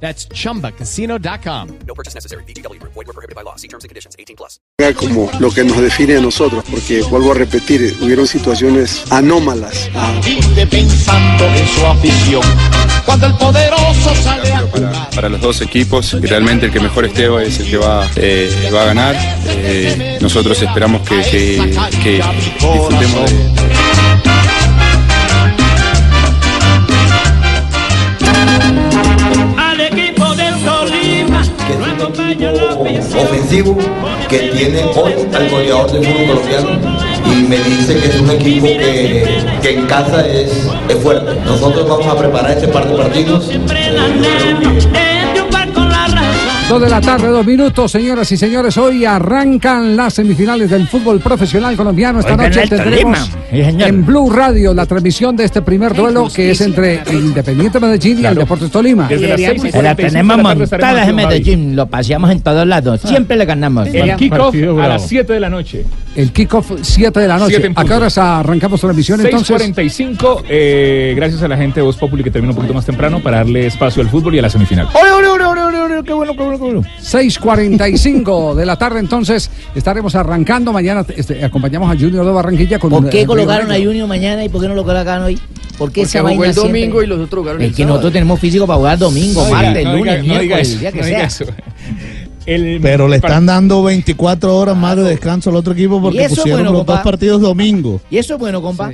That's chumbacasino.com. No purchase necessary. BGW. Void were prohibited by law. See terms and conditions. 18 plus. como lo que nos define a nosotros, porque vuelvo a repetir, hubieron situaciones anómalas. Ah, Vive pensando en su afición. Cuando el poderoso sale a para, para los dos equipos y realmente el que mejor esté es el que va, eh, va a ganar. Eh, nosotros esperamos que, que- que disfrutemos de, ofensivo que tiene hoy al goleador del fútbol colombiano y me dice que es un equipo que, en casa es, es fuerte. Nosotros vamos a preparar este par de partidos de la tarde, dos minutos, señoras y señores. Hoy arrancan las semifinales del fútbol profesional colombiano. Esta noche tendremos en Blue Radio la transmisión de este primer duelo que es entre Independiente Medellín y el Deportes Tolima. La tenemos montada en Medellín, lo paseamos en todos lados, siempre le ganamos. El kickoff a las 7 de la noche. El kickoff 7 de la noche. ¿A qué horas arrancamos transmisión entonces? 45, eh, gracias a la gente de Voz Populi que terminó un poquito más temprano para darle espacio al fútbol y a la semifinal. ¡Ole, ole, ole, ole, ole! qué bueno, qué bueno! Bueno! 6.45 de la tarde entonces estaremos arrancando. Mañana este, acompañamos a Junior de Barranquilla con ¿Por qué colocaron a. Junior mañana y por qué no lo colocaron hoy? ¿Por qué esa jugó vaina el domingo siempre? y los otros jugaron Es el que sábado. nosotros tenemos físico para jugar domingo, No martes, no lunes, no miércoles, el día que no sea. El- Pero le están dando 24 horas más de descanso al otro equipo porque pusieron bueno, los dos partidos domingo. ¿Y eso es bueno, compa?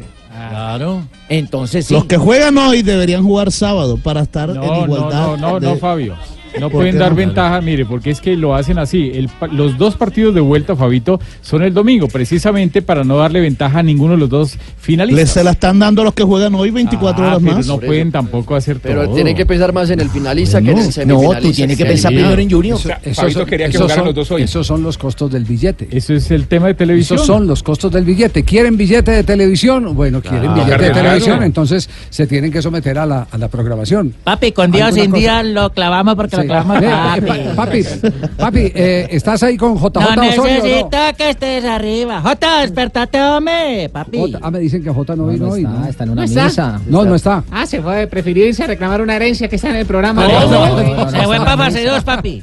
Claro. Entonces sí. Los que juegan hoy deberían jugar sábado para estar en No, no, igualdad. no, no, de- no, Fabio. No ¿Por pueden dar no? ventaja, mire, porque es que lo hacen así. El pa- los dos partidos de vuelta, Fabito, son el domingo, precisamente para no darle ventaja a ninguno de los dos Les finalistas. se la están dando a los que juegan hoy 24 Ah, horas pero más. no pueden tampoco hacer Pero todo. tienen que pensar más en el finalista que en No, el no, semifinalista. tú tienes que pensar Sí. primero en Junior. O sea, Esos Fabito son- quería que jugaran son- los dos hoy. Esos son los costos del billete. Eso es el tema de televisión. Esos son los costos del billete. ¿Quieren billete de televisión? Bueno, quieren billete de televisión, entonces se tienen que someter a la, a la programación. Papi, con Dios ¿Alguna sin cosa? día lo clavamos porque Sí. Eh, papi. eh, pa- papi, eh, ¿estás ahí con JJ No Osorio? necesito no? que estés arriba. Jota, despertate, hombre, papi. Ah, me dicen que J no vino hoy. ¿no? está en una está? misa. No, no está. Ah, se fue, prefirió irse a reclamar una herencia que está en el programa. No, de- no, se fue para fase 2, papi.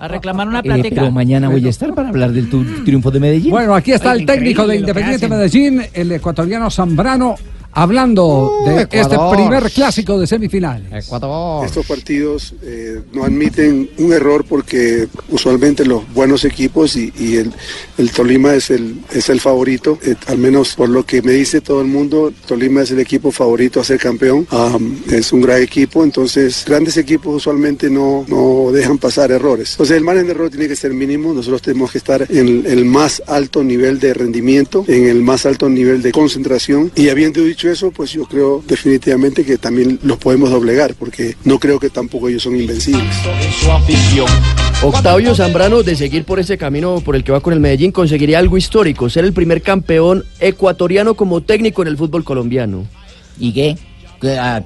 A reclamar una plática. pero mañana voy a estar para hablar del tu- triunfo de Medellín. Bueno, aquí está Oye, el técnico de Independiente. Medellín, el ecuatoriano Zambrano, hablando de este primer clásico de semifinales. Ecuador. Estos partidos eh, no admiten un error porque usualmente los buenos equipos y, y el, el Tolima es el, es el favorito, eh, al menos por lo que me dice todo el mundo, Tolima es el equipo favorito a ser campeón, Am, es un gran equipo, entonces grandes equipos usualmente no, no dejan pasar errores. Entonces el margen de error tiene que ser mínimo, nosotros tenemos que estar en el más alto nivel de rendimiento, en el más alto nivel de concentración y habiendo dicho eso, pues yo creo definitivamente que también los podemos doblegar porque no creo que tampoco ellos son invencibles. Octavio Zambrano, de seguir por ese camino por el que va con el Medellín, conseguiría algo histórico, ser el primer campeón ecuatoriano como técnico en el fútbol colombiano. ¿Y qué? ¿Qué, ah,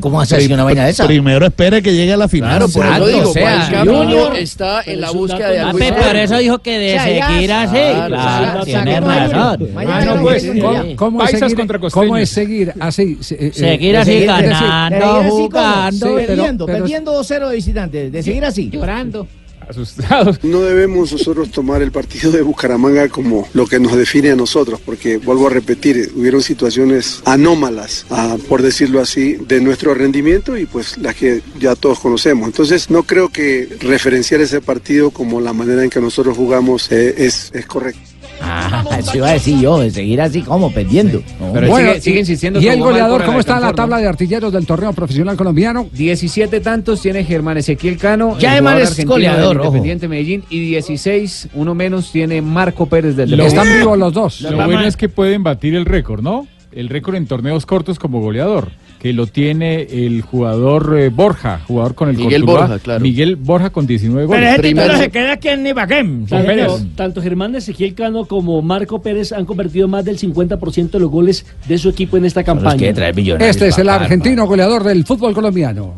cómo hace así una vaina de esa? Primero espere que llegue a la final. Claro, por eso Exacto, digo, o sea, Junior- está en la búsqueda de algo por eso dijo que de O sea, ya- seguir así. Claro, tiene razón. Ah, no, pues. ¿Cómo, cómo es seguir, contra ¿Cómo es seguir así? eh, Seguir así, ganando, jugando. Sí, pero- pero- 2-0 de visitante. De seguir así. Llorando. Asustados. No debemos nosotros tomar el partido de Bucaramanga como lo que nos define a nosotros, porque vuelvo a repetir, hubieron situaciones anómalas, ah, por decirlo así, de nuestro rendimiento y pues las que ya todos conocemos. Entonces no creo que referenciar ese partido como la manera en que nosotros jugamos eh, es, es correcto. Ah, eso iba a decir yo, de seguir así como perdiendo. No, Pero Bueno, sigue, sigue y- insistiendo. ¿Y el goleador cómo está en la tabla de artilleros del torneo profesional colombiano? 17 tantos tiene Germán Ezequiel Cano. Ya Germán es goleador, ojo. Independiente Medellín. Y 16, uno menos, tiene Marco Pérez del Deportivo. Están vivos los dos. Lo bueno es que pueden batir el récord, ¿no? El récord en torneos cortos como goleador. Que lo tiene el jugador eh, Borja, jugador con el Miguel Cortuluá. Borja, claro. Miguel Borja con 19 Pero goles. ese título se queda aquí en Ibagué. Tanto, tanto Germán Ezequiel Cano como Marco Pérez han convertido más del 50% de los goles de su equipo en esta campaña. Este es el argentino goleador del fútbol colombiano.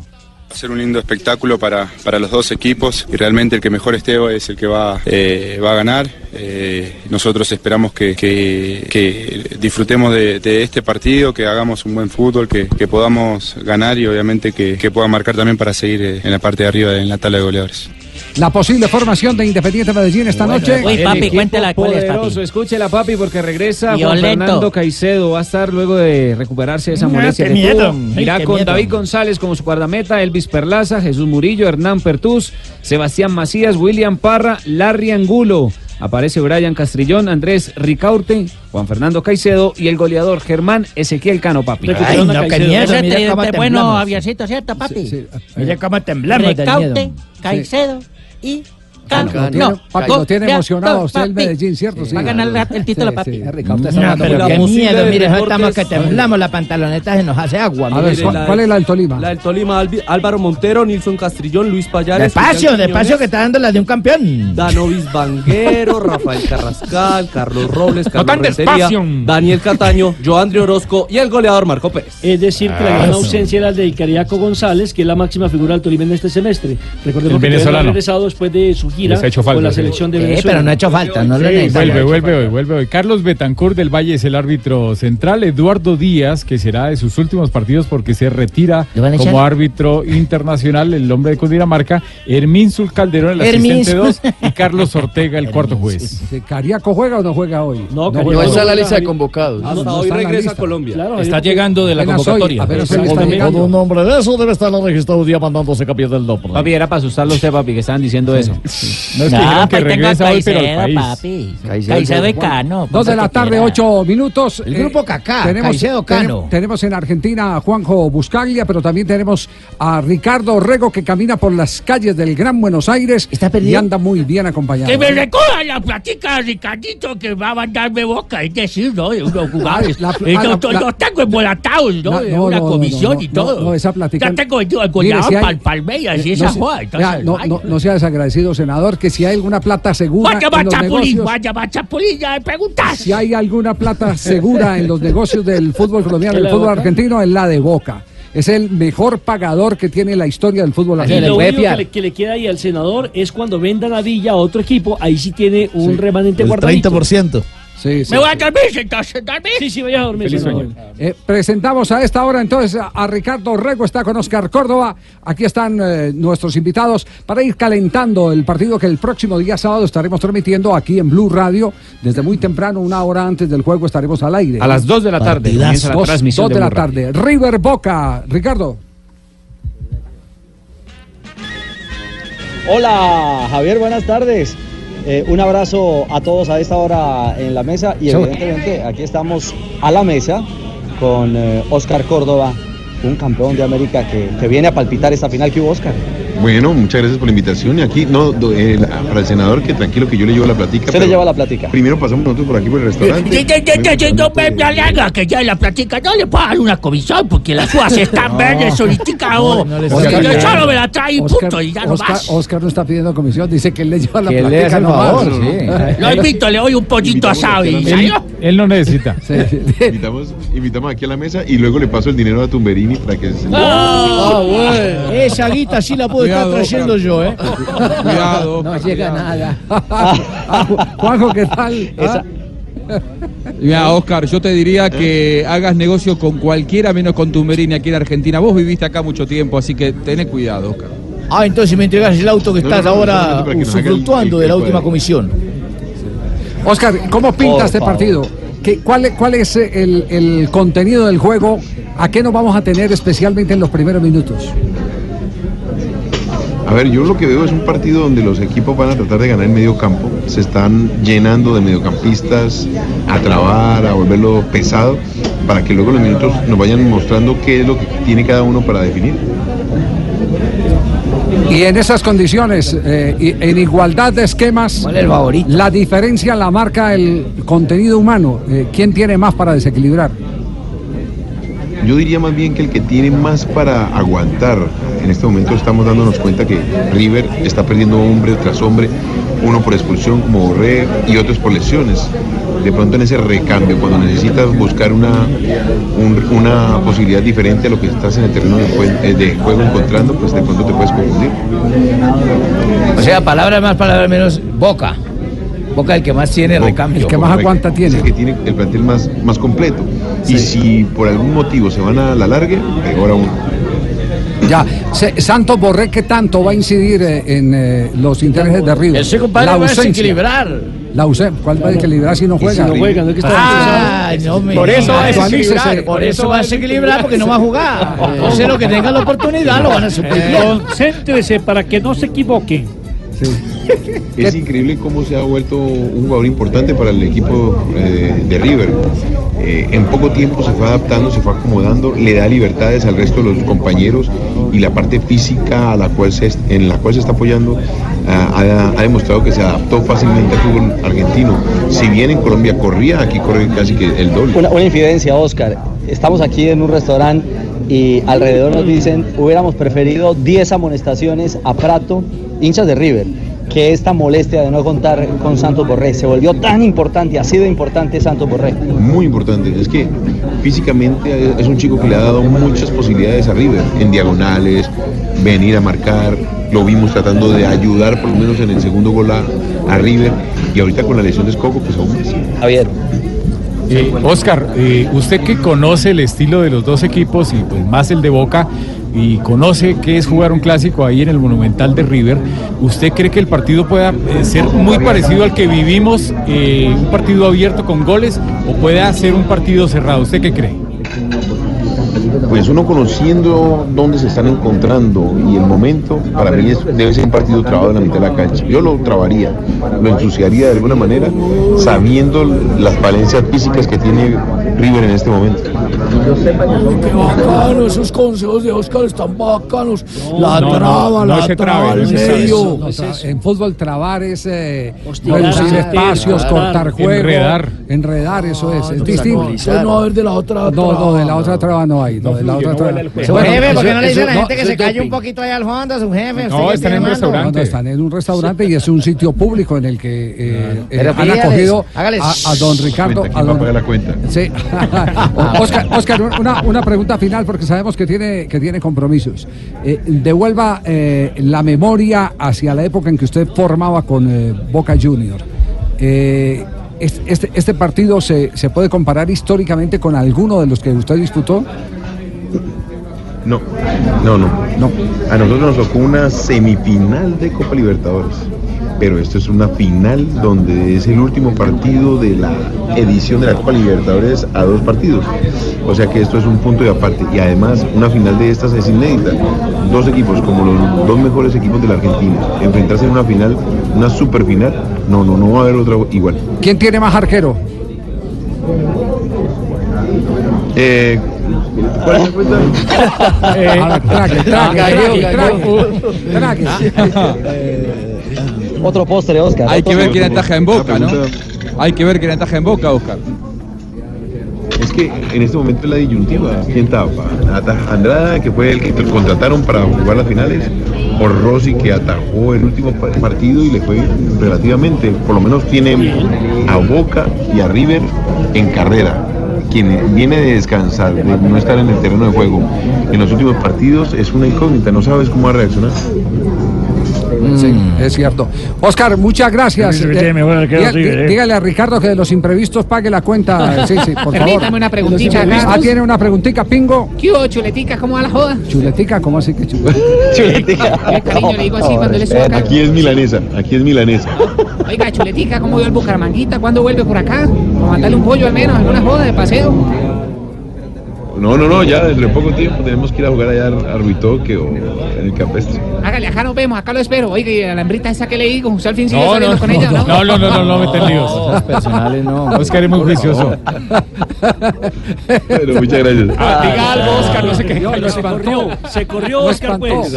Va a ser un lindo espectáculo para, para los dos equipos y realmente el que mejor esté es el que va, eh, va a ganar. Eh, nosotros esperamos que, disfrutemos de, este partido, que hagamos un buen fútbol, que, que podamos ganar y obviamente que, que pueda marcar también para seguir eh, en la parte de arriba en la tabla de goleadores. La posible formación de Independiente Medellín esta noche. El equipo poderoso, escúchela papi porque regresa Juan. Fernando Caicedo, va a estar luego de recuperarse de esa molestia qué que miedo. tuvo. Ay, Irá qué con miedo. David González como su guardameta, Elvis Perlaza, Jesús Murillo, Hernán Pertús, Sebastián Macías, William Parra, Larry Angulo. Aparece Brian Castrillón, Andrés Ricaurte, Juan Fernando Caicedo y el goleador Germán Ezequiel Cano, papi. Ay, no, qué miedo, Ese mira te- cómo te- bueno, avioncito, ¿cierto, papi? Mira cómo temblamos miedo. Caicedo y Cano. No, lo tiene emocionado usted el. Medellín, ¿cierto? Sí. Va a ganar el título, papi. No, pero qué miedo, mire, estamos que temblamos, la pantaloneta se nos hace agua. A ver. ¿cuál, cuál es la del Tolima? La del Tolima, Albi- Álvaro Montero, Nilson Castrillón, Luis Payares. Despacio, despacio que está dando la de un campeón. Danovis Vanguero, Rafael Carrascal, Carlos Robles, Carlos. Daniel Cataño, Joandri Orozco y el goleador Marco Pérez. Es decir, que la Ah, gran eso. ausencia era la de Cariaco González, que es la máxima figura del Tolima en este semestre. Recordemos El que venezolano. regresado después de su gira Les ha hecho falta, con la sí. selección de Eh, Venezuela. pero no ha hecho falta, no lo Sí. Vuelve, vuelve hoy, vuelve hoy. Carlos Betancourt del Valle es el árbitro central. Eduardo Díaz, que será de sus últimos partidos porque se retira ¿Lo van a como echar? árbitro internacional, el hombre de Cundinamarca. Hermín Sul Calderón, el Hermín asistente Sul. 2. Y Carlos Ortega, el cuarto juez. Sí, ¿Cariaco juega o no juega hoy? No, No está en la lista de convocados. Hasta hoy regresa a Colombia. Está llegando de la convocatoria. está Con, un nombre de eso debe estar registrado un día mandándose cambiar del nombre. Papi, era para asustarlo usted, papi, que estaban diciendo eso. No, es que dijeron que regresa hoy, pero al país. papi. Caicedo. Caicedo y Cano. Dos de la tarde, ocho minutos. El Eh, grupo Cacá, tenemos, Caicedo, Cano. tenem- tenemos en Argentina a Juanjo Buscaglia, pero también tenemos a Ricardo Rego que camina por las calles del Gran Buenos Aires y anda muy bien acompañado. Que me recoja la platica, Ricardito, que va a mandarme boca. Es decir, ¿no? De unos jugadores. Eh, ah, la- Los tengo embolatados, ¿no? De una comisión no, y no, todo. no, esa plática- Ya tengo Mire, goleador hay- pal- Palmeiras y Eh, esa joda. no, vainas. no, no sea desagradecido, senador, que si hay alguna plata segura Vaya, en va los Chapulín, negocios, vaya, va Chapulín, ya me preguntas. si hay alguna plata segura en los negocios del fútbol colombiano, ¿En del fútbol Boca? argentino, es la de Boca. Es el mejor pagador que tiene la historia del fútbol Y argentino. lo único que le, que le queda ahí al senador es cuando vendan a Villa a otro equipo, ahí sí tiene un remanente El guardadito. 30%. Sí, sí. Me voy a dormir, entonces, dormir. Sí, sí, vaya a dormir. Feliz senador. sueño. Eh, presentamos a esta hora entonces a, a Ricardo Rego, está con Oscar Córdoba. Aquí están eh, nuestros invitados para ir calentando el partido que el próximo día sábado estaremos transmitiendo aquí en Blue Radio. Desde muy temprano, una hora antes del juego, estaremos al aire. A las 2 de la tarde Partidazo. comienza la Dos- transmisión dos de, de la tarde. River Boca. Ricardo. Hola Javier, buenas tardes. Eh, un abrazo a todos a esta hora en la mesa y evidentemente aquí estamos a la mesa con eh, Oscar Córdoba, un campeón de América que, que viene a palpitar esta final que hubo Oscar. Bueno, muchas gracias por la invitación. Y aquí, no, do- eh, para el senador, que tranquilo que yo le llevo la platica. Usted le lleva la plática. Primero pasamos nosotros por aquí por el restaurante. Ya, No me me alega que ya en la platica no le puedo dar una comisión porque las uvas están verdes, solitica o no le o está sea, yo solo me la trae y Oscar- punto y ya no más. Oscar no está pidiendo comisión, dice que él le lleva la Que le platica nomás. favor, sí. Lo invito, le doy un pollito asado y Él, salió. él no necesita. Invitamos, invitamos aquí a la mesa y luego le paso el dinero a Tumberini para que se... Ah, bueno. Esa guita sí la puedo Cuidado, estar trayendo Oscar. yo, ¿eh? Cuidado. No llega nada. Juanjo, ¿qué tal? Esa- Mira, Oscar, yo te diría que hagas negocio con cualquiera menos con Tumberini aquí en Argentina. Vos viviste acá mucho tiempo, así que tenés cuidado, Oscar. Ah, entonces me entregas el auto que No, estás no, no, ahora usufructuando el- de la última comisión. Oscar, ¿cómo pinta este favor. partido? ¿Qué, cuál, ¿Cuál es el, el contenido del juego? ¿A qué nos vamos a tener especialmente en los primeros minutos? A ver, yo lo que veo es un partido donde los equipos van a tratar de ganar en medio campo. Se están llenando de mediocampistas a trabar, a volverlo pesado, para que luego los minutos nos vayan mostrando qué es lo que tiene cada uno para definir. Y en esas condiciones, eh, y en igualdad de esquemas, la diferencia la marca el contenido humano. Eh, ¿Quién tiene más para desequilibrar? Yo diría más bien que el que tiene más para aguantar. En este momento estamos dándonos cuenta que River está perdiendo hombre tras hombre, uno por expulsión como Borré y otros por lesiones. De pronto en ese recambio, cuando necesitas buscar una, un- una posibilidad diferente a lo que estás en el terreno de, eh, de juego encontrando, pues de pronto te puedes confundir. O sea, palabras más, palabras menos, Boca. Boca el que más tiene recambio. Correcto. Es el que tiene el plantel más, más completo. Y si por algún motivo se van a la larga, peor aún. Ya, Se- Santos Borré, ¿qué tanto va a incidir eh, en eh, los intereses de River? Ese compadre La va a desequilibrar. La ausencia. ¿Cuál va a desequilibrar si no Y si juega? no juega, no es que está Ah, no me Por eso va a desequilibrar, por eso va a desequilibrar porque no va a jugar. Entonces lo que tenga la oportunidad lo van a suplir. Concéntrese para que no se equivoque. Es increíble cómo se ha vuelto un jugador importante para el equipo eh, de River. Eh, en poco tiempo se fue adaptando, se fue acomodando, le da libertades al resto de los compañeros y la parte física a la cual se, en la cual se está apoyando ah, ha, demostrado que se adaptó fácilmente al fútbol argentino. Si bien en Colombia corría, aquí corre casi que el doble. Una, una infidencia, Oscar. Estamos aquí en un restaurante y alrededor nos dicen, hubiéramos preferido 10 amonestaciones a Prato, hinchas de River, que esta molestia de no contar con Santos Borré. Se volvió tan importante, ha sido importante Santos Borré. Muy importante, es que físicamente es un chico que le ha dado muchas posibilidades a River, en diagonales, venir a marcar, lo vimos tratando de ayudar por lo menos en el segundo gol a, a River y ahorita con la lesión de Escoco pues aún más. Javier. Eh, Oscar, eh, usted que conoce el estilo de los dos equipos y pues más el de Boca y conoce qué es jugar un clásico ahí en el Monumental de River, ¿usted cree que el partido pueda eh, ser muy parecido al que vivimos, eh, un partido abierto con goles o pueda ser un partido cerrado? ¿Usted qué cree? Pues uno conociendo dónde se están encontrando y el momento, para mí es- debe ser un partido trabado en la mitad de la cancha. Yo lo trabaría, lo ensuciaría de alguna manera, sabiendo las falencias físicas que tiene River en este momento. Qué bacano, esos consejos de Oscar están bacanos. La No, no, traba, no la se traba trabe, al no se trabe. medio. No, tra- en fútbol trabar es eh, reducir espacios, cortar juego, Enredar. enredar, eso es, es no, distinto. entonces no a de la otra No, no, traba. de la otra traba no hay, no, la otra traba. juego. Bueno, Jefe, ¿por qué eso- no le dice a la eso- gente que se es calle un poquito ahí al fondo, su jefe? No, están en un restaurante. No, están en un restaurante y es un sitio público en el que eh, eh, han acogido a, a don Ricardo. Cuenta, a ¿quién va a don- pagar la cuenta? Sí. Oscar, Oscar, una, una pregunta final porque sabemos que tiene, que tiene compromisos. Eh, devuelva eh, la memoria hacia la época en que usted formaba con eh, Boca Junior. Eh, es- este, este partido se, se puede comparar históricamente con alguno de los que usted disputó? No, no, no, no. A nosotros nos tocó una semifinal de Copa Libertadores, pero esto es una final donde es el último partido de la edición de la Copa Libertadores a dos partidos. O sea que esto es un punto de aparte y además una final de estas es inédita. Dos equipos como los dos mejores equipos de la Argentina enfrentarse en una final, una super final, no, no, no va a haber otra igual. ¿Quién tiene más arquero? Eh, ¿Cuál es la pregunta? A ver, trague, trague, trague, trague, trague. Otro postre, Oscar. Hay que ver quién ataja en Boca, ¿no? Hay que ver quién ataja en Boca, Oscar. Es que en este momento es la disyuntiva. ¿Quién tapa? ¿Ataja Andrada, que fue el que contrataron para jugar las finales? ¿O Rossi, que atajó el último pa- partido y le fue relativamente? Por lo menos tiene a Boca y a River en carrera. Quien viene de descansar, de no estar en el terreno de juego en los últimos partidos, es una incógnita. No sabes cómo va a reaccionar. Sí, es cierto. Oscar, muchas gracias. Eh, River, eh. Dígale a Ricardo que de los imprevistos pague la cuenta. Sí, sí, por favor. Permítame una preguntita, Ah, tiene una preguntita, Pingo. ¿Qué hubo, chuletica? ¿Cómo va la joda? Chuletica, ¿cómo así que Chuletica. cariño le digo así cuando le subo acá. Aquí es milanesa, aquí es milanesa. Oiga, chuletica, ¿cómo vio el Bucaramanguita? ¿Cuándo vuelve por acá? Vamos a mandarle un pollo al menos, alguna joda de paseo. No, no, no, ya dentro de poco tiempo tenemos que ir a jugar allá a Ruitoque o en el Campestre. Hágale, acá nos vemos, acá lo espero. Oiga, y a la hembrita esa que le digo, ¿usted al fin sigue No, saliendo no, con ella, no? no, no, no, no, no meten líos. Personales, no. Oscar es muy juicioso. Pero muchas gracias. Ah, diga algo, Oscar, no sé qué. Lo corrió, se corrió Oscar, pues.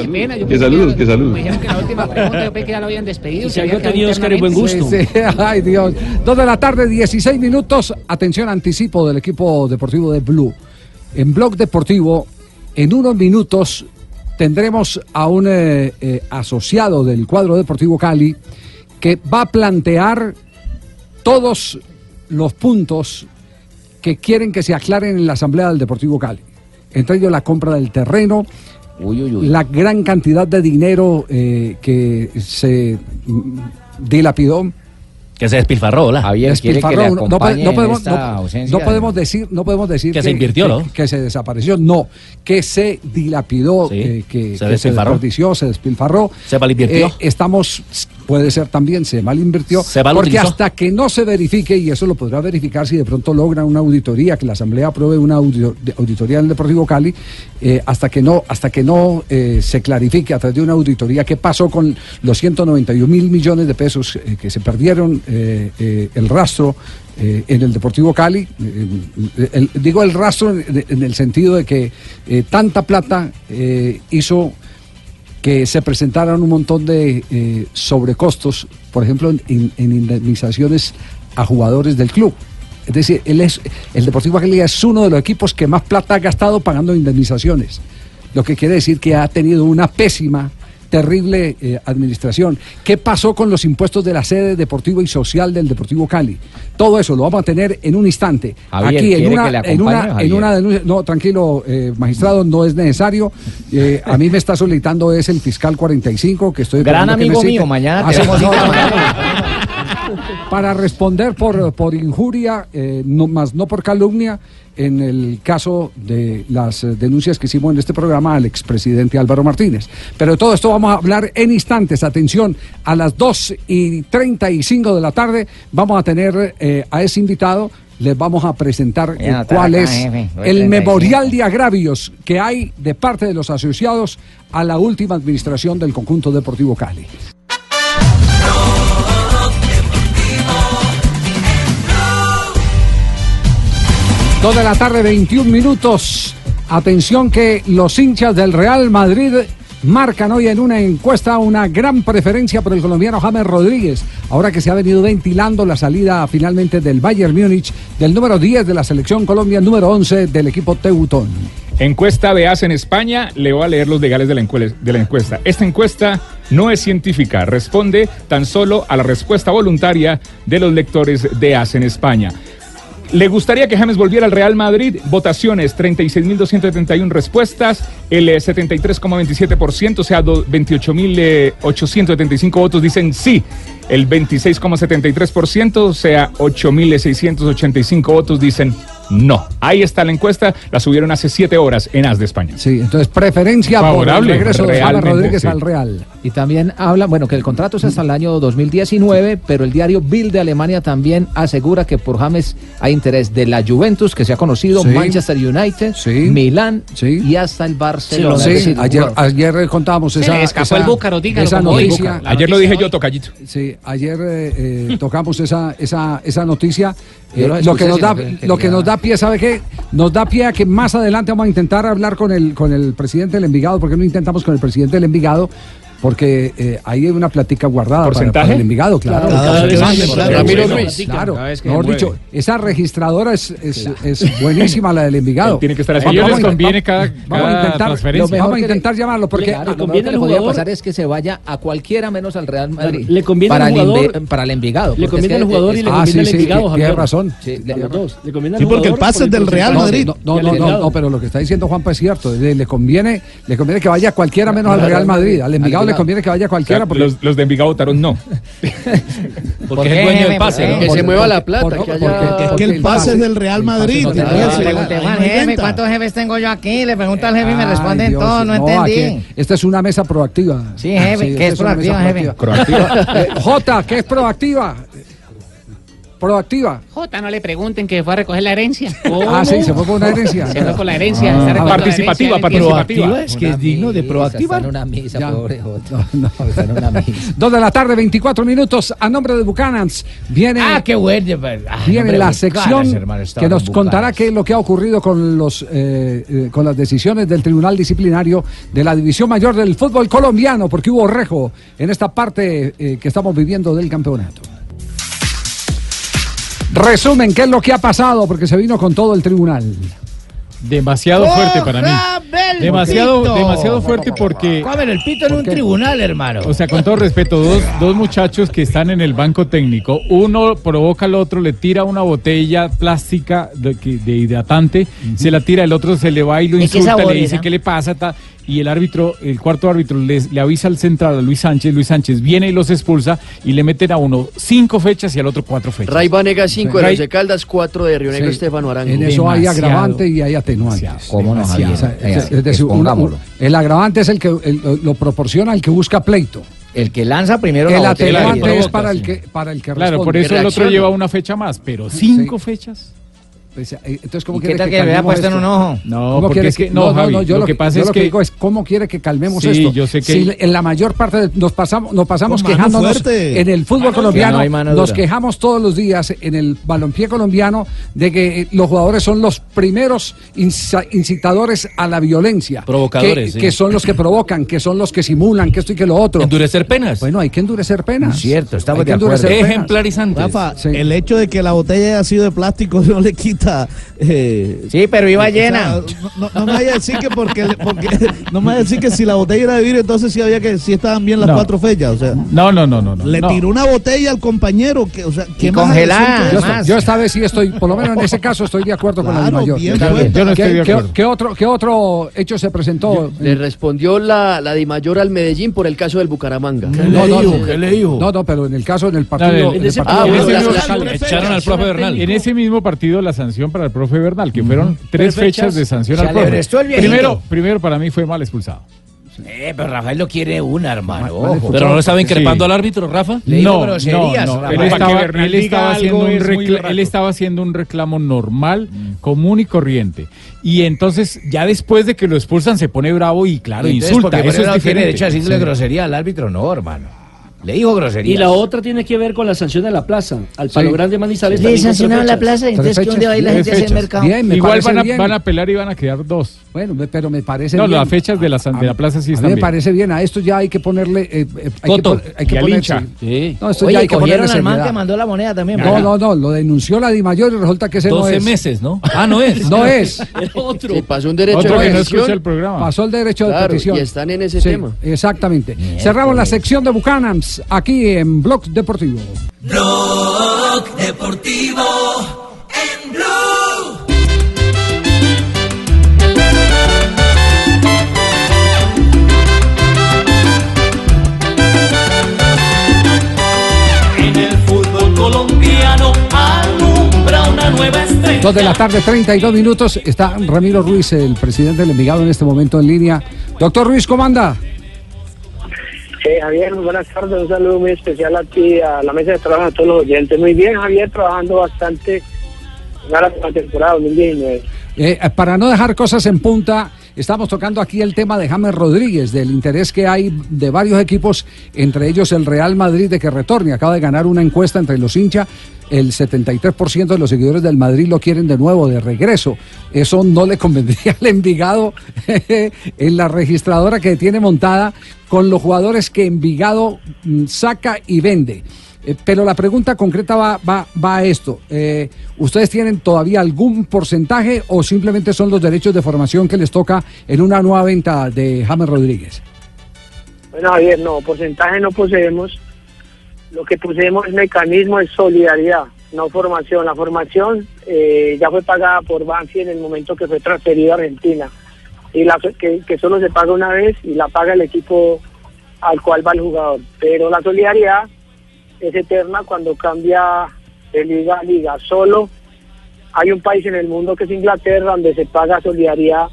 Que saludos, que- saludos. Me dijeron que la última pregunta, yo pensé que ya lo habían despedido. Y si había tenido Oscar en buen gusto. Ay Dios. Dos de la tarde, 16 minutos. Atención, anticipo del equipo deportivo de Blue. En Blog Deportivo, en unos minutos tendremos a un eh, eh, asociado del cuadro deportivo Cali que va a plantear todos los puntos que quieren que se aclaren en la Asamblea del Deportivo Cali. Entre ellos la compra del terreno, la gran cantidad de dinero eh, que se dilapidó. Que se despilfarró, ¿la? Javier quiere que le no, no podemos, esta no- ausencia. no podemos decir, no podemos decir Que se invirtió, ¿no? que, que se desapareció, no, que se dilapidó, eh, que, que se despilfarró. desperdició, se despilfarró. Se malinvirtió. Eh, estamos, puede ser también, se malinvirtió, Se porque hasta que no se verifique, y eso lo podrá verificar si de pronto logra una auditoría, que la Asamblea apruebe una de- auditoría del Deportivo Cali, eh, hasta que no, hasta que no eh, se clarifique a través de una auditoría qué pasó con los 191 mil millones de pesos eh, que se perdieron el rastro eh, en el Deportivo Cali. eh, el- digo el rastro en, en el sentido de que eh, tanta plata hizo que se presentaran un montón de eh, sobrecostos, por ejemplo, en, indemnizaciones a jugadores del club. Es decir, él es, el Deportivo Cali es uno de los equipos que más plata ha gastado pagando indemnizaciones. Lo que quiere decir que ha tenido una pésima, terrible eh, administración. ¿Qué pasó con los impuestos de la sede deportiva y social del Deportivo Cali? Todo eso lo vamos a tener en un instante. Javier, Aquí en ¿quiere una, que en una, en denuncia. No, tranquilo, eh, magistrado, no es necesario. Eh, a mí me está solicitando es el fiscal 45 que estoy Gran que me amigo cite. mío, mañana Ah, sí, no. Para responder por, por injuria, eh, no, más no por calumnia, en el caso de las eh, denuncias que hicimos en este programa al expresidente Álvaro Martínez. Pero de todo esto vamos a hablar en instantes. Atención, a las 2 y 35 de la tarde vamos a tener eh, a ese invitado. Les vamos a presentar eh, cuál es el memorial de agravios que hay de parte de los asociados a la última administración del conjunto deportivo Cali. Dos de la tarde, 21 minutos. Atención que los hinchas del Real Madrid marcan hoy en una encuesta una gran preferencia por el colombiano James Rodríguez, ahora que se ha venido ventilando la salida finalmente del Bayern Múnich, del número 10 de la selección Colombia, número 11 del equipo Teutón. Encuesta de AS en España, le voy a leer los legales de la, de la encuesta. Esta encuesta no es científica, responde tan solo a la respuesta voluntaria de los lectores de AS en España. ¿Le gustaría que James volviera al Real Madrid? Votaciones, 36.271 respuestas, el eh, 73,27%, o sea, do- 28.875 votos dicen sí, el 26,73%, o sea, 8.685 votos dicen no. Ahí está la encuesta, la subieron hace siete horas en AS de España. Sí, entonces preferencia Favorable, por el regreso de James Rodríguez sí. al Real. Y también habla, bueno, que el contrato es hasta el año 2019, pero el diario Bild de Alemania también asegura que por James hay interés de la Juventus, que se ha conocido, Sí. Manchester United, Milán y hasta el Barcelona. Sí, Es decir, ayer, ayer contábamos esa, escapó esa- el búcaro, dígalo esa noticia. Ayer lo dije yo, tocallito. Sí, ayer eh, eh, tocamos esa, esa, esa noticia. Eh, lo que nos da, que lo que nos da pie, ¿sabe qué? Nos da pie a que más adelante vamos a intentar hablar con el, con el presidente del Envigado. ¿Por qué no intentamos con el presidente del Envigado? Porque eh, ahí hay una plática guardada para, ¿Porcentaje? para el Envigado, claro. Claro. Ramiro Ruiz. Mejor dicho, esa registradora es, es, es buenísima, la del Envigado. Tiene que estar así. Vamos- A a- conviene vamos- cada- vamos a intentar, transferencia. lo mejor Vamos a a intentar llamarlo, porque Claro, lo mejor que le podría pasar es que se vaya a cualquiera menos al Real Madrid. le conviene para el para el Envigado. Le conviene al jugador y le conviene al Envigado, tiene razón. Sí, A conviene porque el pase es del Real. Madrid. No, no, no, pero lo que está diciendo Juanpa es cierto. Le, conviene, le conviene que vaya cualquiera menos al Real Madrid. Al Envigado le conviene que vaya cualquiera. porque- los, los de Envigado votaron no. Porque es el dueño del pase. ¿no? Que se mueva la plata, porque- que haya... porque- Es que el pase es del Real Madrid. ahí Pregunté, jefe. ¿cuántos jefes tengo yo aquí? Le pregunto al jefe y me responden Dios, todo, no entendí. aquí- esta es una mesa proactiva. Sí, jefe, ¿qué es proactiva, jefe? proactiva. Jota, ¿qué es proactiva? Proactiva. Jota, no le pregunten que fue a recoger la herencia. Ah, sí, se fue por una herencia. Se fue por la herencia. Ah, está la participativa, herencia, participativa. empieza- Es que es digno de proactiva. Está en una misa, Ya. pobre Jota. Está en una misa. Dos de la tarde, 24 minutos. A nombre de Buchanans viene, Ah, qué bueno. ah, viene la Bucanas, sección hermano, que nos con contará qué es lo que ha ocurrido con, los, eh, eh, con las decisiones del Tribunal Disciplinario de la División Mayor del Fútbol Colombiano, porque hubo rejo en esta parte eh, que estamos viviendo del campeonato. Resumen, ¿qué es lo que ha pasado? Porque se vino con todo el tribunal. demasiado fuerte para mí. Demasiado, pito. demasiado fuerte porque. Comen el pito en un tribunal, hermano. O sea, con todo respeto, dos, dos muchachos que están en el banco técnico, uno provoca al otro, le tira una botella plástica de, de hidratante, se la tira, el otro se le va y lo ¿De qué insulta, le dice qué le pasa, ta, y el árbitro, el cuarto árbitro les- le avisa al central, a Luis Sánchez, Luis Sánchez viene y los expulsa y le meten a uno cinco fechas y al otro cuatro fechas. Ray Vanega 5 de Ray- de Caldas, 4 de Río Negro, Sí. Estefano Arango. En eso hay agravante y hay atenuantes. ¿Cómo no, Demasiado. Javier? O sea, es- es decir, expongámoslo. el agravante es el que el- lo proporciona el que busca pleito. El que lanza primero el la atenuante es para el que para el que Claro, por responde. eso el otro lleva una fecha más, pero cinco fechas. Pues, eh, Entonces, ¿cómo ¿Y qué quiere tal que le vea calmemos puesto en esto? un ojo? No, ¿Cómo porque quiere es que, no, Javi, yo lo que pasa yo es lo que que digo es cómo quiere que calmemos Sí, esto. yo sé que- Si en la mayor parte de- nos pasamos nos pasamos quejándonos fuerte. en el fútbol Mano colombiano, dura. No nos quejamos todos los días en el balompié colombiano de que eh, los jugadores son los primeros incitadores a la violencia, Provocadores, que, sí. que son los que provocan, que son los que simulan, que esto y que lo otro. Endurecer penas. Bueno, hay que endurecer penas. Cierto, estamos Hay que de acuerdo. endurecer penas. Ejemplarizantes. Rafa, Sí. el hecho de que la botella haya sido de plástico no le quita. Eh, Sí, pero iba o sea, llena. no, no- no me vaya a decir que porque, porque no me vaya a decir que si la botella era de vidrio, entonces sí había que si estaban bien las No. cuatro fechas. O sea, No, no, no, no. no, le no. tiró una botella al compañero. Que, o sea, ¿qué más congelada, agresión que Yo, esta vez sí estoy, por lo menos en ese caso estoy de acuerdo con la mayor. bien Yo fuerte. no estoy ¿Qué, de qué- acuerdo. qué otro, ¿Qué otro hecho se presentó? Le respondió la, la Di Mayor al Medellín por el caso del Bucaramanga. No, no, no. ¿Qué le dijo? No, no, pero en el caso, en el No, partido. en en el ese- partido- Ah, En bueno, ese la- mismo- la- Echaron al profe Bernal. En ese mismo partido la sanción para el profe Bernal, que fueron tres fechas. fechas de sanción Se al profe. Primero, primero para mí fue mal expulsado. Eh, pero Rafael no quiere una, hermano. ojo. Pero no le estaba increpando Sí. al árbitro, Rafa. Le dijo no, groserías, no. Él estaba, él haciendo un es muy recla- rato. él estaba haciendo un reclamo normal, común y corriente. Y entonces, ya después de que lo expulsan, se pone bravo y claro, Y entonces, insulta. Eso es diferente. derecho a decirle Sí. grosería al árbitro, no, hermano. Le dijo grosería. Y la otra tiene que ver con la sanción de la plaza. Al Palo Sí. Grande Manizales Le sancionaron la fechas. plaza, entonces que día va a ir la fechas. gente a hacer Tres mercado. Bien, me Igual van a, bien. van a apelar y van a quedar dos. Bueno, me- pero me parece No, bien. las fechas de la san- de la plaza sí a están mí me bien. parece bien. A esto ya hay que ponerle. eh, eh, hay que, Coto. pon- hay que Y al ponerse- hincha. Sí. No, esto Oye, ya hay que ponerle al man que mandó la moneda también. No, no, no, lo denunció la Di Mayor y resulta que ese no 12 es. meses, ¿no? Ah, no es. No es. El otro. Pasó un derecho Otro de que no petición. escucha el programa. Pasó el derecho de petición. y están en ese tema. Exactamente. Cerramos la sección de Aquí en Blog Deportivo. Blog Deportivo en Blue. En el fútbol colombiano alumbra una nueva estrella. Dos de la tarde, 32 minutos. Está Ramiro Ruiz, el presidente del Envigado, en este momento en línea. Doctor Ruiz, ¿cómo anda? Eh, Javier, buenas tardes. Un saludo muy especial a ti, a la mesa de trabajo, a todos los oyentes. Muy bien, Javier, trabajando bastante de la temporada 2019. Eh, eh, para no dejar cosas en punta, estamos tocando aquí el tema de James Rodríguez, del interés que hay de varios equipos, entre ellos el Real Madrid de que retorne. Acaba de ganar una encuesta entre los hinchas. El 73% de los seguidores del Madrid lo quieren de nuevo, de regreso. Eso no le convendría al Envigado en la registradora que tiene montada con los jugadores que Envigado mm, saca y vende. Eh, Pero la pregunta concreta va, va, va a esto. Eh, ¿Ustedes tienen todavía algún porcentaje o simplemente son los derechos de formación que les toca en una nueva venta de James Rodríguez? Bueno, Javier, no, porcentaje no poseemos. Lo que poseemos es mecanismo de solidaridad, no formación. La formación eh, ya fue pagada por Banfi en el momento que fue transferido a Argentina. Y la, que, que solo se paga una vez y la paga el equipo al cual va el jugador. Pero la solidaridad es eterna cuando cambia de liga a liga. Solo hay un país en el mundo que es Inglaterra donde se paga solidaridad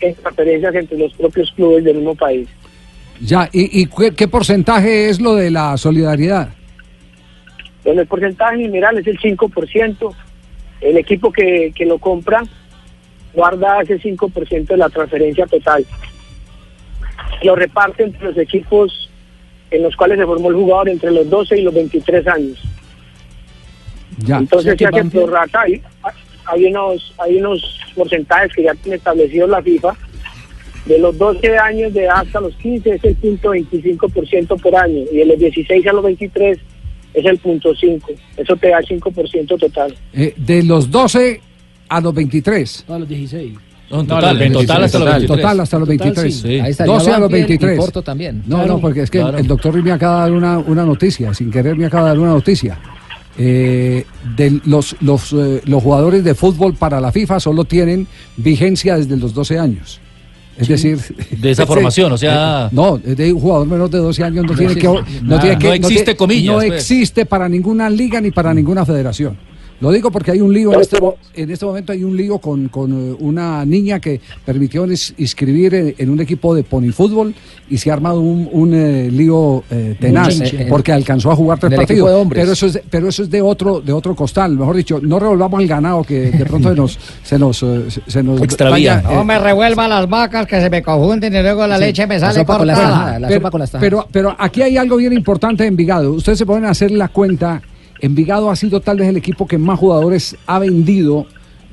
en transferencias entre los propios clubes del mismo país. Ya, ¿y, y qué, qué porcentaje es lo de la solidaridad? Bueno, el porcentaje general es el 5%. El equipo que, que lo compra guarda ese 5% de la transferencia total. Lo reparte entre los equipos en los cuales se formó el jugador entre los 12 y los 23 años. Ya. Entonces O sea que Banfield- prorrata. Hay, hay, unos, hay unos porcentajes que ya tiene establecido la FIFA. De los 12 años de edad hasta los 15 es el punto 25% por año y de los 16 a los 23 es el punto 5. Eso te da el 5% total. Eh, de los 12 a los 23. No, a los 16. No, en total, en total hasta los 23. Total hasta los 23. sí. Ahí estaría 12 a los Banfield y 23. Porto también. No, Claro. no, porque es que Claro. el doctor me acaba de dar una, una noticia, sin querer me acaba de dar una noticia. Eh, de los, los, eh, los jugadores de fútbol para la FIFA solo tienen vigencia desde los 12 años. Es decir, De esa Sí. formación, o sea- Eh, no, de un jugador menor de 12 años no, No tiene que no Nada. tiene que No existe tiene- comillas, no pues. existe para ninguna liga ni para ninguna federación. Lo digo porque hay un lío en este, en este momento hay un lío con, con eh, una niña que permitió ins- inscribir en, en un equipo de ponifútbol y se ha armado un, un, eh, lío eh, tenaz chinche. porque alcanzó a jugar tres partidos. Pero eso es de, pero eso es de otro de otro costal. Mejor dicho, no revolvamos el ganado que de pronto se nos se nos eh, se- nos eh, No me revuelva las vacas que se me confunden y luego la leche me sale la cortada. la pero, sopa con las tajas. pero, pero aquí hay algo bien importante en Envigado. Ustedes se pueden hacer la cuenta. Envigado ha sido tal vez el equipo que más jugadores ha vendido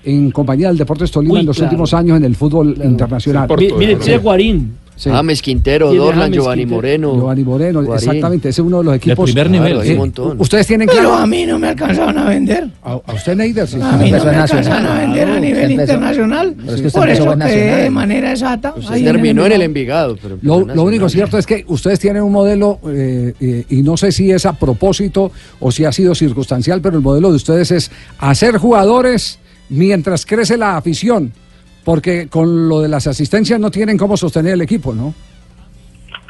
en compañía del Deportes Tolima Uy, en los claro. últimos años en el fútbol internacional. Mi- Mire, tiene Guarín. Sí. James Quintero, Dorlan, James Giovanni Quintero. Moreno. Giovanni Moreno, Guarín. exactamente, ese es uno de los equipos. primer nivel, Claro, hay un montón. Ustedes tienen Pero a mí no me alcanzaron a vender. A, a usted, Neider, sí. A mí no me alcanzaron Nacional. a vender a nivel internacional. Pero es que usted Por eso que de manera exacta. Usted terminó en el Envigado. Envigado. Pero Lo, único cierto es que ustedes tienen un modelo, eh, eh, y no sé si es a propósito o si ha sido circunstancial, pero el modelo de ustedes es hacer jugadores mientras crece la afición, porque con lo de las asistencias no tienen cómo sostener el equipo, ¿no?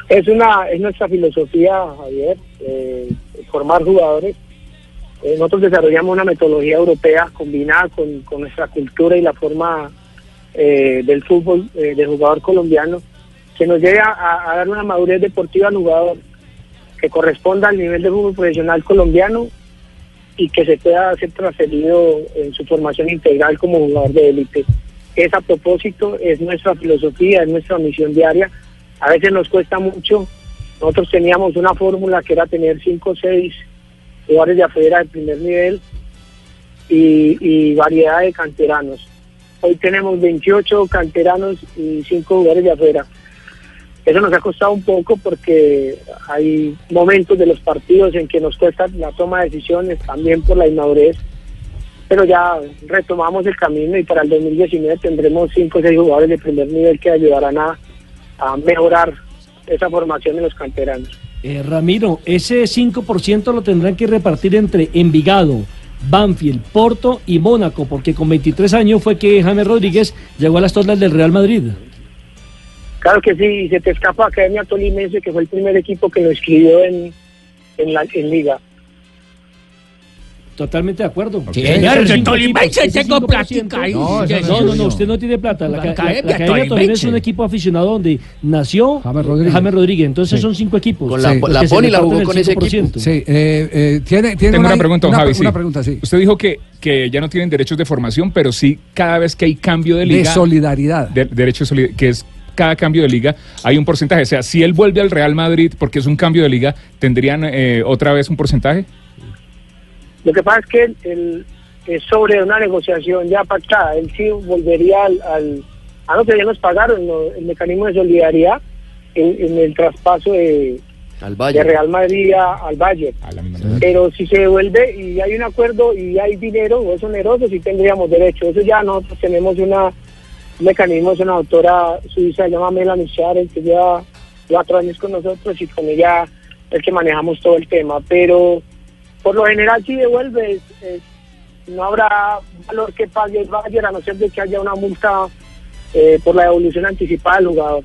Es una es nuestra filosofía, Javier, eh, formar jugadores. Eh, nosotros desarrollamos una metodología europea combinada con, con nuestra cultura y la forma eh, del fútbol eh, del jugador colombiano que nos lleve a, dar una madurez deportiva al jugador que corresponda al nivel de fútbol profesional colombiano y que se pueda ser transferido en su formación integral como jugador de élite. Es a propósito, es nuestra filosofía, es nuestra misión diaria. A veces nos cuesta mucho. Nosotros teníamos una fórmula que era tener cinco o seis jugadores de afuera de primer nivel y, y variedad de canteranos. Hoy tenemos 28 canteranos y 5 jugadores de afuera. Eso nos ha costado un poco porque hay momentos de los partidos en que nos cuesta la toma de decisiones, también por la inmadurez, pero ya retomamos el camino y para el 2019 tendremos 5 o 6 jugadores de primer nivel que ayudarán a, a mejorar esa formación en los canteranos. Eh, Ramiro, ese 5% lo tendrán que repartir entre Envigado, Banfield, Porto y Mónaco, porque con 23 años fue que James Rodríguez llegó a las tornas del Real Madrid. Claro que sí, y se te escapa Academia Tolimense, que fue el primer equipo que lo inscribió en, en, la, en Liga. Totalmente de acuerdo. Sí, señor, 5%, Tolimense ese tengo 5%. plática ahí. No, no, no, no, usted no tiene plata. La, La la- Academia la Academia Tolimense. es un equipo aficionado donde nació James Rodríguez. James Rodríguez. Entonces Sí. son cinco equipos. Con la- Sí. la se Pony la jugó con ese 5%. Sí, eh, eh, tiene, tiene Tengo una pregunta, don una, Javi. sí. una pregunta, sí. Usted dijo que, que ya no tienen derechos de formación, pero sí cada vez que hay cambio de De liga. solidaridad. de- derecho de solid- que es cada cambio de liga, hay un porcentaje. O sea, si él vuelve al Real Madrid porque es un cambio de liga, ¿tendrían eh, otra vez un porcentaje? Lo que pasa es que es sobre una negociación ya pactada. Él sí volvería al... al a nosotros ya nos pagaron ¿no? el mecanismo de solidaridad en, en el traspaso de, Al de. Real Madrid a- al Valle. Pero si se devuelve y hay un acuerdo y hay dinero o es oneroso, sí tendríamos derecho. Eso ya nosotros tenemos una, un mecanismo, es una doctora suiza, se llama Melanie Scharen, que lleva cuatro años con nosotros y con ella es que manejamos todo el tema. Pero por lo general si devuelve, es- es- no habrá valor que pague el Bayern a no ser de que haya una multa eh, por la devolución anticipada del jugador.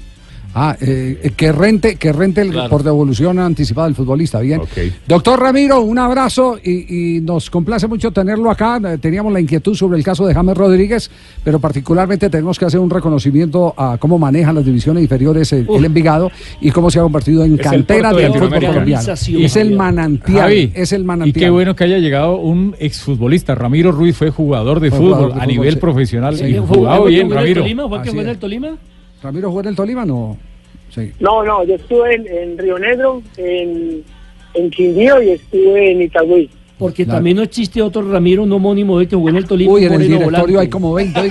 Ah, eh, que rente, que rente el, Claro. por devolución anticipada del futbolista, bien. Doctor Ramiro, un abrazo y, y nos complace mucho tenerlo acá. Eh, Teníamos la inquietud sobre el caso de James Rodríguez, pero particularmente tenemos que hacer un reconocimiento a cómo manejan las divisiones inferiores el, el Envigado y cómo se ha convertido en Es cantera de del fútbol colombiano. Es el manantial, Javi, es el Y manantial. qué bueno que haya llegado un exfutbolista. Ramiro Ruiz fue jugador de Fue fútbol jugador de a fútbol, nivel sí. profesional Sí, y fue- bien, Ramiro. ¿Fue el que Así jugó en es. el Tolima? ¿Ramiro jugó en el Tolima? No. Sí. No, no, yo estuve en, en Río Negro, en, en Quindío y estuve en Itagüí. Porque Claro. también no existe otro Ramiro, un homónimo de que jugó en el Tolima. Uy, en el directorio volante. hay como 20. Sí,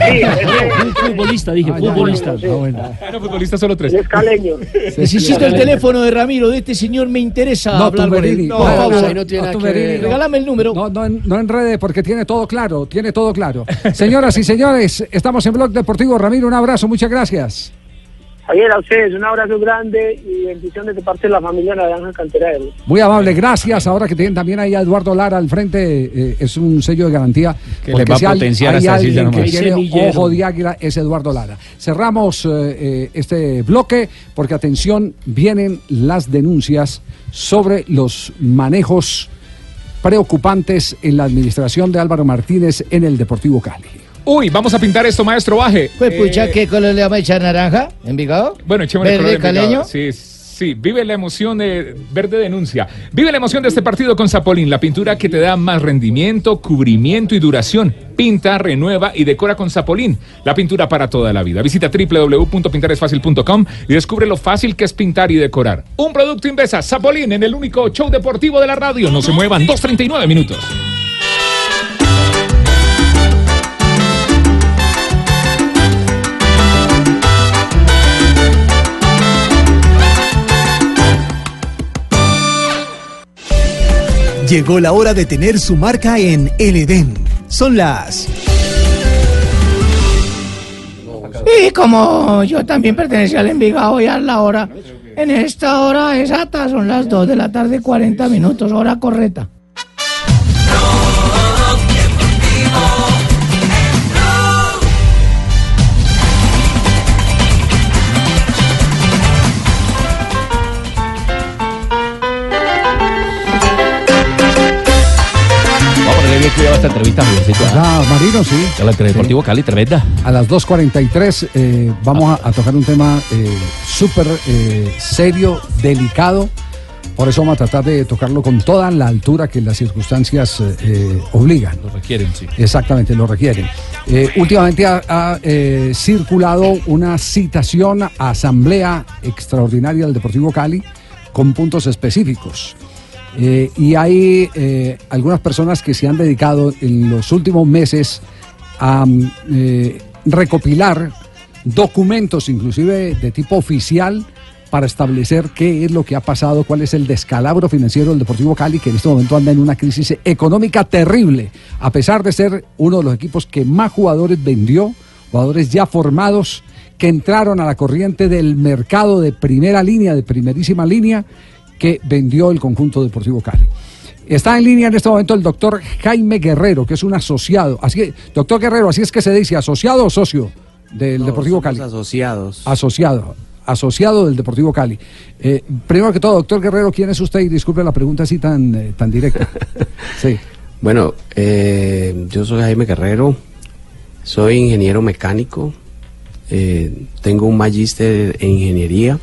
un futbolista, dije, Ah, ya, futbolista. ya, ya, bueno. Bueno, futbolista solo tres. Es caleño. Necesito el teléfono de Ramiro, de este señor me interesa No, hablar con él. No, favor. ahí no tiene nada que ver. Regálame el número. No, no, en- no enrede porque tiene todo claro, tiene todo claro. Señoras y señores, estamos en Blog Deportivo. Ramiro, un abrazo, muchas gracias. Javier, a ustedes un abrazo grande y bendiciones de parte de la familia Naranja Cantera. Muy amable, gracias. Ahora que tienen también ahí a Eduardo Lara al frente, eh, es un sello de garantía. Que porque les va a si potenciar hay, alguien que tiene ojo de águila, es Eduardo Lara. Cerramos eh, eh, este bloque porque, atención, vienen las denuncias sobre los manejos preocupantes en la administración de Álvaro Martínez en el Deportivo Cali. Uy, vamos a pintar esto, maestro Baje. Pues pucha, Eh, ¿qué color le vamos a echar naranja? ¿Envigado? Bueno, echémosle ¿Verde color caleño? Sí, sí. Vive la emoción de Verde Denuncia. Vive la emoción de este partido con Zapolín, la pintura que te da más rendimiento, cubrimiento y duración. Pinta, renueva y decora con Zapolín, la pintura para toda la vida. Visita www.pintaresfacil.com y descubre lo fácil que es pintar y decorar. Un producto Invesa, Zapolín, en el único show deportivo de la radio. No se muevan, 2.39 minutos. Llegó la hora de tener su marca en El Edén. Son las Y como yo también pertenecía al Envigado y a la hora, en esta hora exacta son las 2 de la tarde, 40 minutos, hora correcta. A esta entrevista, Javiercito. Ah, Marino, sí. Cree Deportivo Cali, tremenda. A las 2.43 eh, vamos a, a tocar un tema eh, súper eh, serio, delicado. Por eso vamos a tratar de tocarlo con toda la altura que las circunstancias eh, eh, obligan. Lo requieren, sí. Exactamente, lo requieren. Eh, últimamente ha, ha, eh, circulado una citación a Asamblea Extraordinaria del Deportivo Cali con puntos específicos. Eh, y hay eh, algunas personas que se han dedicado en los últimos meses a mm, eh, recopilar documentos, inclusive de tipo oficial, para establecer qué es lo que ha pasado, cuál es el descalabro financiero del Deportivo Cali, que en este momento anda en una crisis económica terrible, a pesar de ser uno de los equipos que más jugadores vendió, jugadores ya formados, que entraron a la corriente del mercado de primera línea, de primerísima línea, que vendió el conjunto Deportivo Cali. Está en línea en este momento el doctor Jaime Guerrero, que es un asociado. Así, doctor Guerrero, así es que se dice, asociado o socio del Deportivo Cali. asociados. Asociado, asociado del Deportivo Cali. Eh, primero que todo, doctor Guerrero, ¿quién es usted? Y disculpe la pregunta así tan, eh, tan directa. Sí. Bueno, eh, yo soy Jaime Guerrero, soy ingeniero mecánico, tengo un magíster en ingeniería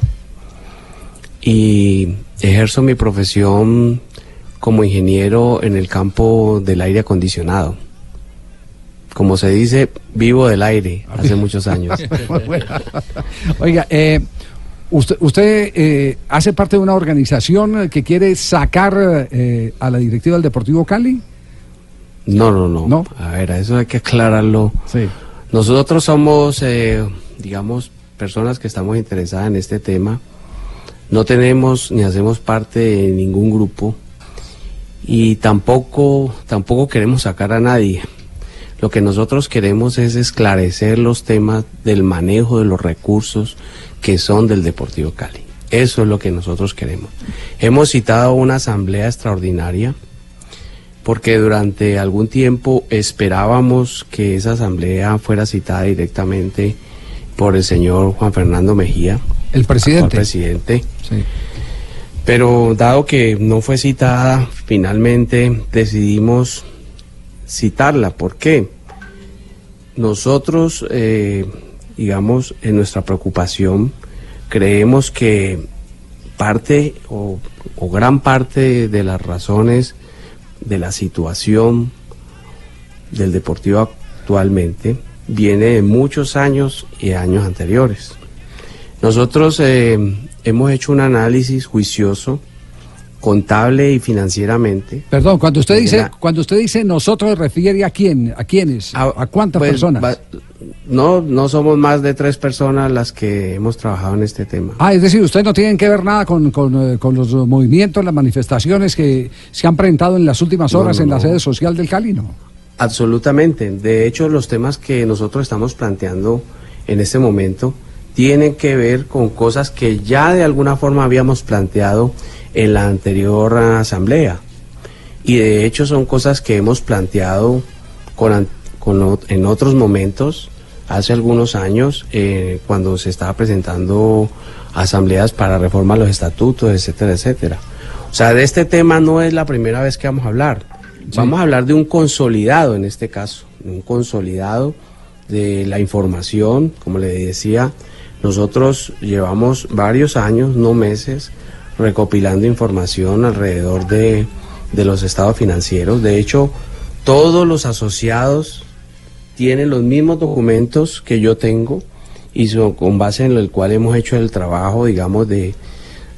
y ejerzo mi profesión como ingeniero en el campo del aire acondicionado. Como se dice, vivo del aire hace muchos años. Oiga, eh, usted, usted eh, hace parte de una organización que quiere sacar eh, a la directiva del Deportivo Cali. No, no, no. A ver, a eso hay que aclararlo. Nosotros somos, eh, digamos, personas que estamos interesadas en este tema. No tenemos ni hacemos parte de ningún grupo y tampoco, tampoco queremos sacar a nadie. Lo que nosotros queremos es esclarecer los temas del manejo de los recursos que son del Deportivo Cali. Eso es lo que nosotros queremos. Hemos citado una asamblea extraordinaria porque durante algún tiempo esperábamos que esa asamblea fuera citada directamente por el señor Juan Fernando Mejía, el presidente. presidente. Pero dado que no fue citada, finalmente decidimos citarla. ¿Por qué? Nosotros, eh, digamos, en nuestra preocupación, creemos que parte o, o gran parte de las razones de la situación del Deportivo actualmente viene de muchos años y años anteriores. Nosotros eh, hemos hecho un análisis juicioso contable y financieramente. Perdón, cuando usted dice, la- cuando usted dice nosotros refiere a quién, a quiénes, a, cuántas Pues, personas. va- no, no somos más de tres personas las que hemos trabajado en este tema. Ah, es decir, ustedes no tienen que ver nada con, con, eh, con los movimientos, las manifestaciones que se han presentado en las últimas No, horas no, en la no. sede social del Cali, ¿no? Absolutamente. De hecho, los temas que nosotros estamos planteando en este momento tienen que ver con cosas que ya de alguna forma habíamos planteado en la anterior asamblea. Y de hecho son cosas que hemos planteado con, con en otros momentos, hace algunos años, eh, cuando se estaba presentando asambleas para reformar los estatutos, etcétera, etcétera. O sea, de este tema no es la primera vez que vamos a hablar. Vamos a hablar de un consolidado en este caso, un consolidado de la información, como le decía, nosotros llevamos varios años, no meses, recopilando información alrededor de, de los estados financieros. De hecho, todos los asociados tienen los mismos documentos que yo tengo y son con base en el cual hemos hecho el trabajo, digamos, de,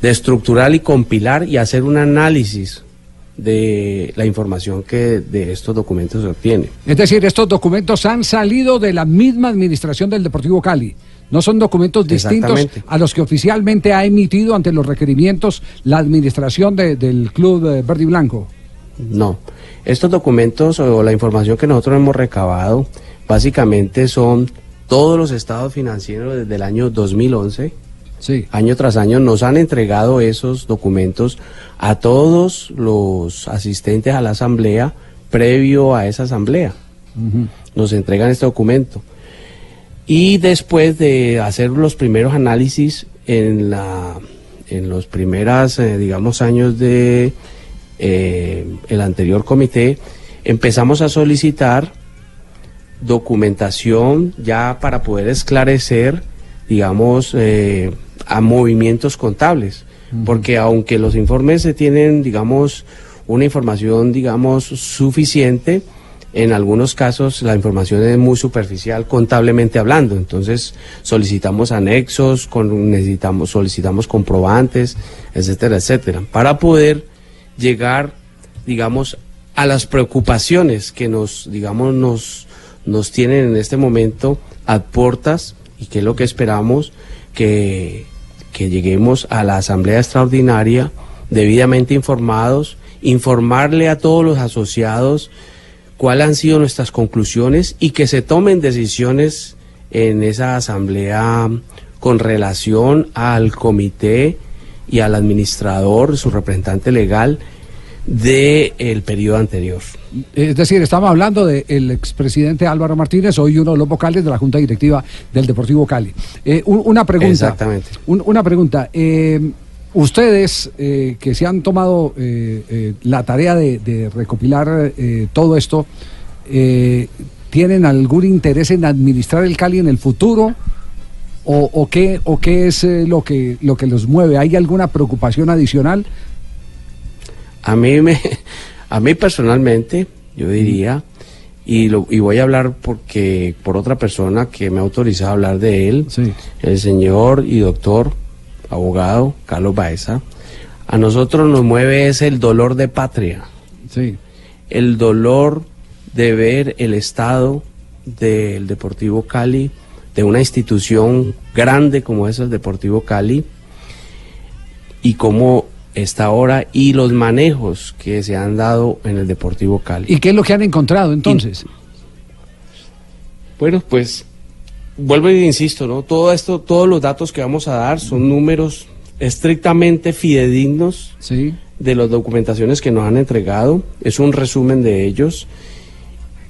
de estructurar y compilar y hacer un análisis de la información que de estos documentos se obtiene. Es decir, estos documentos han salido de la misma administración del Deportivo Cali. No son documentos distintos a los que oficialmente ha emitido ante los requerimientos la administración de- del Club eh, Verde y Blanco. No, estos documentos o la información que nosotros hemos recabado básicamente son todos los estados financieros desde el año 2011. Año tras año nos han entregado esos documentos a todos los asistentes a la asamblea previo a esa asamblea. Nos entregan este documento. Y después de hacer los primeros análisis en la en los primeros, eh, digamos, años de eh, el anterior comité, empezamos a solicitar documentación ya para poder esclarecer, digamos, eh, a movimientos contables. Porque aunque los informes se tienen, digamos, una información, digamos, suficiente, en algunos casos la información es muy superficial contablemente hablando. Entonces solicitamos anexos, con, necesitamos, solicitamos comprobantes, etcétera, etcétera, para poder llegar, digamos, a las preocupaciones que nos, digamos, nos, nos tienen en este momento a portas y que es lo que esperamos que, que lleguemos a la asamblea extraordinaria debidamente informados, informarle a todos los asociados cuáles han sido nuestras conclusiones y que se tomen decisiones en esa asamblea con relación al comité y al administrador, su representante legal del periodo anterior. Es decir, estamos hablando del expresidente Álvaro Martínez, hoy uno de los vocales de la Junta Directiva del Deportivo Cali. Eh, un- una pregunta. Exactamente. Un- una pregunta. eh, ustedes eh, que se han tomado eh, eh, la tarea de, de recopilar todo esto, ¿tienen algún interés en administrar el Cali en el futuro? ¿O, o qué, o qué es lo, que, lo que los mueve? ¿Hay alguna preocupación adicional? A mí, me, a mí personalmente, yo diría, y, lo, y voy a hablar porque por otra persona que me ha autorizado a hablar de él, el señor y doctor, abogado Carlos Baeza, a nosotros nos mueve es el dolor de patria. Sí. El dolor de ver el estado del Deportivo Cali, de una institución grande como es el Deportivo Cali, y cómo está ahora y los manejos que se han dado en el Deportivo Cali. ¿Y qué es lo que han encontrado entonces? Bueno, pues vuelvo y insisto, ¿no? Todo esto, todos los datos que vamos a dar son números estrictamente fidedignos de las documentaciones que nos han entregado. Es un resumen de ellos.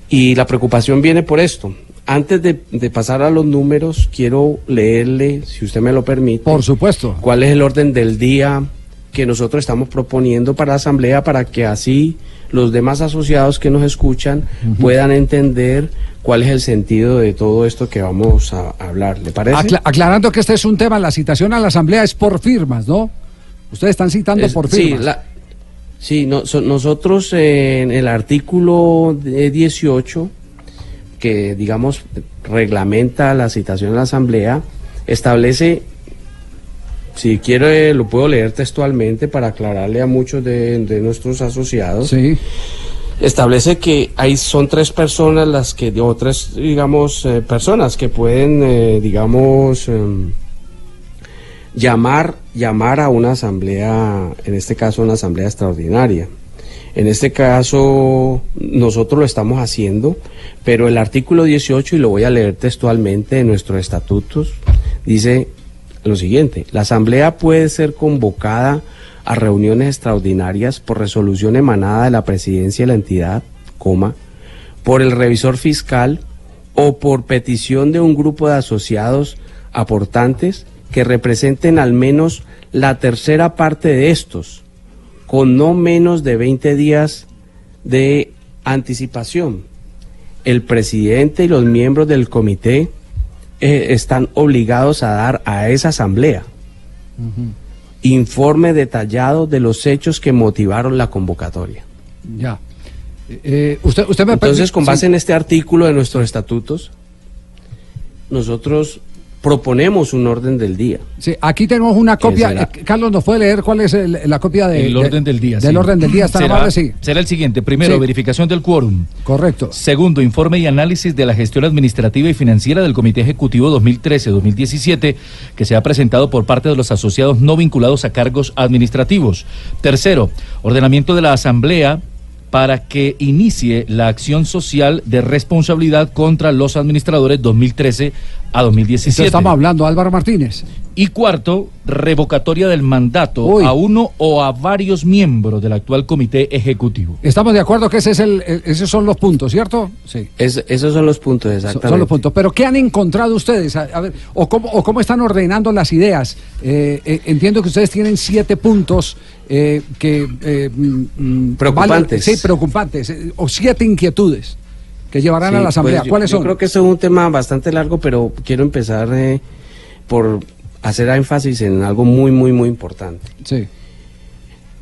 Y la preocupación viene por esto. Antes de, de pasar a los números, quiero leerle, si usted me lo permite. Por supuesto. ¿Cuál es el orden del día que nosotros estamos proponiendo para la Asamblea para que así los demás asociados que nos escuchan puedan entender cuál es el sentido de todo esto que vamos a hablar? ¿Le parece? Acla- aclarando que este es un tema, la citación a la Asamblea es por firmas, ¿no? Ustedes están citando Es- por sí, firmas. la- sí, no- so- nosotros eh, en el artículo de 18, que digamos reglamenta la citación a la Asamblea, establece Si quiere, lo puedo leer textualmente para aclararle a muchos de, de nuestros asociados. Sí. Establece que hay, son tres personas las que, o tres, digamos, eh, personas que pueden, eh, digamos, em, llamar, llamar a una asamblea, en este caso una asamblea extraordinaria. En este caso, nosotros lo estamos haciendo, pero el artículo 18, y lo voy a leer textualmente de nuestros estatutos, dice lo siguiente, la asamblea puede ser convocada a reuniones extraordinarias por resolución emanada de la presidencia de la entidad, coma, por el revisor fiscal o por petición de un grupo de asociados aportantes que representen al menos la tercera parte de estos, con no menos de 20 días de anticipación. El presidente y los miembros del comité eh, están obligados a dar a esa asamblea informe detallado de los hechos que motivaron la convocatoria. Ya. Eh, usted, usted me Entonces, con base sí. en este artículo de nuestros estatutos, nosotros proponemos un orden del día. Sí, aquí tenemos una copia. será? Eh, Carlos, ¿nos puede leer cuál es el- la copia de, el de- orden del día. Del sí. orden del día, ¿está será, amable? Sí. será el siguiente. Primero, Sí. verificación del quórum. Correcto. Segundo, informe y análisis de la gestión administrativa y financiera del Comité Ejecutivo 2013-2017 que se ha presentado por parte de los asociados no vinculados a cargos administrativos. Tercero, ordenamiento de la Asamblea para que inicie la acción social de responsabilidad contra los administradores 2013 a 2017. Entonces estamos hablando, Álvaro Martínez. Y cuarto, revocatoria del mandato a uno o a varios miembros del actual comité ejecutivo. Estamos de acuerdo que ese es el, esos son los puntos, ¿cierto? Sí. Es- esos son los puntos, exactamente. Son los puntos. Pero ¿qué han encontrado ustedes? A, a ver, o cómo, o cómo están ordenando las ideas. Eh, eh, entiendo que ustedes tienen siete puntos eh, que eh, mm, mm, Preocupantes. valen- sí, preocupantes. eh, o siete inquietudes que llevarán a la asamblea. pues yo- ¿Cuáles yo son? creo que eso es un tema bastante largo, pero quiero empezar eh, por hacer énfasis en algo muy, muy, muy importante. Sí.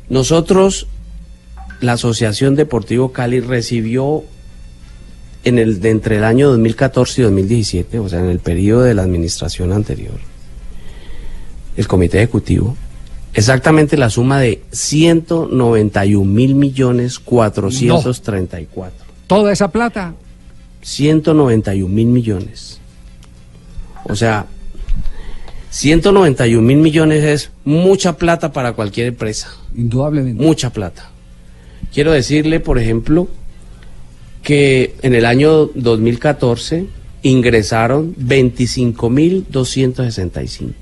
Nosotros, la Asociación Deportivo Cali recibió en el, de entre el año 2014 y 2017, o sea, en el periodo de la administración anterior, el Comité Ejecutivo, exactamente la suma de 191 mil millones 434. Toda esa plata. 191 mil millones. O sea, 191 mil millones es mucha plata para cualquier empresa. Indudablemente. Mucha plata. Quiero decirle, por ejemplo, que en el año 2014 ingresaron 25 mil 265.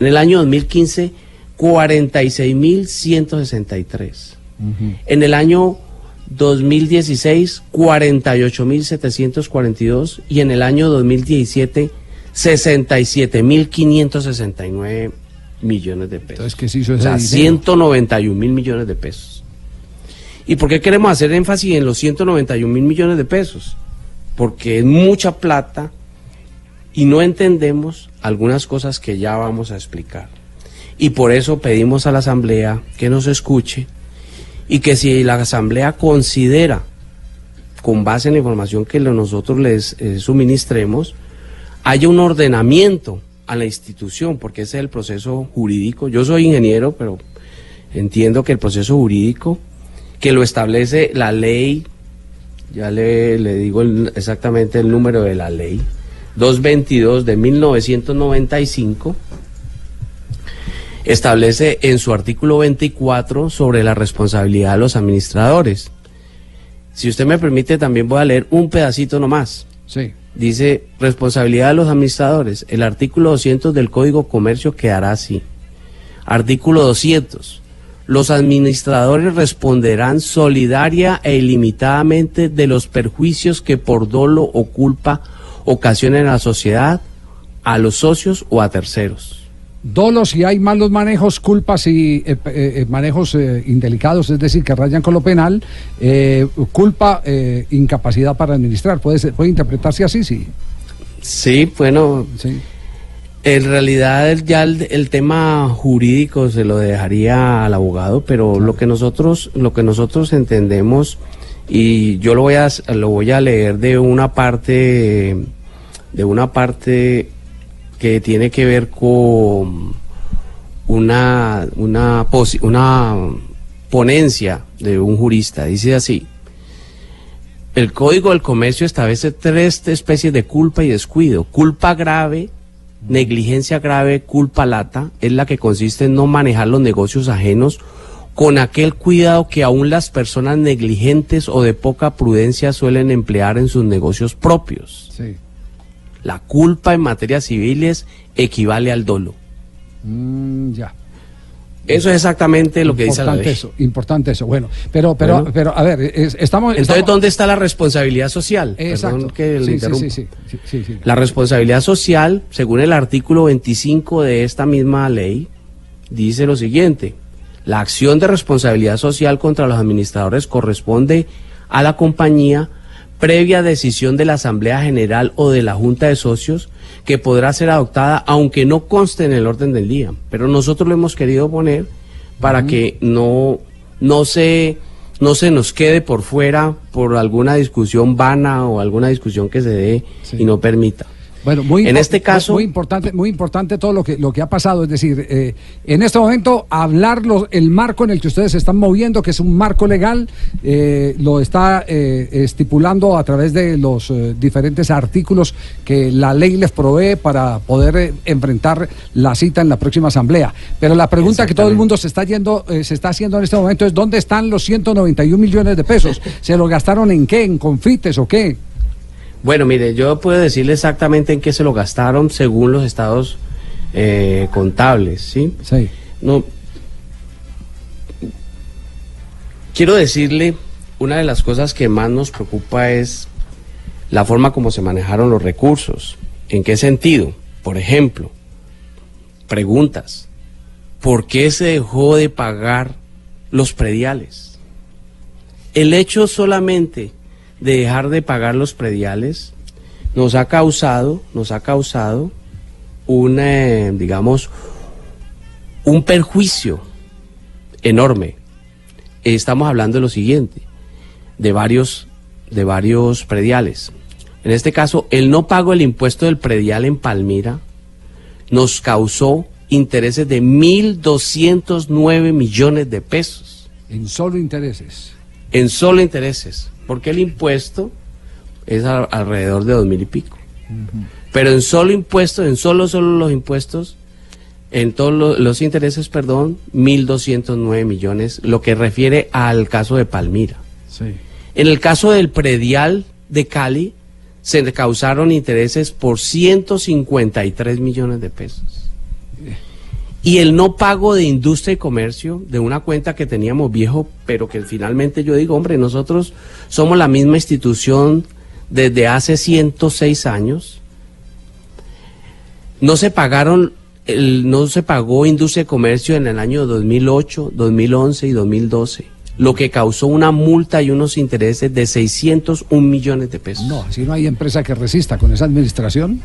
En el año 2015, 46 mil 163. En el año 2016, 48.742 y en el año 2017, 67.569 millones de pesos. Entonces, ¿qué se hizo O ese sea, dinero? 191 mil millones de pesos. ¿Y por qué queremos hacer énfasis en los 191 mil millones de pesos? Porque es mucha plata y no entendemos algunas cosas que ya vamos a explicar. Y por eso pedimos a la Asamblea que nos escuche y que si la Asamblea considera, con base en la información que nosotros les eh, suministremos, haya un ordenamiento a la institución, porque ese es el proceso jurídico. Yo soy ingeniero, pero entiendo que el proceso jurídico, que lo establece la ley, ya le, digo exactamente el número de la ley, 222 de 1995, establece en su artículo 24 sobre la responsabilidad de los administradores. Si usted me permite, también voy a leer un pedacito nomás. Sí. Dice, responsabilidad de los administradores. El artículo 200 del Código Comercio quedará así. Artículo 200. Los administradores responderán solidaria e ilimitadamente de los perjuicios que por dolo o culpa ocasionen a la sociedad, a los socios o a terceros. Dolos si hay malos manejos, culpas y eh, eh, manejos eh, indelicados, es decir, que rayan con lo penal, culpa, incapacidad para administrar. ¿Puede, ser- puede interpretarse así, sí. Sí, bueno, en realidad ya el, el tema jurídico se lo dejaría al abogado, pero lo que nosotros lo que nosotros entendemos y yo lo voy a lo voy a leer de una parte de una parte que tiene que ver con una, una, una ponencia de un jurista. Dice así, el Código del Comercio establece tres especies de culpa y descuido. Culpa grave, negligencia grave, culpa lata, es la que consiste en no manejar los negocios ajenos con aquel cuidado que aún las personas negligentes o de poca prudencia suelen emplear en sus negocios propios. La culpa en materias civiles equivale al dolo. Mm, ya. Eso es exactamente lo que dice la ley. Eso, importante eso. Bueno, pero, pero, pero, a ver, estamos. Entonces, ¿dónde está la responsabilidad social? Exacto. que sí, sí, sí, sí, La responsabilidad social, según el artículo 25 de esta misma ley, dice lo siguiente: la acción de responsabilidad social contra los administradores corresponde a la compañía previa decisión de la Asamblea General o de la Junta de Socios que podrá ser adoptada aunque no conste en el orden del día. Pero nosotros lo hemos querido poner para que no, no, se, no se nos quede por fuera por alguna discusión vana o alguna discusión que se dé y no permita. Bueno, muy en este caso muy importante, muy importante todo lo que lo que ha pasado, es decir, eh, en este momento hablar el marco en el que ustedes se están moviendo, que es un marco legal, eh, lo está eh, estipulando a través de los diferentes artículos que la ley les provee para poder enfrentar la cita en la próxima asamblea. Pero la pregunta que todo el mundo se está yendo, se está haciendo en este momento es dónde están los 191 millones de pesos. ¿Se lo gastaron en qué? ¿En confites o qué? Bueno, mire, yo puedo decirle exactamente en qué se lo gastaron según los estados eh, contables, ¿sí? Sí. No. Quiero decirle, una de las cosas que más nos preocupa es la forma como se manejaron los recursos. ¿En qué sentido? Por ejemplo, preguntas. ¿Por qué se dejó de pagar los prediales? El hecho solamente de dejar de pagar los prediales nos ha causado, nos ha causado un, eh, digamos, un perjuicio enorme. Estamos hablando de lo siguiente, de varios, de varios prediales. En este caso, el no pago del impuesto del predial en Palmira nos causó intereses de 1.209 millones de pesos. En solo intereses. En solo intereses porque el impuesto es alrededor de dos mil y pico. Pero en solo impuestos, en solo, solo los impuestos, en todos los, intereses, perdón, 1.209 millones, lo que refiere al caso de Palmira. En el caso del predial de Cali, se causaron intereses por 153 millones de pesos. Y el no pago de industria y comercio de una cuenta que teníamos viejo, pero que finalmente yo digo, hombre, nosotros somos la misma institución desde hace 106 años. No se pagaron, el, no se pagó industria y comercio en el año 2008, 2011 y 2012 lo que causó una multa y unos intereses de 601 millones de pesos. No, si no hay empresa que resista con esa administración.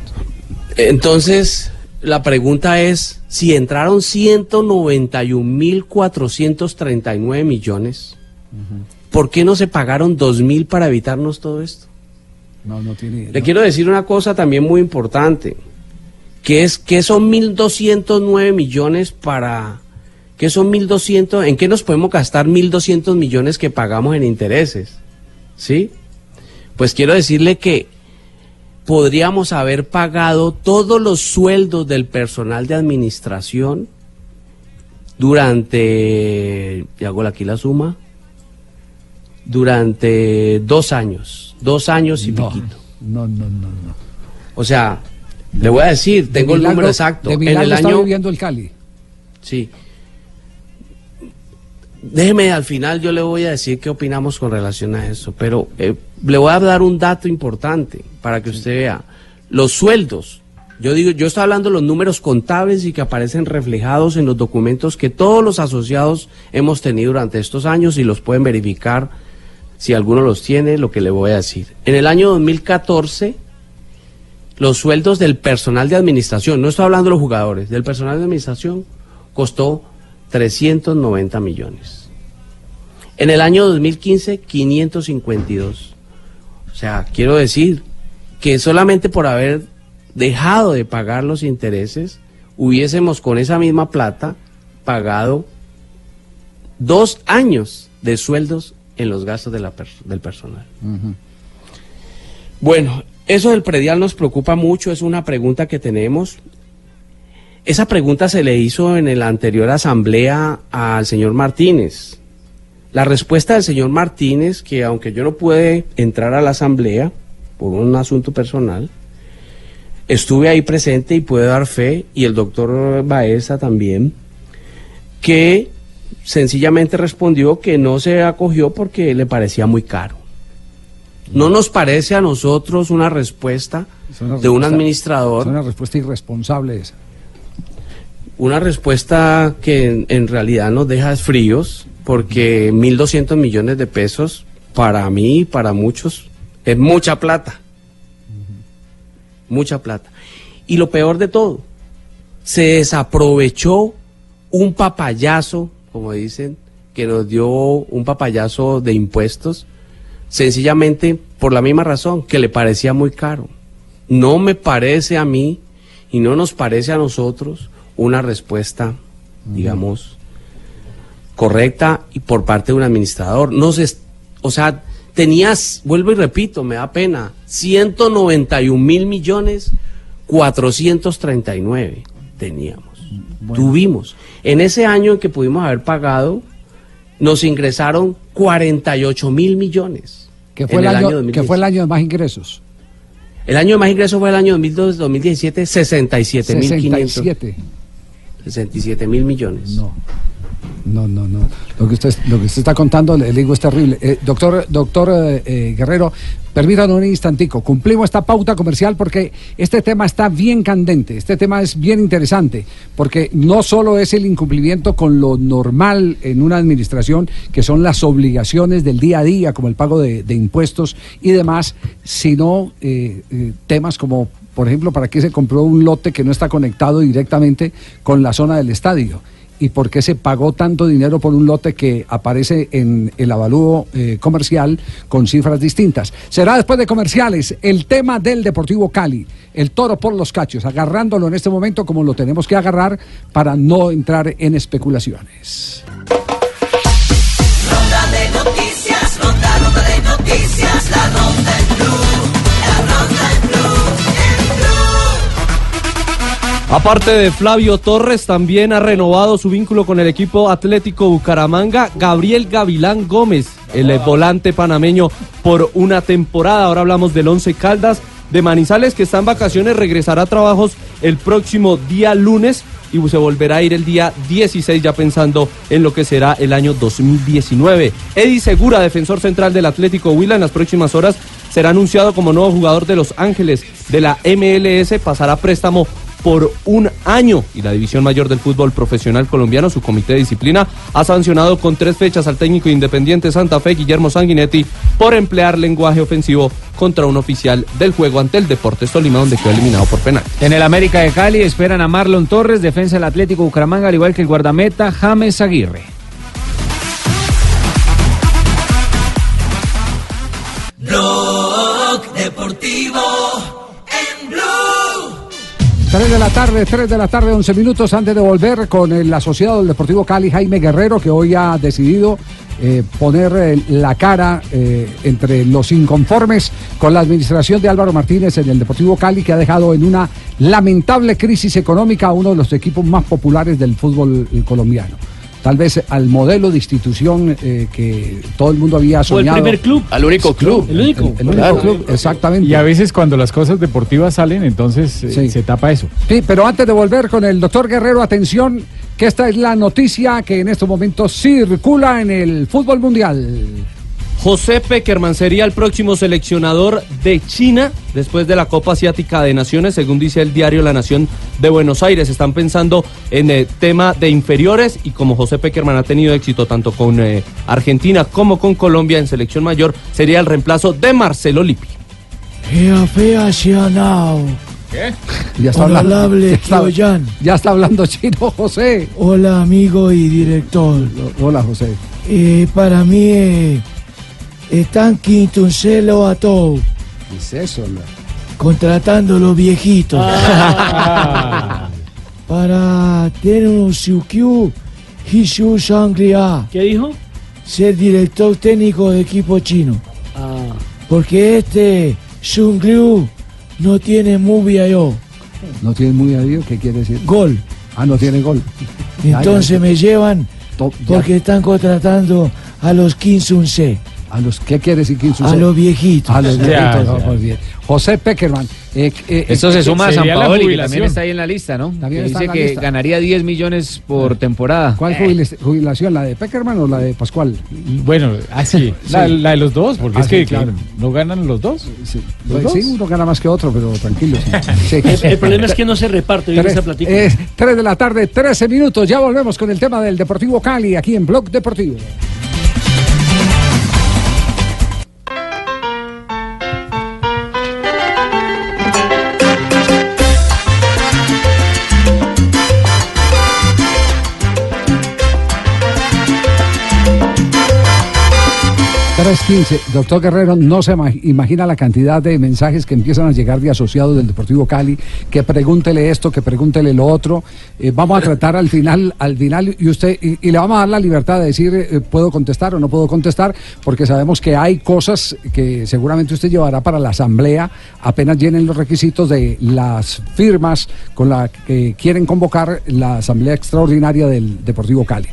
Entonces, la pregunta es, si entraron 191.439 millones, ¿por qué no se pagaron 2.000 para evitarnos todo esto? No, no tiene... Le quiero decir una cosa también muy importante, que es que son 1.209 millones para... ¿Qué son 1.200? ¿En qué nos podemos gastar 1.200 millones que pagamos en intereses? ¿Sí? Pues quiero decirle que podríamos haber pagado todos los sueldos del personal de administración durante, y hago aquí la suma, durante dos años, dos años y piquito. No, no, no, no. O sea, le voy a decir, tengo el número exacto. en el año viviendo el Cali. Sí. Déjeme al final yo le voy a decir qué opinamos con relación a eso, pero eh, le voy a dar un dato importante para que usted vea. Los sueldos, yo digo, yo estoy hablando de los números contables y que aparecen reflejados en los documentos que todos los asociados hemos tenido durante estos años y los pueden verificar si alguno los tiene, lo que le voy a decir. En el año 2014, los sueldos del personal de administración, no estoy hablando de los jugadores, del personal de administración, costó 390 millones. En el año 2015, 552. O sea, quiero decir que solamente por haber dejado de pagar los intereses, hubiésemos con esa misma plata pagado dos años de sueldos en los gastos de la pers- del personal. Bueno, eso del predial nos preocupa mucho, es una pregunta que tenemos. Esa pregunta se le hizo en la anterior asamblea al señor Martínez. La respuesta del señor Martínez, que aunque yo no pude entrar a la asamblea por un asunto personal, estuve ahí presente y puedo dar fe, y el doctor Baeza también, que sencillamente respondió que no se acogió porque le parecía muy caro. ¿No nos parece a nosotros una respuesta Es una de un respuesta- administrador? Es una respuesta irresponsable esa. Una respuesta que en, realidad nos deja fríos, porque 1.200 millones de pesos, para mí y para muchos, es mucha plata. Mucha plata. Y lo peor de todo, se desaprovechó un papayazo, como dicen, que nos dio un papayazo de impuestos, sencillamente por la misma razón, que le parecía muy caro. No me parece a mí y no nos parece a nosotros una respuesta, digamos, correcta y por parte de un administrador. No se, o sea, tenías, vuelvo y repito, me da pena, 191 mil millones 439 teníamos. Tuvimos. En ese año en que pudimos haber pagado, nos ingresaron 48 mil millones. Que fue, el año, que 2010. fue el año de más ingresos. El año de más ingresos fue el año 2002, 2017, 67 mil 67. 67 mil millones. No. No, no, no. Lo que usted, lo que usted está contando, le digo, es terrible. Eh, doctor doctor eh, eh, Guerrero, permítanos un instantico. Cumplimos esta pauta comercial porque este tema está bien candente. Este tema es bien interesante porque no solo es el incumplimiento con lo normal en una administración, que son las obligaciones del día a día, como el pago de, impuestos y demás, sino temas como por ejemplo, ¿para qué se compró un lote que no está conectado directamente con la zona del estadio? ¿Y por qué se pagó tanto dinero por un lote que aparece en el avalúo eh, comercial con cifras distintas? Será después de comerciales el tema del Deportivo Cali, el toro por los cachos, agarrándolo en este momento como lo tenemos que agarrar para no entrar en especulaciones. Ronda de noticias, ronda, ronda de noticias, la ronda Aparte de Flavio Torres, también ha renovado su vínculo con el equipo Atlético Bucaramanga, Gabriel Gavilán Gómez, el volante panameño, por una temporada. Ahora hablamos del Once Caldas de Manizales, que está en vacaciones, regresará a trabajos el próximo día lunes y se volverá a ir el día 16 ya pensando en lo que será el año 2019. Eddie Segura, defensor central del Atlético Huila, en las próximas horas será anunciado como nuevo jugador de Los Ángeles de la MLS, pasará préstamo por un año y la División Mayor del Fútbol Profesional Colombiano, su comité de disciplina, ha sancionado con tres fechas al técnico independiente Santa Fe, Guillermo Sanguinetti, por emplear lenguaje ofensivo contra un oficial del juego ante el Deportes Tolima, donde quedó eliminado por penal. En el América de Cali esperan a Marlon Torres, defensa del Atlético Bucaramanga, al igual que el guardameta James Aguirre. Blog Deportivo. 3 de la tarde, 3 de la tarde, 11 minutos antes de volver con el asociado del Deportivo Cali, Jaime Guerrero, que hoy ha decidido eh, poner eh, la cara eh, entre los inconformes con la administración de Álvaro Martínez en el Deportivo Cali, que ha dejado en una lamentable crisis económica a uno de los equipos más populares del fútbol colombiano. Tal vez al modelo de institución eh, que todo el mundo había soñado. Al único club. El único, el único club, exactamente. Y a veces cuando las cosas deportivas salen, entonces eh, se tapa eso. Sí, pero antes de volver con el doctor Guerrero, atención, que esta es la noticia que en estos momentos circula en el fútbol mundial. José Peckerman sería el próximo seleccionador de China después de la Copa Asiática de Naciones, según dice el diario La Nación de Buenos Aires. Están pensando en el tema de inferiores y como José Peckerman ha tenido éxito tanto con eh, Argentina como con Colombia en selección mayor, sería el reemplazo de Marcelo Lippi. Fea, fea, Xianao. ¿Qué? Ya está hablando, ya está- ya está hablando chino, José. Hola, amigo y director. Hola, José. Eh, para mí, eh, están quintuncelo a todo, ¿Qué es eso? la- contratando los viejitos. Ah. para tener un Siukiu Hishu Shangri-A. ¿Qué dijo? Ser director técnico de equipo chino. Ah. Porque este Sun Ryu no tiene movie yo. ¿No tiene muy adiós? ¿Qué quiere decir? Gol. Ah, no tiene gol. Entonces Ya, ya. me llevan porque están contratando a los Kim Sun-se. ¿A los qué quiere decir A los viejitos. A los viejitos, ya. no. José Peckerman. eh, eh, Esto eh, se suma a San Paoli, que también está ahí en la lista, ¿no? También Que está dice en la que lista. ganaría 10 millones por temporada. ¿Cuál jubila- jubilación? ¿La de Peckerman o la de Pascual? Bueno, así, la, Sí. la de los dos, porque Ah, es sí, que claro. no ganan los dos. Pues ¿Los sí, dos? uno gana más que otro, pero tranquilo. sí. Sí. El, el problema es que no se reparte bien Tres, esa platica. eh, tres de la tarde, 13 minutos. Ya volvemos con el tema del Deportivo Cali aquí en Blog Deportivo. Doctor Guerrero, no se ima- imagina la cantidad de mensajes que empiezan a llegar de asociados del Deportivo Cali, que pregúntele esto, que pregúntele lo otro. Eh, vamos a tratar al final, al final, y usted, y, le vamos a dar la libertad de decir eh, puedo contestar o no puedo contestar, porque sabemos que hay cosas que seguramente usted llevará para la asamblea, apenas llenen los requisitos de las firmas con las que quieren convocar la asamblea extraordinaria del Deportivo Cali.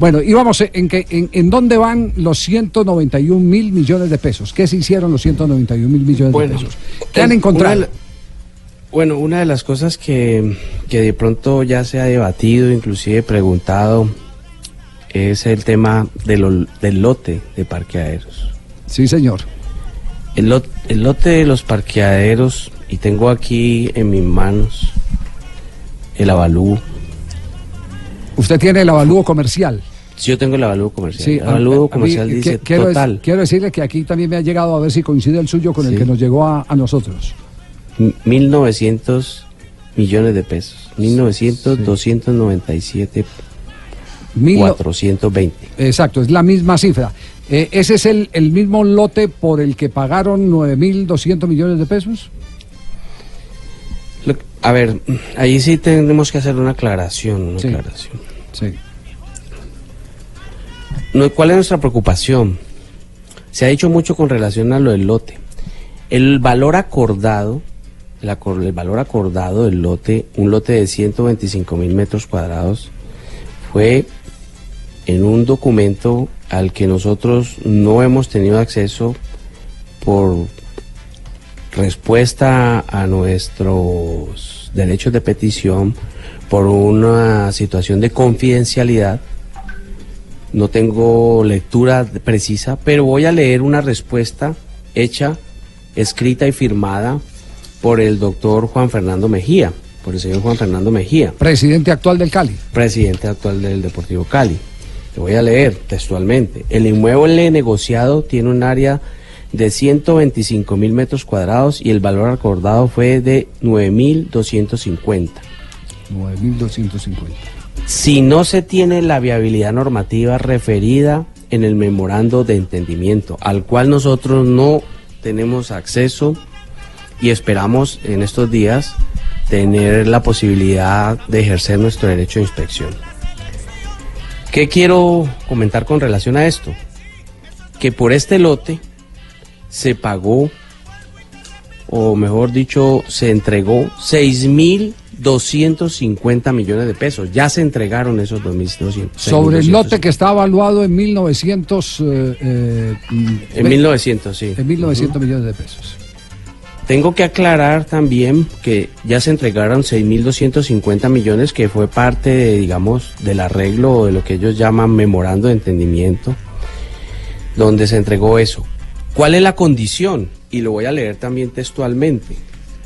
Bueno, y vamos en que en dónde van los 191 mil millones de pesos. ¿Qué se hicieron los 191 mil millones Bueno, de pesos? ¿Qué han encontrado? una bueno, una de las cosas que, que de pronto ya se ha debatido, inclusive preguntado, es el tema de lo- del lote de parqueaderos. Sí, señor. El, lot- el lote de los parqueaderos, y tengo aquí en mis manos el avalúo. Usted tiene el avalúo comercial. Sí, yo tengo el avalúo comercial. Sí, el avalúo mí, comercial dice quiero, total. quiero decirle que aquí también me ha llegado a ver si coincide el suyo con el Sí. que nos llegó a, a nosotros. 1.900 millones de pesos. 1.900, 297, Mil- 420. Exacto, es la misma cifra. Eh, ¿Ese es el, el mismo lote por el que pagaron 9.200 millones de pesos? Lo- a ver, ahí sí tenemos que hacer una aclaración. Una Sí. aclaración. Sí. ¿Cuál es nuestra preocupación? Se ha dicho mucho con relación a lo del lote. El valor acordado, el, el valor acordado del lote, un lote de 125 mil metros cuadrados, fue en un documento al que nosotros no hemos tenido acceso por respuesta a nuestros derechos de petición, por una situación de confidencialidad. No tengo lectura precisa, pero voy a leer una respuesta hecha, escrita y firmada por el doctor Juan Fernando Mejía, por el señor Juan Fernando Mejía Presidente actual del Cali. presidente actual del Deportivo Cali. Te voy a leer textualmente. El inmueble negociado tiene un área de 125 mil metros cuadrados y el valor acordado fue de 9.250. 9.250. Si no se tiene la viabilidad normativa referida en el memorando de entendimiento, al cual nosotros no tenemos acceso y esperamos en estos días tener la posibilidad de ejercer nuestro derecho de inspección. ¿Qué quiero comentar con relación a esto? Que por este lote se pagó, o mejor dicho, se entregó 6.250 millones de pesos. Ya se entregaron esos 2.200. Sobre el lote que está evaluado en 1.900... eh, eh, En 1900, sí. En 1.900 millones de pesos. Tengo que aclarar también que ya se entregaron 6.250 millones, que fue parte, de, digamos, del arreglo o de lo que ellos llaman memorando de entendimiento, donde se entregó eso. ¿Cuál es la condición? Y lo voy a leer también textualmente.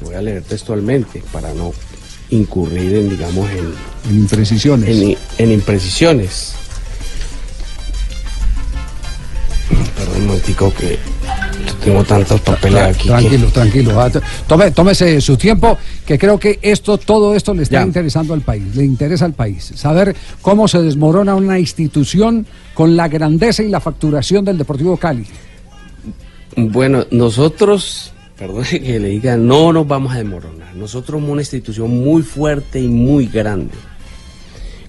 Lo voy a leer textualmente para no incurrir en, digamos, en, En imprecisiones. en, en imprecisiones. Perdón un momentico que tengo tantos papeles aquí. que- Tranquilo, tranquilo. Ah, Tome, tómese su tiempo, que creo que esto, todo esto le está Ya. interesando al país, le interesa al país. Saber cómo se desmorona una institución con la grandeza y la facturación del Deportivo Cali. Bueno, nosotros, perdón que le diga, no nos vamos a desmoronar. Nosotros somos una institución muy fuerte y muy grande.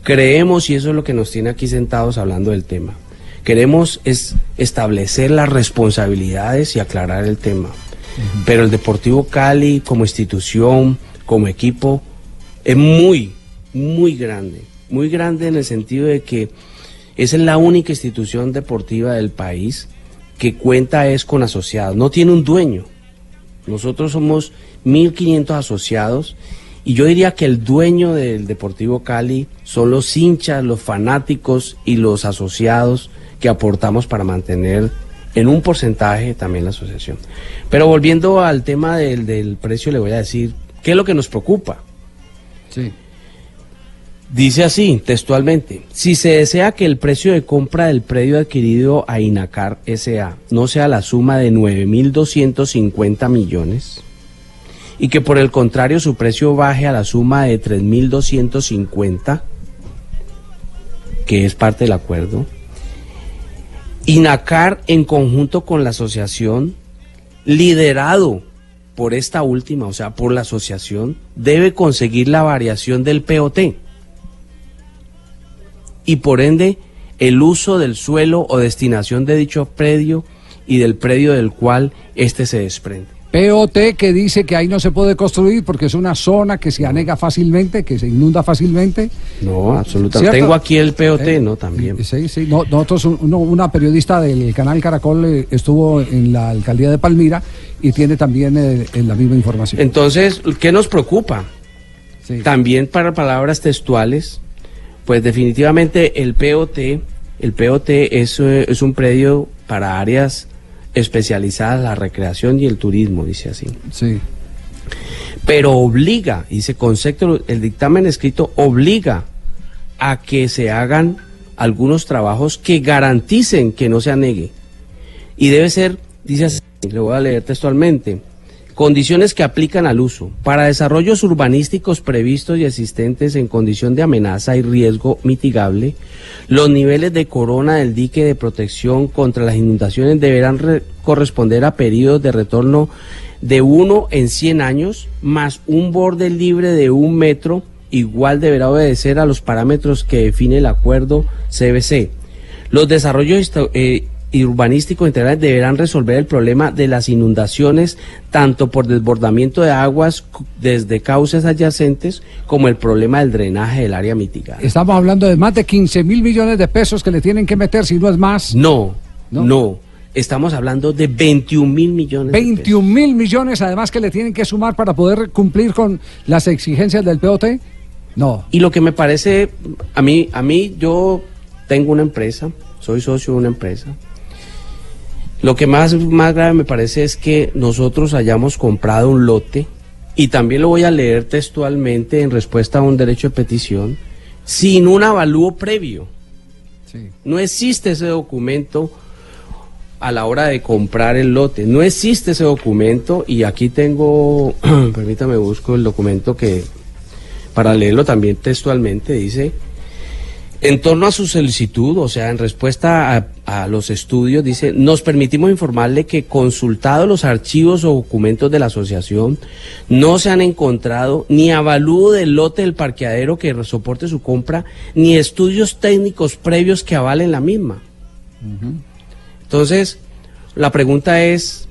creemos, y eso es lo que nos tiene aquí sentados hablando del tema, queremos es establecer las responsabilidades y aclarar el tema. Pero el Deportivo Cali como institución, como equipo, es muy, muy grande. Muy grande en el sentido de que es la única institución deportiva del país que cuenta es con asociados, no tiene un dueño. Nosotros somos 1.500 asociados y yo diría que el dueño del Deportivo Cali son los hinchas, los fanáticos y los asociados que aportamos para mantener en un porcentaje también la asociación. Pero volviendo al tema del, del precio, le voy a decir, ¿qué es lo que nos preocupa? Sí. Dice así, textualmente, si se desea que el precio de compra del predio adquirido a Inacar SA no sea la suma de 9.250 millones y que por el contrario su precio baje a la suma de 3.250, que es parte del acuerdo, Inacar en conjunto con la asociación, liderado por esta última, o sea, por la asociación, debe conseguir la variación del POT y por ende el uso del suelo o destinación de dicho predio y del predio del cual éste se desprende. POT que dice que ahí no se puede construir porque es una zona que se anega fácilmente, que se inunda fácilmente. No, absolutamente. ¿Cierto? Tengo aquí el POT, Eh, ¿no? También. Sí, sí. No, nosotros, uno- una periodista del canal Caracol eh, estuvo en la alcaldía de Palmira y tiene también eh, la misma información. Entonces, ¿qué nos preocupa? También para palabras textuales, pues definitivamente el POT, el POT es, eh, es un predio para áreas especializadas, la recreación y el turismo, dice así. Sí. Pero obliga, dice concepto, el dictamen escrito obliga a que se hagan algunos trabajos que garanticen que no se anegue. Y debe ser, dice así, le voy a leer textualmente, condiciones que aplican al uso. Para desarrollos urbanísticos previstos y existentes en condición de amenaza y riesgo mitigable, los niveles de corona del dique de protección contra las inundaciones deberán re- corresponder a periodos de retorno de 1 en 100 años, más un borde libre de un metro, igual deberá obedecer a los parámetros que define el acuerdo CBC. Los desarrollos eh, y urbanísticos integrales deberán resolver el problema de las inundaciones tanto por desbordamiento de aguas desde cauces adyacentes como el problema del drenaje del área mitigada. Estamos hablando de más de 15 mil millones de pesos que le tienen que meter, si no es más. No, no, Estamos hablando de 21 mil millones. de 21 mil millones además que le tienen que sumar para poder cumplir con las exigencias del POT. No. Y lo que me parece, a mí, a mí yo tengo una empresa, soy socio de una empresa. Lo que más, más grave me parece es que nosotros hayamos comprado un lote, y también lo voy a leer textualmente en respuesta a un derecho de petición, sin un avalúo previo. No existe ese documento a la hora de comprar el lote. No existe ese documento y aquí tengo, permítame busco el documento que para leerlo también textualmente dice, en torno a su solicitud, o sea, en respuesta a, a los estudios, dice, nos permitimos informarle que consultados los archivos o documentos de la asociación, no se han encontrado ni avalúo del lote del parqueadero que soporte su compra, ni estudios técnicos previos que avalen la misma. Entonces, la pregunta es,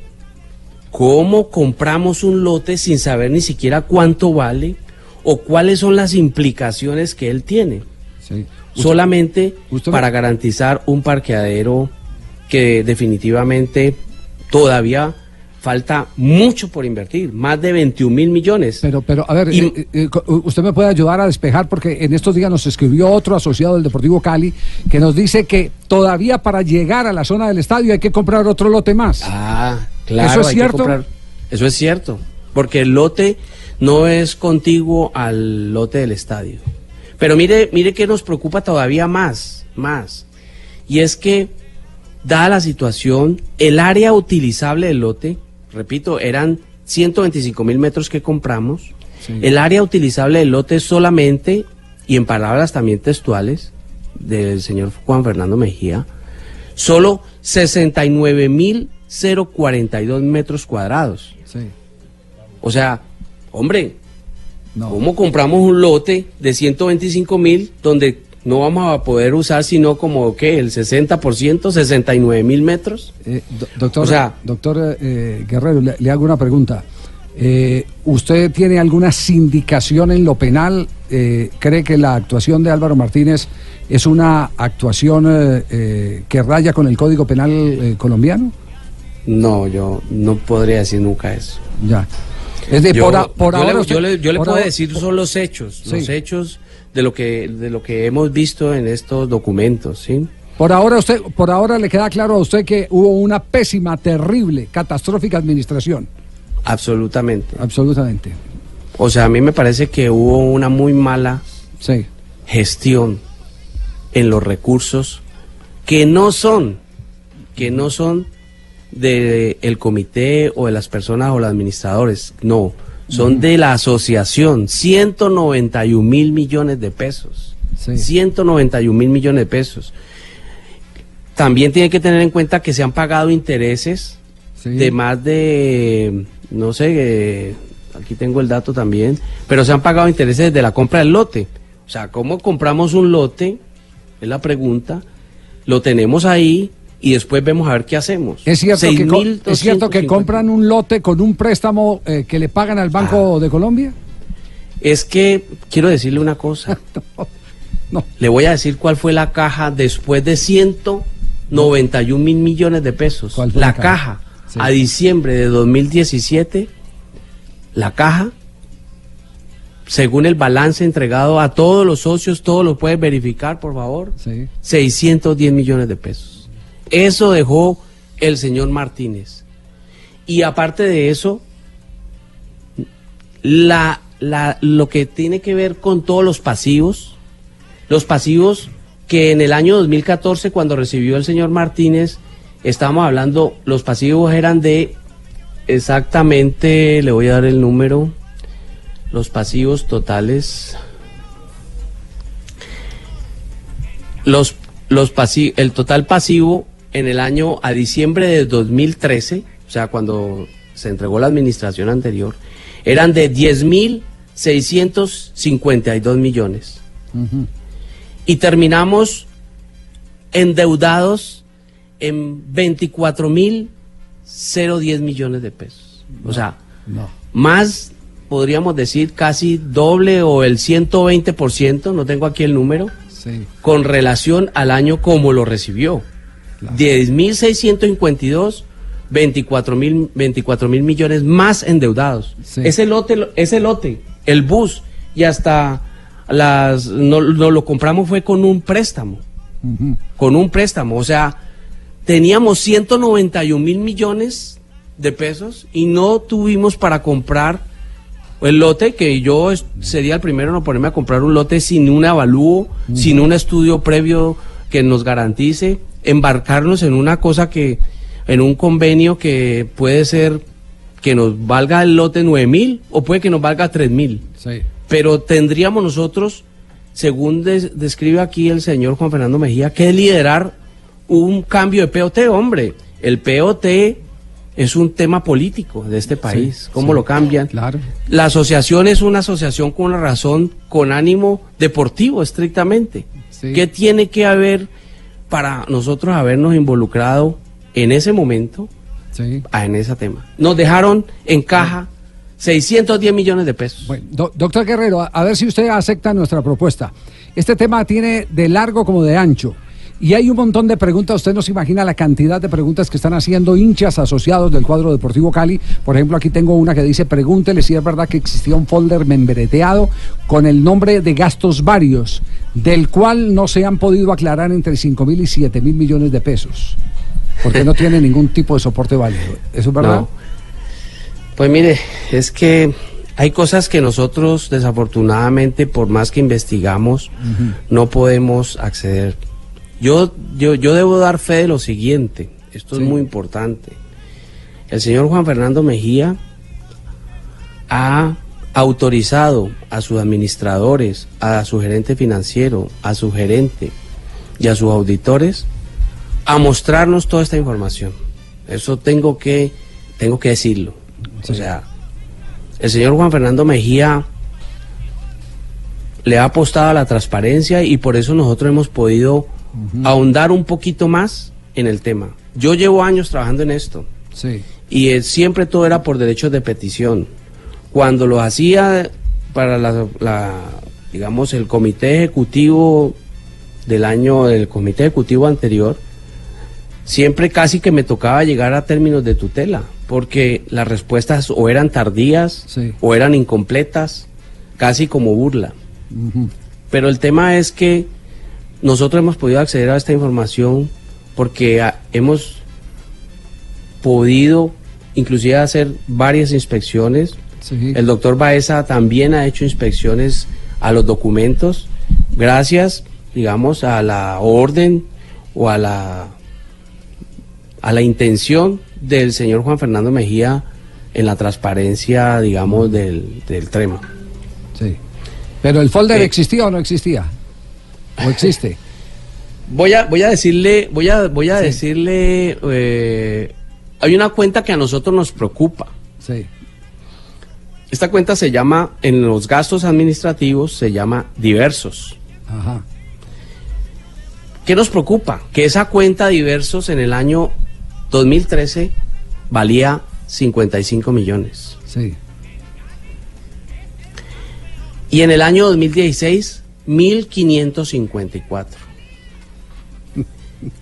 ¿cómo compramos un lote sin saber ni siquiera cuánto vale o cuáles son las implicaciones que él tiene? Solamente para garantizar un parqueadero que definitivamente todavía falta mucho por invertir, más de 21 mil millones. Pero, pero, a ver, Y- eh, eh, usted me puede ayudar a despejar porque en estos días nos escribió otro asociado del Deportivo Cali que nos dice que todavía para llegar a la zona del estadio hay que comprar otro lote más. Ah, claro, ¿Eso es hay que cierto? comprar- Eso es cierto, porque el lote no es contiguo al lote del estadio. Pero mire, mire que nos preocupa todavía más, más. Y es que, dada la situación, el área utilizable del lote, repito, eran 125 mil metros que compramos. El área utilizable del lote solamente, y en palabras también textuales del señor Juan Fernando Mejía, solo 69 mil 042 metros cuadrados. O sea, hombre, ¿cómo compramos un lote de 125 mil donde no vamos a poder usar sino como, ¿qué? El 60%, 69 mil metros. Eh, do- doctor, O sea- doctor eh, Guerrero, le, le hago una pregunta. Eh, ¿Usted tiene alguna sindicación en lo penal? ¿Cree que la actuación de Álvaro Martínez es una actuación que raya con el Código Penal colombiano? No, yo no podría decir nunca eso. Ya. Es de yo, por, a- por yo ahora le, usted- yo le- yo le por puedo ahora- decir son los hechos, Sí. los hechos de lo que de lo que hemos visto en estos documentos, ¿sí? Por ahora usted, por ahora le queda claro a usted que hubo una pésima, terrible, catastrófica administración. Absolutamente. Absolutamente. O sea, a mí me parece que hubo una muy mala Sí. gestión en los recursos que no son, que no son del el comité o de las personas o los administradores, no, son Ujú. de la asociación, 191 mil millones de pesos. Sí. 191 mil millones de pesos. También tiene que tener en cuenta que se han pagado intereses de más de, no sé, eh, aquí tengo el dato también, pero se han pagado intereses de la compra del lote. O sea, ¿cómo compramos un lote? Es la pregunta. Lo tenemos ahí y después vemos a ver qué hacemos. Es cierto, que, co- 6.250. es cierto que compran un lote con un préstamo eh, que le pagan al Banco de Colombia. Es que quiero decirle una cosa. Le voy a decir cuál fue la caja después de 191 mil millones de pesos. fue La la caja? caja, a diciembre de 2017, la caja, según el balance entregado a todos los socios, todos lo pueden verificar, por favor, 610 millones de pesos. Eso dejó el señor Martínez. Y aparte de eso, la, la, lo que tiene que ver con todos los pasivos, los pasivos que en el año 2014, cuando recibió el señor Martínez, estábamos hablando, los pasivos eran de exactamente, le voy a dar el número, los pasivos totales, los, los pasi- el total pasivo en el año a diciembre de 2013, o sea, cuando se entregó la administración anterior, eran de 10.652 millones. Y terminamos endeudados en 24.010 millones de pesos. O sea, No. más podríamos decir casi doble o el 120%, no tengo aquí el número, Sí. con relación al año como lo recibió. 10.652, 24 mil 24 mil millones más endeudados. Ese lote, ese lote, el bus y hasta las no, no lo compramos fue con un préstamo, con un préstamo, o sea, teníamos 191 mil millones de pesos y no tuvimos para comprar el lote que yo sería el primero en no ponerme a comprar un lote sin un avalúo, sin un estudio previo que nos garantice embarcarnos en una cosa que en un convenio que puede ser que nos valga el lote 9 mil o puede que nos valga 3 mil Sí. pero tendríamos nosotros, según des- describe aquí el señor Juan Fernando Mejía, que liderar un cambio de POT, hombre. El POT es un tema político de este país. ¿Cómo sí, lo cambian? Claro. La asociación es una asociación con una razón, con ánimo deportivo estrictamente. ¿Qué tiene que haber para nosotros habernos involucrado en ese momento Sí. en ese tema? Nos dejaron en caja 610 millones de pesos. Do- doctor Guerrero, a, a ver si usted acepta nuestra propuesta. Este tema tiene de largo como de ancho. Y hay un montón de preguntas, usted no se imagina la cantidad de preguntas que están haciendo hinchas asociados del cuadro deportivo Cali. Por ejemplo, aquí tengo una que dice, pregúntele si es verdad que existía un folder membreteado con el nombre de gastos varios, del cual no se han podido aclarar entre 5 mil y 7 mil millones de pesos, porque no tiene ningún tipo de soporte válido. ¿Eso es verdad? No. Pues mire, es que hay cosas que nosotros desafortunadamente, por más que investigamos, no podemos acceder. Yo, yo, yo debo dar fe de lo siguiente, esto Sí. es muy importante. El señor Juan Fernando Mejía ha autorizado a sus administradores, a su gerente financiero, a su gerente y a sus auditores a mostrarnos toda esta información. Eso tengo que, tengo que decirlo. O sea, el señor Juan Fernando Mejía le ha apostado a la transparencia y por eso nosotros hemos podido ahondar un poquito más en el tema. Yo llevo años trabajando en esto Sí. y eh, siempre todo era por derechos de petición. Cuando lo hacía para la, la, digamos, el comité ejecutivo del año, el comité ejecutivo anterior, siempre casi que me tocaba llegar a términos de tutela, porque las respuestas o eran tardías o eran incompletas, casi como burla. Pero el tema es que nosotros hemos podido acceder a esta información porque hemos podido inclusive hacer varias inspecciones. El doctor Baeza también ha hecho inspecciones a los documentos gracias, digamos, a la orden o a la a la intención del señor Juan Fernando Mejía en la transparencia, digamos, del, del trema. Sí. Pero el folder Eh, existía o no existía? ¿O existe? Voy a, voy a decirle, voy a, voy a decirle, eh, hay una cuenta que a nosotros nos preocupa. Sí. Esta cuenta se llama, en los gastos administrativos, se llama diversos. Ajá. ¿Qué nos preocupa? Que esa cuenta diversos en el año 2013 valía 55 millones. Sí. Y en el año 2016, 1.554.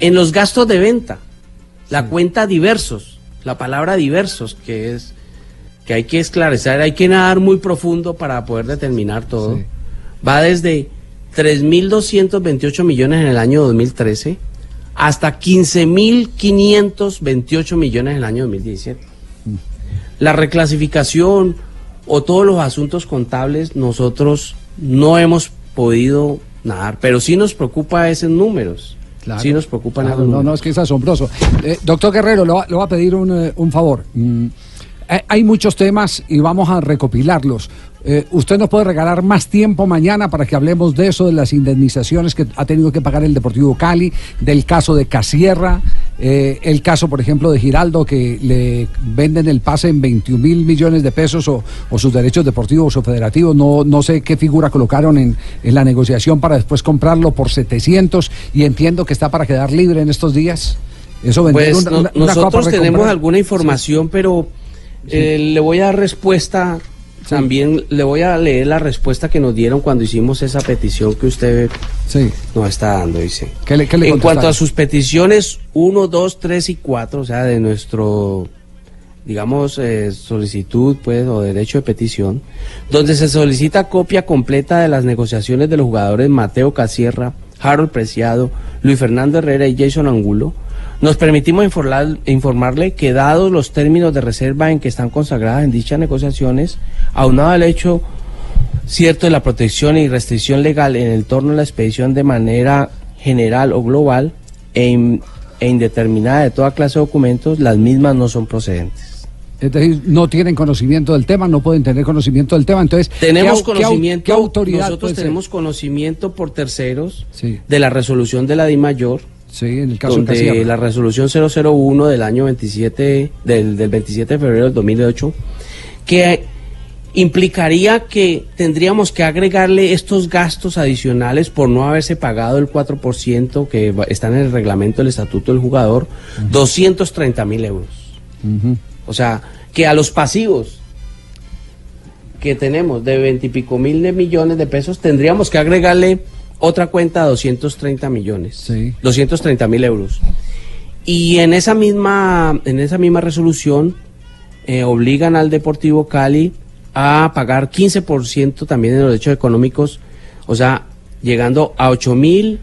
En los gastos de venta, la cuenta diversos, la palabra diversos, que es que hay que esclarecer, hay que nadar muy profundo para poder determinar todo, va desde 3.228 millones en el año 2013 hasta 15.528 millones en el año 2017. La reclasificación o todos los asuntos contables nosotros no hemos podido nadar, pero sí nos preocupa esos números. Claro. Sí nos preocupan Claro, no, números. no, es que es asombroso. Eh, doctor Guerrero, le va a pedir un, eh, un favor. Mm, hay muchos temas y vamos a recopilarlos. Eh, ¿Usted nos puede regalar más tiempo mañana para que hablemos de eso, de las indemnizaciones que ha tenido que pagar el Deportivo Cali, del caso de Casierra, eh, el caso, por ejemplo, de Giraldo, que le venden el pase en 21 mil millones de pesos o, o sus derechos deportivos o federativos? No, no sé qué figura colocaron en, en la negociación para después comprarlo por 700 y entiendo que está para quedar libre en estos días. Eso Pues una- no- una- nosotros tenemos alguna información, pero eh, le voy a dar respuesta. También le voy a leer la respuesta que nos dieron cuando hicimos esa petición que usted nos está dando, dice. ¿Qué le- qué le en cuanto a sus peticiones 1, 2, 3 y 4, o sea, de nuestro, digamos, eh, solicitud, pues, o derecho de petición, donde se solicita copia completa de las negociaciones de los jugadores Mateo Casierra, Harold Preciado, Luis Fernando Herrera y Jason Angulo, nos permitimos informar- informarle que dados los términos de reserva en que están consagradas en dichas negociaciones, aunado al hecho cierto de la protección y restricción legal en el torno a la expedición de manera general o global e, in- e indeterminada de toda clase de documentos, las mismas no son procedentes. Es decir, no tienen conocimiento del tema, no pueden tener conocimiento del tema. Entonces, ¿qué Tenemos qué conocimiento, ¿qué autoridad nosotros ser? tenemos conocimiento por terceros Sí. de la resolución de la DI Mayor, Sí, en el caso de donde la resolución 001 del año 27, del, del 27 de febrero del 2008, que implicaría que tendríamos que agregarle estos gastos adicionales por no haberse pagado el 4% que está en el reglamento del estatuto del jugador, 230 mil euros. O sea, que a los pasivos que tenemos de veintipico mil de millones de pesos, tendríamos que agregarle otra cuenta de 230 millones. 230 mil euros. Y en esa misma, en esa misma resolución eh, obligan al Deportivo Cali a pagar 15% también de los derechos económicos, o sea, llegando a 8 mil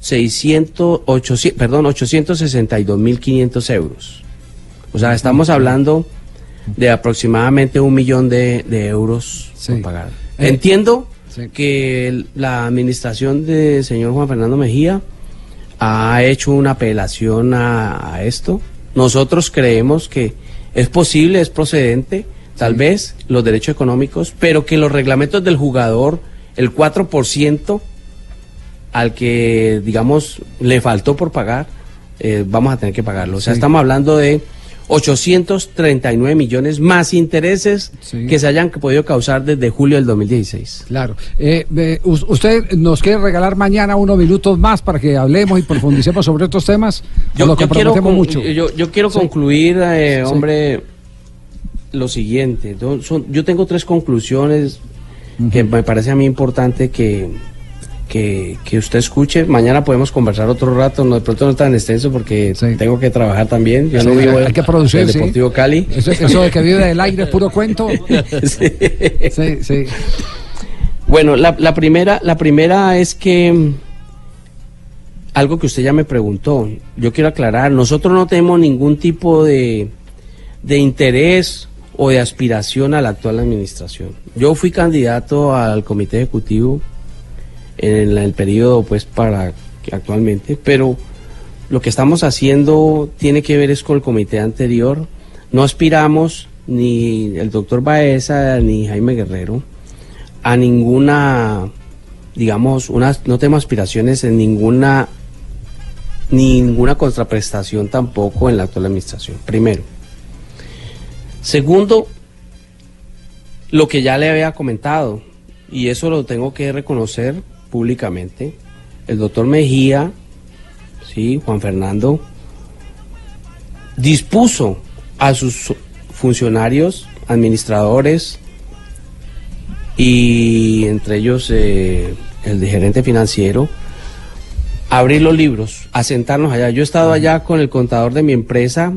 600, 800, perdón, 862 mil 500 euros. O sea, estamos hablando de aproximadamente un millón de, de euros por pagar. Eh, Entiendo sí. que la administración del señor Juan Fernando Mejía ha hecho una apelación a, a esto. Nosotros creemos que es posible, es procedente, tal vez los derechos económicos, pero que los reglamentos del jugador, el 4% al que, digamos, le faltó por pagar, eh, vamos a tener que pagarlo. O sea, Sí. estamos hablando de 839 millones más intereses que se hayan podido causar desde julio del 2016. Claro. Eh, eh, us- ¿Usted nos quiere regalar mañana unos minutos más para que hablemos y profundicemos sobre estos temas? ¿O Yo, lo yo quiero, con- mucho? yo, yo quiero Sí. concluir, eh, Sí. hombre, lo siguiente. Son- yo tengo tres conclusiones que me parece a mí importante que, que, que usted escuche. Mañana podemos conversar otro rato, no, de pronto no tan extenso porque tengo que trabajar también. Yo Sí, no vivo hay que producir, sí. Deportivo Cali. Eso, eso de que vive del aire es puro cuento. Sí, sí. Bueno, la, la primera, la primera es que algo que usted ya me preguntó, yo quiero aclarar, nosotros no tenemos ningún tipo de, de interés o de aspiración a la actual administración. Yo fui candidato al comité ejecutivo en el periodo pues para actualmente, pero lo que estamos haciendo tiene que ver es con el comité anterior. No aspiramos ni el doctor Baeza ni Jaime Guerrero a ninguna, digamos, una, no tenemos aspiraciones en ninguna, ninguna contraprestación tampoco en la actual administración. Primero. Segundo, lo que ya le había comentado, y eso lo tengo que reconocer públicamente, el doctor Mejía, sí, Juan Fernando, dispuso a sus funcionarios, administradores, y entre ellos eh, el gerente financiero, abrir los libros, a sentarnos allá. Yo he estado allá con el contador de mi empresa,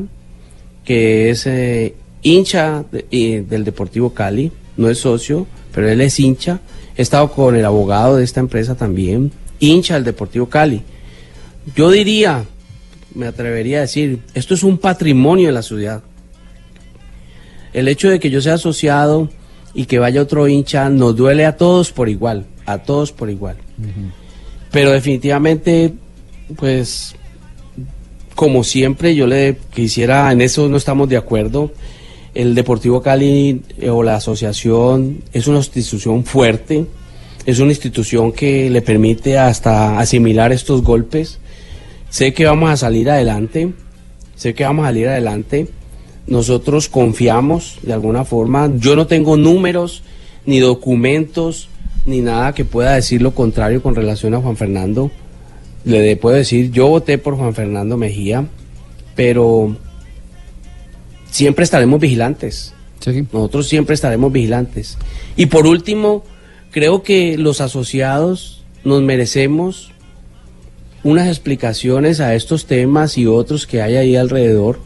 que es eh, hincha del Deportivo Cali, no es socio, pero él es hincha. He estado con el abogado de esta empresa también, hincha del Deportivo Cali. Yo diría, me atrevería a decir, esto es un patrimonio de la ciudad. El hecho de que yo sea asociado y que vaya otro hincha nos duele a todos por igual, a todos por igual. Pero definitivamente, pues, como siempre, yo le quisiera, en eso no estamos de acuerdo. El Deportivo Cali eh, o la asociación es una institución fuerte, es una institución que le permite hasta asimilar estos golpes. Sé que vamos a salir adelante, sé que vamos a salir adelante. Nosotros confiamos de alguna forma. Yo no tengo números, ni documentos, ni nada que pueda decir lo contrario con relación a Juan Fernando. Le puedo decir, yo voté por Juan Fernando Mejía, pero siempre estaremos vigilantes. Nosotros siempre estaremos vigilantes. Y por último, creo que los asociados nos merecemos unas explicaciones a estos temas y otros que hay ahí alrededor,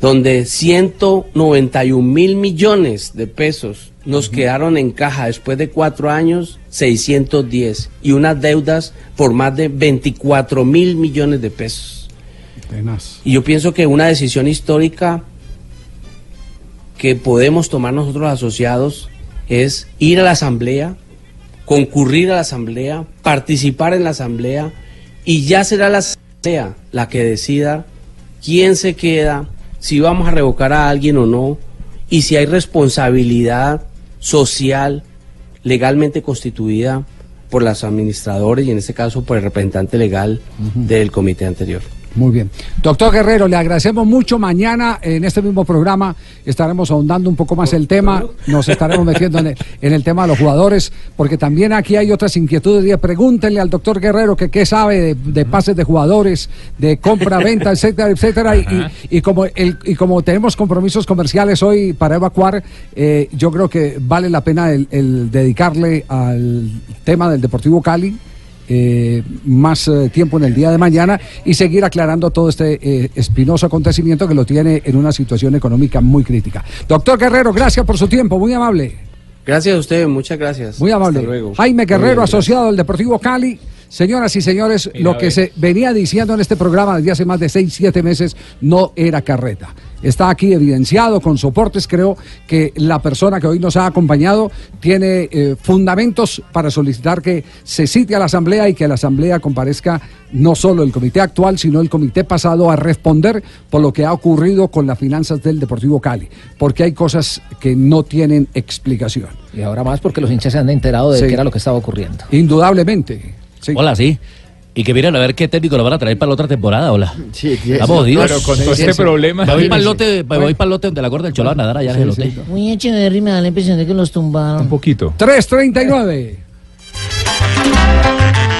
donde 191 mil millones de pesos nos quedaron en caja después de cuatro años, 610, y unas deudas por más de 24 mil millones de pesos. Tenaz. Y yo pienso que una decisión histórica que podemos tomar nosotros asociados es ir a la asamblea, concurrir a la asamblea, participar en la asamblea y ya será la asamblea la que decida quién se queda, si vamos a revocar a alguien o no y si hay responsabilidad social legalmente constituida por los administradores y en este caso por el representante legal del comité anterior. Muy bien. Doctor Guerrero, le agradecemos mucho. Mañana en este mismo programa estaremos ahondando un poco más el tema. Nos estaremos metiendo en el, en el tema de los jugadores, porque también aquí hay otras inquietudes. Y Pregúntenle al doctor Guerrero que qué sabe de, de pases de jugadores, de compra, venta, etcétera, etcétera. Y, y- y como el, y como tenemos compromisos comerciales hoy para evacuar, eh, yo creo que vale la pena el, el dedicarle al tema del Deportivo Cali eh, más eh, tiempo en el día de mañana y seguir aclarando todo este eh, espinoso acontecimiento que lo tiene en una situación económica muy crítica. Doctor Guerrero, gracias por su tiempo, muy amable. Gracias a usted, muchas gracias. Muy amable. Hasta luego. Jaime Guerrero, bien, asociado del Deportivo Cali. Señoras y señores, Mira, lo a que se venía diciendo en este programa desde hace más de seis, siete meses no era carreta. Está aquí evidenciado con soportes. Creo que la persona que hoy nos ha acompañado tiene eh, fundamentos para solicitar que se cite a la Asamblea y que la Asamblea comparezca no solo el comité actual, sino el comité pasado a responder por lo que ha ocurrido con las finanzas del Deportivo Cali. Porque hay cosas que no tienen explicación. Y ahora más porque los hinchas se han enterado de Sí. qué era lo que estaba ocurriendo. Indudablemente. Hola, sí. Y que miren a ver qué técnico lo van a traer para la otra temporada, hola. Sí, jodidos. Claro, con todo este problema. Me voy para el lote, me voy para el lote donde la gorda del Cholá a nadar allá en el hotel. Muy Echeverry me da la impresión de que los tumbaron. Un poquito. 339.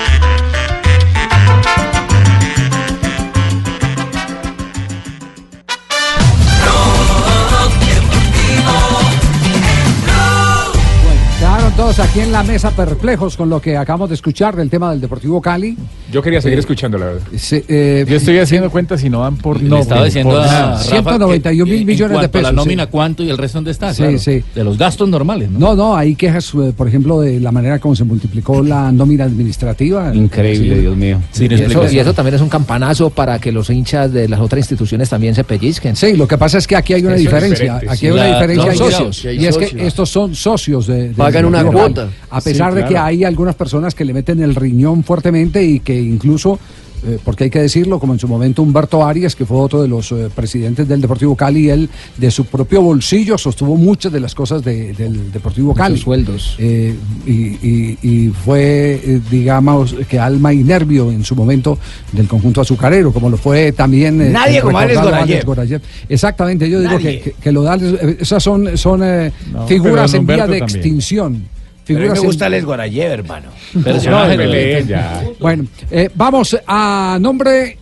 todos aquí en la mesa perplejos con lo que acabamos de escuchar del tema del Deportivo Cali. Yo quería seguir Eh, escuchando, la verdad. Eh, Yo estoy haciendo cuentas y no dan por Le estaba diciendo a Rafa que 191 mil millones de a pesos. la nómina, sí. ¿cuánto y el resto dónde está? Sí, Claro. sí. De los gastos normales, ¿no? No, no, hay quejas, eh, por ejemplo, de la manera como se multiplicó la nómina administrativa. Increíble, Dios mío. Sin Y eso, explicación. y eso también es un campanazo para que los hinchas de las otras instituciones también se pellizquen. Sí, lo que pasa es que aquí hay una Eso diferencia. Aquí sí. hay una La- diferencia. los y- socios. Y es que estos son socios de. del Pagan una A pesar Sí, de que hay algunas personas que le meten el riñón fuertemente y que incluso. eh, porque hay que decirlo, como en su momento Humberto Arias, que fue otro de los eh, presidentes del Deportivo Cali, él de su propio bolsillo sostuvo muchas de las cosas de- del Deportivo Cali. Muchos sueldos. Eh, y, y- y fue, eh, digamos, que alma y nervio en su momento del conjunto azucarero, como lo fue también. eh, Nadie como Alex Gorayev. Exactamente, yo digo que, que, que lo da, esas son, son eh, No, figuras en vía de también. extinción. Pero a mí me en- gusta Alex Gorayev, hermano. Personaje de Belén, ya. Bueno, eh, vamos a nombre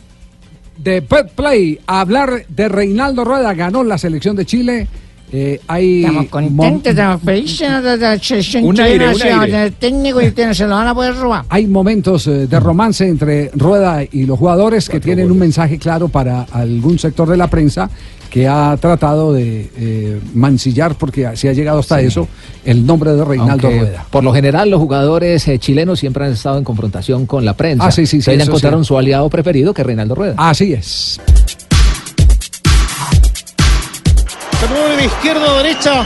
de Pet Play a hablar de Reinaldo Rueda, ganó la selección de Chile. Eh, hay Estamos contentos, estamos felices de la selección Un aire, chilena, un sí, aire. el técnico y tiene- se lo van a poder robar. Hay momentos eh, de romance entre Rueda y los jugadores que tienen un mensaje claro para algún sector de la prensa que ha tratado de eh, mancillar, porque se ha llegado hasta eso, el nombre de Reinaldo Aunque, Rueda. Por lo general, los jugadores eh, chilenos siempre han estado en confrontación con la prensa. Ah, sí, sí, sí, Entonces ya encontraron sí. su aliado preferido, que es Reinaldo Rueda. Así es. Se mueve de izquierda a derecha.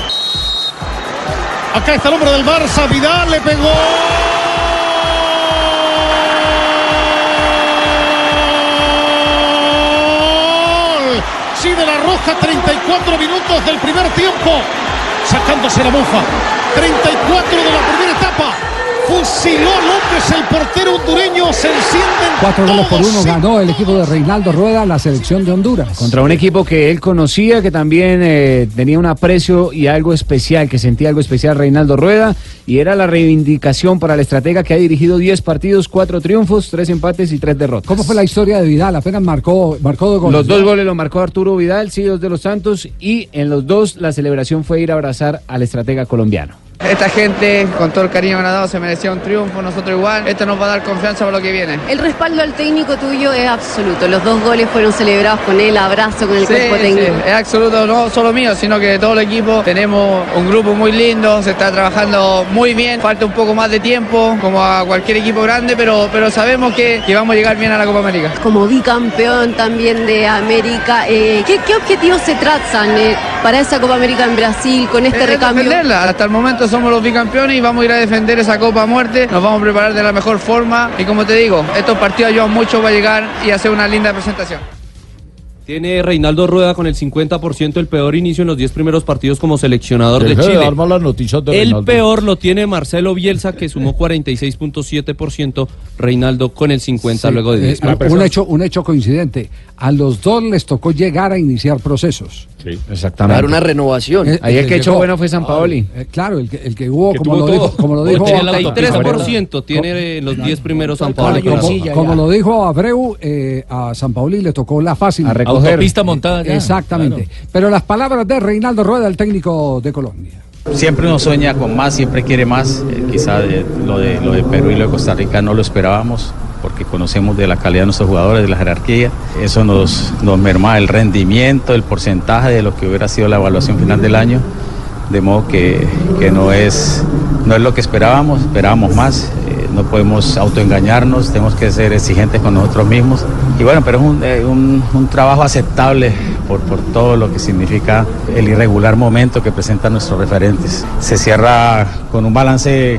Acá está el hombre del Barça. Vidal le pegó. Sí, de la Roja, 34 minutos del primer tiempo. Sacándose la mofa. 34 de la primera etapa. Fusiló a López, el portero hondureño. Se encienden Cuatro goles por uno ganó el equipo de Reinaldo Rueda la selección de Honduras. Contra un equipo que él conocía, que también eh, tenía un aprecio y algo especial, que sentía algo especial Reinaldo Rueda, y era la reivindicación para el estratega que ha dirigido 10 partidos, 4 triunfos, 3 empates y 3 derrotas. ¿Cómo fue la historia de Vidal? Apenas marcó, marcó dos goles. Los dos goles los marcó Arturo Vidal, sí, dos de los Santos, y en los dos la celebración fue ir a abrazar al estratega colombiano. Esta gente, con todo el cariño que nos ha dado, se merecía un triunfo, nosotros igual. Esto nos va a dar confianza para lo que viene. El respaldo al técnico tuyo es absoluto. Los dos goles fueron celebrados con el abrazo con el Sí, cuerpo sí, técnico. es absoluto, no solo mío, sino que todo el equipo. Tenemos un grupo muy lindo, se está trabajando muy bien. Falta un poco más de tiempo, como a cualquier equipo grande, pero, pero sabemos que, que vamos a llegar bien a la Copa América. Como bicampeón también de América, eh, ¿qué, qué objetivos se trazan eh, para esa Copa América en Brasil con este Es recambio? defenderla. Hasta el momento somos los bicampeones y vamos a ir a defender esa Copa a muerte. Nos vamos a preparar de la mejor forma y como te digo, estos partidos ayudan mucho para llegar y hacer una linda presentación. Tiene Reinaldo Rueda con el 50% el peor inicio en los 10 primeros partidos como seleccionador de Deje de Chile. dar malas noticias de El Reinaldo. peor lo tiene Marcelo Bielsa, que sumó 46.7%, Reinaldo con el 50% luego de 10 Eh, un, hecho, un hecho coincidente. A los dos les tocó llegar a iniciar procesos. Sí, exactamente. Dar una renovación. Eh, Ahí el que echó bueno fue San Paoli. Eh, claro, el que, el que hubo, Que como lo, dijo, como lo dijo, Tiene la autopista, 33% tiene los 10 primeros San Pablo. como, como lo dijo Abreu, eh, a San Pauli le tocó la fácil. A recoger. Autopista montada ya. Exactamente. Pero las palabras de Reinaldo Rueda, el técnico de Colombia. Siempre uno sueña con más, siempre quiere más. Eh, quizá de- lo, de, lo de Perú y lo de Costa Rica no lo esperábamos porque conocemos de la calidad de nuestros jugadores, de la jerarquía. Eso nos, nos merma el rendimiento, el porcentaje de lo que hubiera sido la evaluación final del año. De modo que, que no, es, no es lo que esperábamos, esperábamos más. Eh, no podemos autoengañarnos, tenemos que ser exigentes con nosotros mismos. Y bueno, pero es un, eh, un- un trabajo aceptable por, por todo lo que significa el irregular momento que presentan nuestros referentes. Se cierra con un balance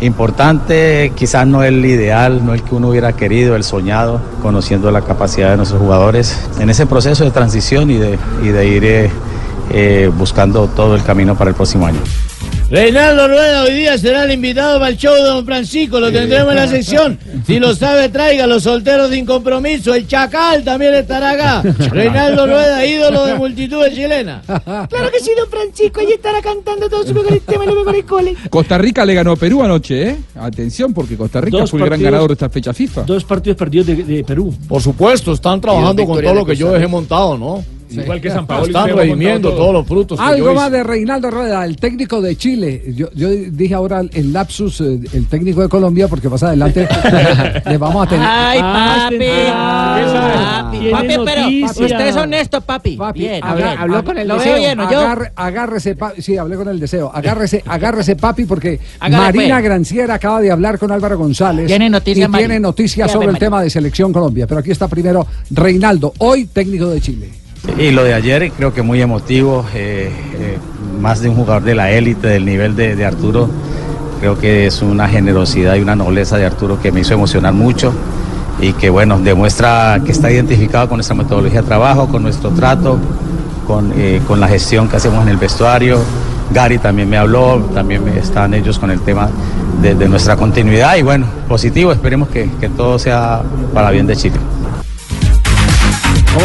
importante, quizás no el ideal, no el que uno hubiera querido, el soñado, conociendo la capacidad de nuestros jugadores en ese proceso de transición y de, y de ir eh, eh, buscando todo el camino para el próximo año. Reinaldo Rueda hoy día será el invitado para el show de Don Francisco, lo tendremos en la sección. Si lo sabe, traiga los solteros sin compromiso. El Chacal también estará acá. Reinaldo Rueda, ídolo de multitudes chilenas. Claro que sí, don Francisco. Ahí estará cantando todos sus mejores temas y los mejores goles. Costa Rica le ganó a Perú anoche, ¿eh? Atención, porque Costa Rica Dos fue el gran ganador de esta fecha FIFA. Dos partidos perdidos de, de Perú. Por supuesto, están trabajando con todo lo que yo dejé montado, ¿no? Igual que San Paolo Están redimiendo todo. todos los frutos. Algo más hice. de Reinaldo Rueda, el técnico de Chile. Yo, yo dije ahora el lapsus, eh, el técnico de Colombia, porque más adelante le vamos a tener. Ay, papi. Ah, Papi, papi, pero usted es honesto, papi. Bien, Aga- bien. aga- con el Lo veo bien, ¿no? Yo. agarre- agárrese, papi. Sí, hablé con el deseo. Agárrese, agárrese, papi, porque Marina pues. Granciera acaba de hablar con Álvaro González. Tiene noticias, tiene noticias sobre el tema de Selección Colombia. Pero aquí está primero Reinaldo, hoy técnico de Chile. Y lo de ayer creo que muy emotivo, eh, eh, más de un jugador de la élite, del nivel de, Arturo. Creo que es una generosidad y una nobleza de Arturo que me hizo emocionar mucho y que bueno, demuestra que está identificado con nuestra metodología de trabajo, con nuestro trato, con, eh, con la gestión que hacemos en el vestuario. Gary también me habló, también están ellos con el tema de, de nuestra continuidad y bueno, positivo, esperemos que, que todo sea para bien de Chile.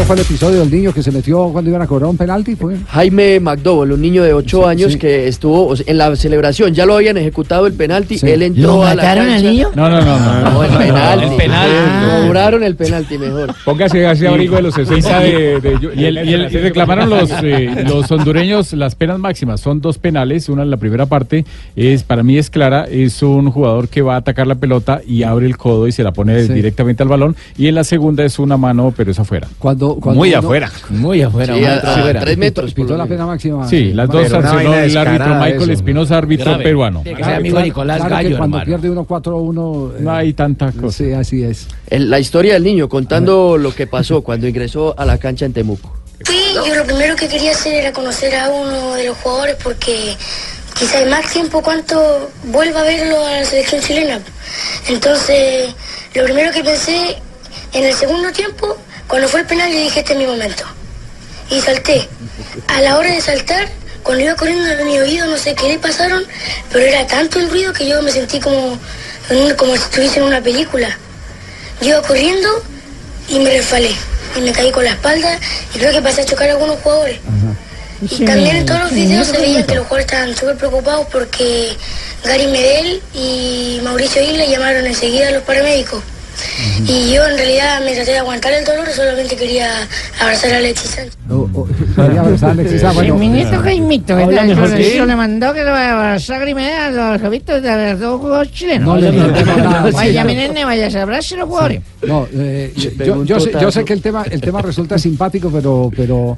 ¿Cómo fue el episodio del niño que se metió cuando iban a cobrar un penalti? Fue? Jaime McDowell, un niño de 8 años que estuvo o sea, en la celebración, ya lo habían ejecutado el penalti, él entró ¿Lo a la mataron al niño? No, no, no, no. No, el penalti. El penalti. Ah. Cobraron el penalti mejor. Póngase así abrigo de los 60 de, de- y, el- y el- y reclamaron los, eh, los hondureños las penas máximas. Son dos penales. Una en la primera parte es para mí es clara. Es un jugador que va a atacar la pelota y abre el codo y se la pone Sí. directamente al balón. Y en la segunda es una mano, pero es afuera. Cuando, cuando Muy uno- afuera. Muy afuera. Sí, a- afuera. a tres metros. Pitó la pena máxima. Sí, las dos sancionó el árbitro Michael eso. Espinosa, árbitro Grave. peruano. Que amigo de Nicolás claro que Gallo, cuando hermano. pierde uno 4-1. No hay tanta cosa. Sí, así es. El- la historia del niño contando lo que pasó cuando ingresó a la cancha en Temuco. Fui, yo lo primero que quería hacer era conocer a uno de los jugadores porque quizá en más tiempo cuánto vuelva a verlo a la selección chilena. Entonces, lo primero que pensé en el segundo tiempo, cuando fue el penal, yo dije, este es mi momento. Y salté. A la hora de saltar, cuando iba corriendo en mi oído, no sé qué le pasaron, pero era tanto el ruido que yo me sentí como, como si estuviese en una película. Yo iba corriendo y me resbalé. Y me caí con la espalda y creo que pasé a chocar a algunos jugadores. Y también en todos los videos se veía que los jugadores estaban súper preocupados porque Gary Medel y Mauricio Isla llamaron enseguida a los paramédicos. Y yo en realidad me traté de aguantar el dolor, solamente quería abrazar a Alexis Sánchez. Quería abrazar a Alexis Sánchez, El ministro Jaimito, eso él. le mandó que lo abrazara Grimeda a los jefitos de los dos jugadores chilenos. No le nada. Vaya, mi nene, vaya, se abrace a los jugadores. No, eh, yo, sé que el tema, el tema resulta simpático, pero, pero,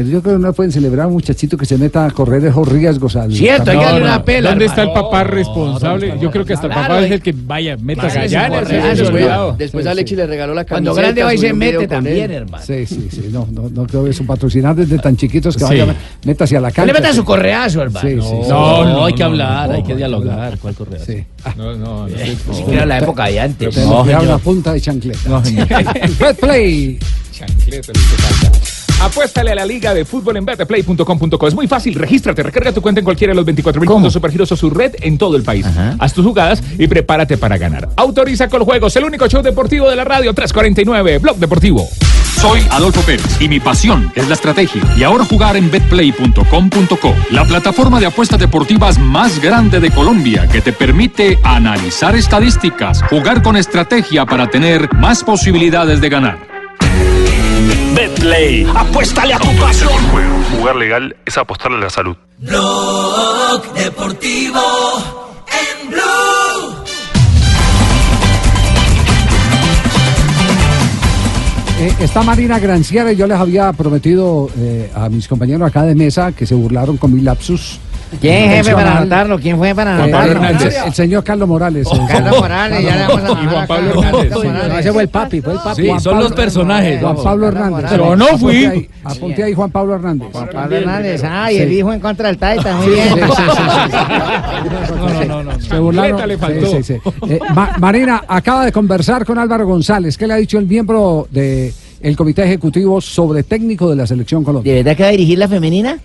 pero yo creo que no pueden celebrar a un muchachito que se meta a correr esos riesgos al. Cierto, hay que No, darle no. una pela. ¿Dónde está el papá responsable? Yo creo que hasta el Claro, papá es el que vaya, meta eso, después- Alexis le regaló la Cuando camiseta. grande va y se mete también, él. hermano. Sí, sí, sí, no, no, no creo que su patrocinante desde tan chiquitos que Sí. vaya, meta hacia la No cancha. le metan sí. su correazo, hermano. Sí, sí, sí. No, no, hay que hablar, hay que dialogar. ¿Cuál correa? Sí. No, no, no. Siquiera la época de antes. Te No, no, una punta de chancleta. No, señor. Red Play. Chancleta, lo que falta. Apuéstale a la Liga de Fútbol en betplay.com.co. Es muy fácil. Regístrate, recarga tu cuenta en cualquiera de los 24 mil puntos supergiros o su red en todo el país. Haz tus jugadas y prepárate para ganar. Autoriza con juegos. El único show deportivo de la radio 349. Blog Deportivo. Soy Adolfo Pérez y mi pasión es la estrategia. Y ahora jugar en betplay.com.co, la plataforma de apuestas deportivas más grande de Colombia que te permite analizar estadísticas, jugar con estrategia para tener más posibilidades de ganar. Betplay, apuéstale a tu pasión. Jugar legal es apostarle a la salud. Blog Deportivo en Blue. Eh, está Marina Granciera y yo les había prometido eh, a mis compañeros acá de mesa que se burlaron con mi lapsus. ¿Quién, jefe, para anotarlo? ¿Quién fue para anotarlo? el, el señor Carlos Morales. Carlos Morales, ya le vamos a Y Juan. Pablo Hernández. No, ese fue el papi, fue el papi. Sí, Juan son Pablo- los personajes. Juan Pablo Hernández. Yo no fui. Apunte ahí, apunte ahí Juan Pablo Hernández. Juan Pablo Hernández, ah, y el hijo en contra del Taita, muy bien. No, no, no. no. Se burlaron. Chancleta le faltó. Sí, sí, sí. Eh, Ma- Marina acaba de conversar con Álvaro González. ¿Qué le ha dicho el miembro del el comité ejecutivo sobre técnico de la selección Colombia? ¿De verdad que va a dirigir la femenina?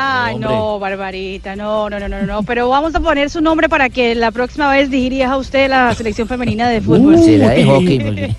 Ay, no, Barbarita, no, no, no, no, no. Pero vamos a poner su nombre para que la próxima vez dirija a usted la selección femenina de fútbol. Uh, será de hockey,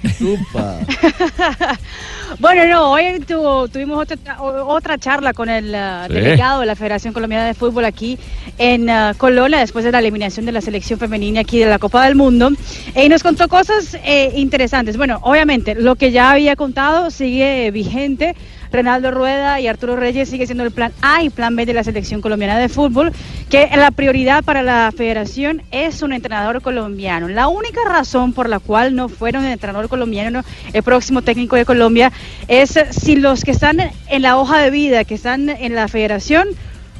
Bueno, no, hoy tu- tuvimos otra, otra charla con el Sí. delegado de la Federación Colombiana de Fútbol aquí en Colonia después de la eliminación de la selección femenina aquí de la Copa del Mundo Eh, y nos contó cosas eh, interesantes. Bueno, obviamente lo que ya había contado sigue vigente. Renaldo Rueda y Arturo Reyes sigue siendo el plan A y plan B de la selección colombiana de fútbol, que la prioridad para la federación es un entrenador colombiano. La única razón por la cual no fueron el entrenador colombiano, el próximo técnico de Colombia, es si los que están en la hoja de vida, que están en la federación,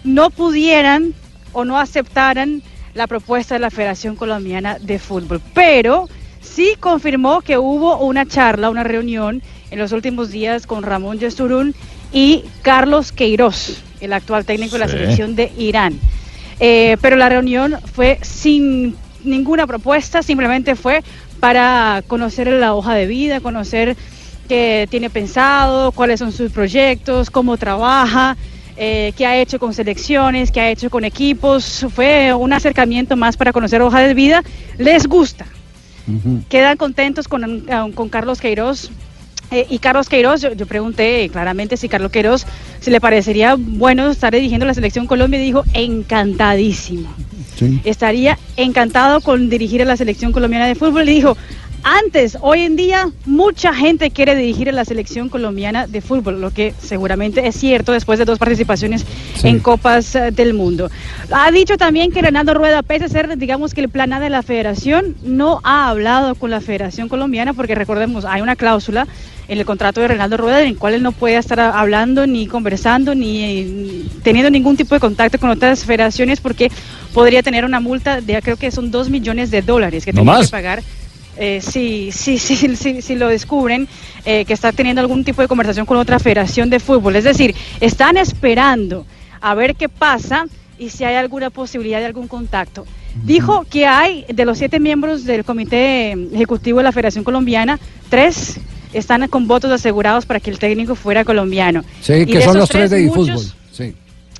no pudieran o no aceptaran la propuesta de la Federación Colombiana de Fútbol. Pero sí confirmó que hubo una charla, una reunión en los últimos días con Ramón Yesurún y Carlos Queiroz, el actual técnico de la selección de Irán. Eh, pero la reunión fue sin ninguna propuesta, simplemente fue para conocer la hoja de vida, conocer qué tiene pensado, cuáles son sus proyectos, cómo trabaja, eh, qué ha hecho con selecciones, qué ha hecho con equipos. Fue un acercamiento más para conocer hoja de vida. Les gusta, quedan contentos con, eh, con Carlos Queiroz. Eh, y Carlos Queiroz, yo, yo pregunté claramente si Carlos Queiroz, si le parecería bueno estar dirigiendo la selección Colombia, y dijo encantadísimo. Estaría encantado con dirigir a la selección colombiana de fútbol. Y dijo, antes, hoy en día, mucha gente quiere dirigir a la selección colombiana de fútbol, lo que seguramente es cierto después de dos participaciones en Copas eh, del Mundo. Ha dicho también que Renaldo Rueda, pese a ser, digamos que el plan A de la federación, no ha hablado con la Federación Colombiana, porque recordemos, hay una cláusula en el contrato de Renaldo Rueda en el cual él no puede estar hablando, ni conversando, ni eh, teniendo ningún tipo de contacto con otras federaciones, porque podría tener una multa de, creo que son dos millones de dólares que ¿No tiene que pagar eh, si, si, si, si, si lo descubren eh, que está teniendo algún tipo de conversación con otra federación de fútbol. Es decir, están esperando a ver qué pasa y si hay alguna posibilidad de algún contacto. Dijo que hay, de los siete miembros del Comité Ejecutivo de la Federación Colombiana, tres están con votos asegurados para que el técnico fuera colombiano. Sí, Y que son los tres de muchos- fútbol. Sí.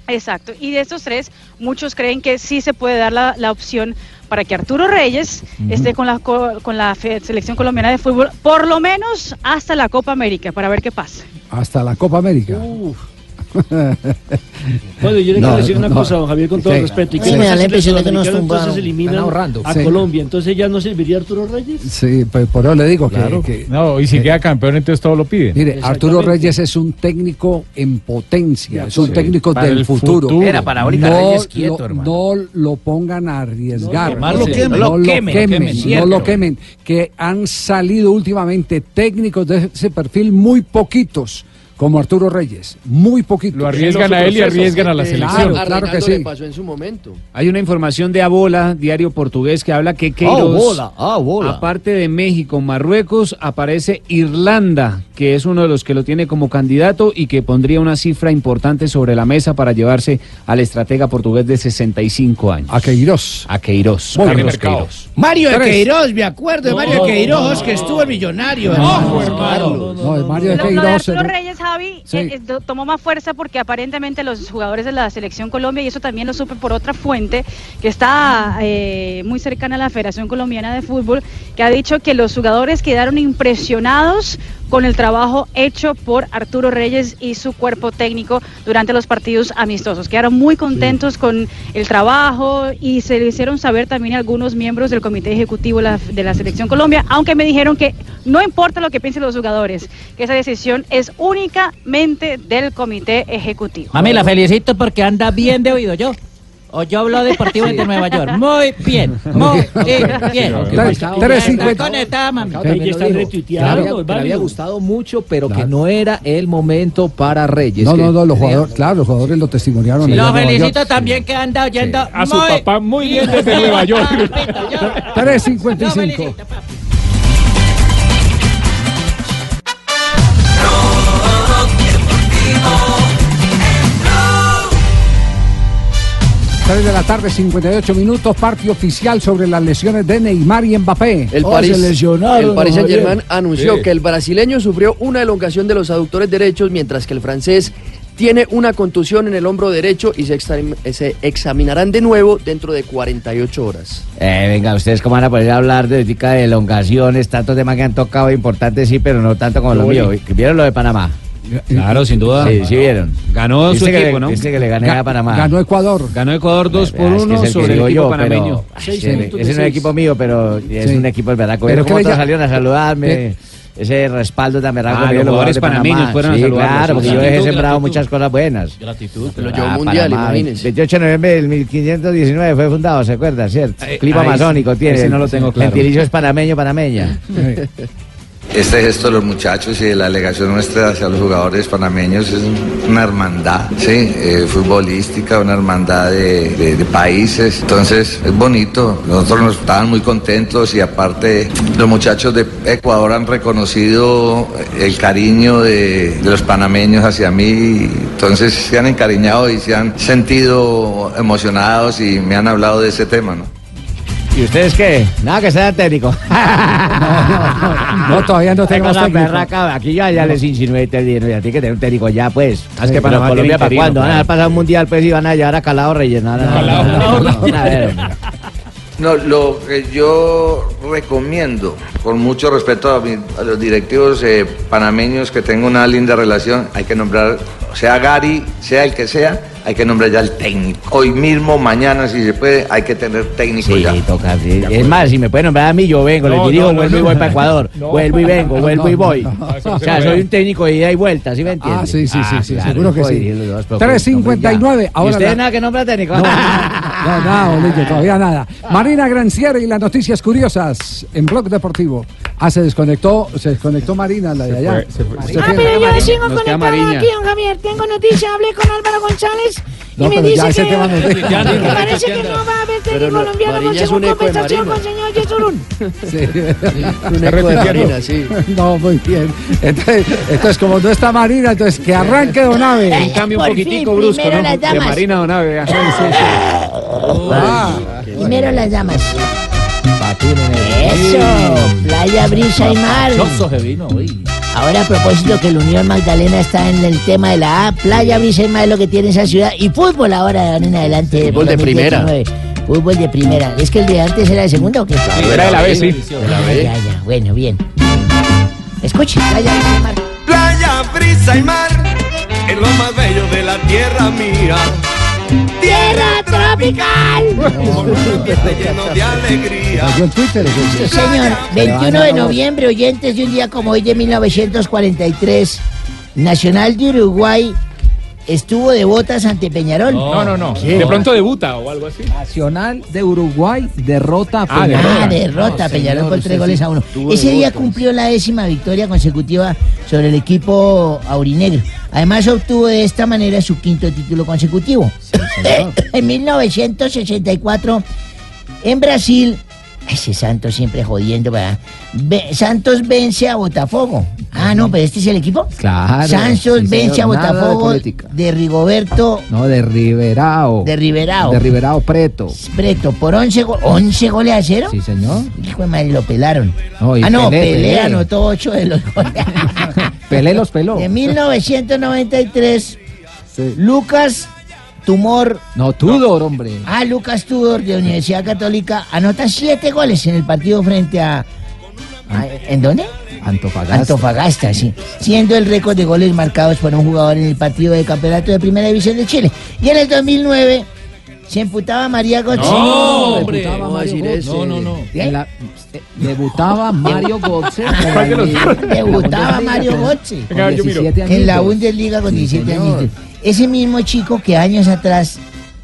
Exacto. Y de estos tres, muchos creen que sí se puede dar la, la opción para que Arturo Reyes esté con la, co- con la selección colombiana de fútbol, por lo menos hasta la Copa América, para ver qué pasa. Hasta la Copa América. Bueno, yo le No, quiero decir una no. cosa, don Javier, con todo Sí. respeto. ¿Y Sí, me da la si impresión de que nos tumbaron. entonces ahorrando. a Sí. Colombia? Entonces ya no serviría Arturo Reyes. Sí, pues por eso le digo que- Claro. que, No, y si queda campeón, entonces todo lo pide. Mire, Arturo Reyes es un técnico en potencia, es un Sí. técnico Para del el futuro. futuro. Era parabólica, no, Reyes quieto, lo, hermano. no lo pongan a arriesgar. No lo quemen. no lo quemen, no lo quemen. Que han salido últimamente técnicos de ese perfil muy poquitos. Como Arturo Reyes, muy poquitos. Lo arriesgan a él y arriesgan a la selección. Claro que Reinaldo le sí. pasó en su momento. Hay una información de Abola, diario portugués, que habla que Queiroz, Abola, Abola. aparte de México, Marruecos, aparece Irlanda, que es uno de los que lo tiene como candidato y que pondría una cifra importante sobre la mesa para llevarse al estratega portugués de 65 años. A Queiroz. A Queiroz. Muy Carlos. Queiroz. Mario de Tres. Queiroz, me acuerdo de Mario de Queiroz, que estuvo Millonario. hermano. No, es Mario de Lo, lo de Queiroz. Javi, Sí. eh, eh, to- tomó más fuerza porque aparentemente los jugadores de la selección Colombia, y eso también lo supe por otra fuente que está eh, muy cercana a la Federación Colombiana de Fútbol, que ha dicho que los jugadores quedaron impresionados con el trabajo hecho por Arturo Reyes y su cuerpo técnico durante los partidos amistosos. Quedaron muy contentos con el trabajo y se lo hicieron saber también algunos miembros del Comité Ejecutivo de la Selección Colombia, aunque me dijeron que no importa lo que piensen los jugadores, que esa decisión es únicamente del Comité Ejecutivo. Mami, la felicito porque anda bien de oído yo. O yo hablo deportivo de Nueva York. Muy bien, muy bien. Conectada, mami. Ella está Claro, retuiteando, que le había gustado mucho, pero que no era el momento para Reyes. No, no, no, los jugadores, claro, los jugadores lo testimoniaron. allá Lo en Nueva felicito también que anda oyendo. A su papá muy bien desde Nueva York. 3.55. Tres de la tarde, 58 minutos, parte oficial sobre las lesiones de Neymar y Mbappé. El Oh, Paris don Saint Germain Javier. anunció Sí. que el brasileño sufrió una elongación de los aductores derechos, mientras que el francés Tiene una contusión en el hombro derecho y se, exam- se examinarán de nuevo dentro de 48 horas. Eh, venga, ustedes cómo van a poder hablar de, de elongaciones, tantos temas que han tocado importantes, sí, pero no tanto como lo mío. ¿Vieron lo de Panamá? Claro, sin duda. Sí, sí vieron. Ganó Dice su que le- equipo, ¿no? dice que le gané a Panamá. Ganó Ecuador. Ganó Ecuador 2 por Ah, es que 1 es que sobre el equipo yo, pero- panameño. Ay, Seis ese- ese no es seis. equipo mío, pero es Sí. un equipo el verdad. Pero ¿Cómo todos salieron a saludarme? ¿Qué? Ese respaldo tan berraco Ah, los jugadores Panamá. panameños fueron a sí, saludarlo, claro, porque yo he Gratitud, sembrado gratitud. muchas cosas buenas. Gratitud. Lo llevó mundial, imagínense. 28 de noviembre del 1519 fue fundado, ¿se acuerda, cierto? Eh, Clima masónico tiene. ese no lo tengo claro. Gentilicio es panameño, panameña. Este gesto de los muchachos y de la delegación nuestra hacia los jugadores panameños es una hermandad, ¿sí? Eh, futbolística, una hermandad de, países. Entonces es bonito. Nosotros nos estaban muy contentos y aparte los muchachos de Ecuador han reconocido el cariño de, de los panameños hacia mí. Entonces se han encariñado y se han sentido emocionados y me han hablado de ese tema, ¿no? ¿Y ustedes qué? Nada que sea técnico. No, todavía no tenemos la técnico. berraca, aquí ya, ya les insinué te dije, a ti que tener un técnico ya, pues. Ah, es que tiene Colombia, ¿para cuándo? Van a pasar un mundial, pues, y van a llevar a Calado rellenar. A ver, No, lo que yo recomiendo, con mucho respeto a, mi- a los directivos eh, panameños que tengo una linda relación, hay que nombrar, sea Gary, sea el que sea, hay que nombrar ya el técnico. Hoy mismo, mañana, si se puede, hay que tener técnico Sí, ya. toca, sí. Es más, si me puede nombrar a mí, yo vengo, No, les dirijo, no, no, vuelvo y no. voy para Ecuador. No. vuelvo y vengo, No, vuelvo y no, voy. no, no, no o se sea, soy un técnico de ida y vuelta, ¿sí me entiendes? Ah, sí, sí, sí, sí, claro, seguro que no sí. dirigir los dos, pero 3.59, ¿Y ahora usted la- nada que nombra técnico? No, nada, Bolillo, todavía nada. Marina Granciera y las noticias curiosas en Blog Deportivo. Ah, se desconectó, se desconectó Marina, la de allá. Ah, pero yo sigo Nos conectado aquí, don Javier. Tengo noticia, hablé con Álvaro González y No, me dice ese que, tema no que parece que no. va a haber técnico no, colombiano con Marina. con señor Yesurún. Un eco de Marina, sí. No, muy bien. Entonces, entonces, como no está Marina, entonces que arranque Donave. Un cambio un poquitico fin, brusco, primero ¿no? las De damas. Marina Donave. Ah, Primero las damas. Eso, playa, brisa y mar. Que vino hoy. Ahora a propósito que la Unión Magdalena está en el tema de la A, playa, brisa y mar es lo que tiene esa ciudad. Y fútbol ahora de ahora en adelante. Fútbol de 2019. Fútbol de primera. ¿Es que el de antes era de segunda o qué? era de la B, sí. De la B. Ya, ya, bueno, bien. Escuche, playa, brisa y mar. Playa, brisa y mar, es lo más bello de la tierra mía. ¡Tierra tropical! lleno de alegría. Yo en Twitter. Señor. 21 de noviembre, oyentes de un día como hoy de 1943, Nacional de Uruguay estuvo de botas ante Peñarol. No, no, no. De pronto debuta o algo así. Nacional de Uruguay derrota a Ah, Peñarol. derrota, No, Peñarol señor, por tres goles sí a uno. Ese día botas. cumplió la décima victoria consecutiva sobre el equipo aurinegro. Además obtuvo de esta manera su quinto título consecutivo. en 1964, en Brasil, ese Santos siempre jodiendo, ¿verdad? Ve- Santos vence a Botafogo. Ah, no, pero este es el equipo. Claro, Santos sí, vence señor, a de Botafogo de Rigoberto No, de Riverao. De Riverao. De Riverao Preto. Preto por 11, go- 11 goles a cero. Sí, señor. Hijo de madre, lo pelaron. No, ah, no, Pelé, Pelé, anotó 8 de los goles. Pelé los peló. En 1993, Lucas Tumor. No, Tudor, hombre. Ah, Lucas Tudor de Universidad Católica anota 7 goles en el partido frente a. a- ¿En dónde? Antofagasta. Antofagasta, sí. Siendo el récord de goles marcados por un jugador en el partido de campeonato de Primera División de Chile. Y en el 2009 se emputaba María Götze. No, hombre. Debutaba ¿Cómo Mario Götze. No, no, no. Eh, debutaba Mario Götze. Debutaba Mario Götze. Con 17 En la. Bundesliga con Sí, 17 señor. años. Ese mismo chico que años atrás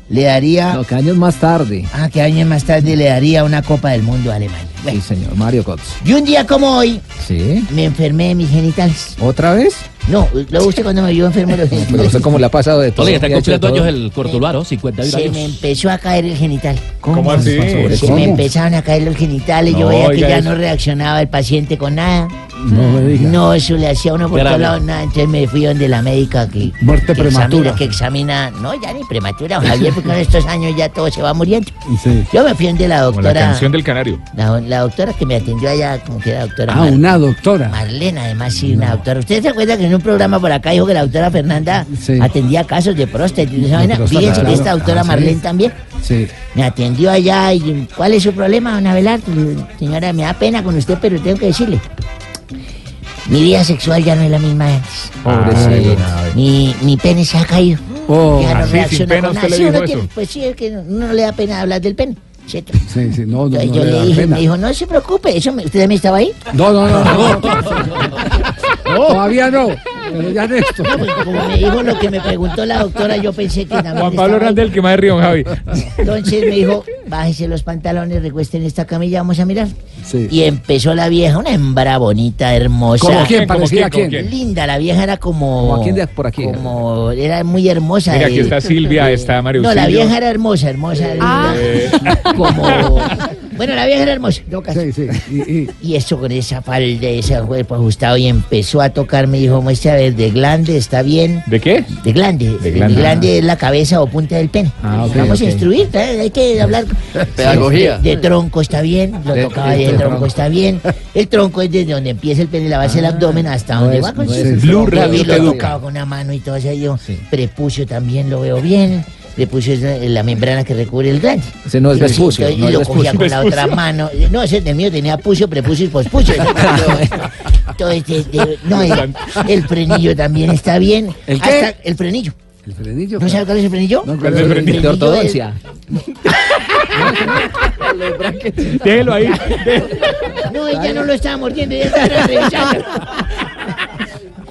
le daría. No, que años más tarde. Ah, que años más tarde le daría una Copa del Mundo a Alemania. Sí, señor, Mario Götze. Y un día como hoy Sí. me enfermé de mis genitales. ¿Otra vez? No, lo usted cuando me vio enfermo de los Pero genitales. usted cómo le ha pasado de todo. Oye, está ¿Qué ha hecho de cumpliendo años el Cortuluaro, 51 Se me años. empezó a caer el genital. ¿Cómo así? Se ¿Cómo? me empezaron a caer los genitales. No, yo veía que ya eso. no reaccionaba el paciente con nada. No me digas. No, eso le hacía uno por todos lados, nada, entonces me fui donde la médica que... Muerte que prematura. Examina, que examina, no, ya ni prematura, Javier, porque con estos años ya todo se va muriendo. Sí. Yo me fui donde la Como la doctora... canción del canario. La, la doctora que me atendió allá, como que era doctora Ah, Mar- una doctora. Marlena, además, sí, una doctora. ¿Usted se acuerda que en un programa por acá dijo que la doctora Fernanda atendía casos de próstata y esa vaina? próstata, Fíjense que claro. esta doctora Ah, sí. Marlene también Sí. me atendió allá y ¿cuál es su problema, don Abelardo? Señora, me da pena con usted, pero tengo que decirle. Mi vida sexual ya no es la misma de antes. Mi, mi pene se ha caído. Oh. ya no Así, reacciona sin pena con nada. Sí, uno tiene- pues sí, es que no, no le da pena hablar del pene. ¿Cierto? Sí, sí, no, no, Entonces no yo le dije, pena. me dijo, no se preocupe, eso me- ¿usted también estaba ahí? No, no, no, no. Todavía no. Pero ya Néstor. No, pues, como me dijo lo que me preguntó la doctora, yo pensé que también Juan Pablo. Hernández, el que más de río, Javi. Entonces me dijo, bájese los pantalones, recuesten esta camilla, vamos a mirar. Sí. Y empezó la vieja, una hembra bonita, hermosa. ¿Cómo quién? ¿Parecía quién? quién? Linda, la vieja era como... ¿Como a quién de por aquí? Como, era muy hermosa. Mira, aquí está Silvia, está Mario No, la vieja era hermosa, hermosa. Eh, Como... Bueno, la vieja era hermosa. en todo caso. Sí, sí. Y, y- Y eso con esa falda, ese cuerpo ajustado y empezó a tocar, me dijo, muestra a ver, de glande, ¿está bien? ¿De qué? De glande. De glande. glande, es la cabeza o punta del pene. Ah, Vamos a instruir, ¿eh? hay que hablar. Pedagogía. De, de tronco está bien, lo De- tocaba de tronco. tronco está bien. El tronco es desde donde empieza el pene, la base del abdomen hasta donde es- va con no su- Blue. Radio lo tocaba con una mano y todo eso. Yo, prepucio también lo veo bien. Prepucio es la, membrana que recubre el glande. Ese no es vespucio, Y, no lo cogía vespucio. con la otra mano. No, ese del mío tenía pucio, prepucio y pospucio. Entonces, de- de- no, el, el frenillo también está bien. ¿El qué? Hasta el frenillo. El frenillo. ¿No sabe cuál es el frenillo? No, ¿Cuál es el frenillo? De ortodoncia. Déjelo ahí. No, ella no lo estaba mordiendo, ella estaba revisando.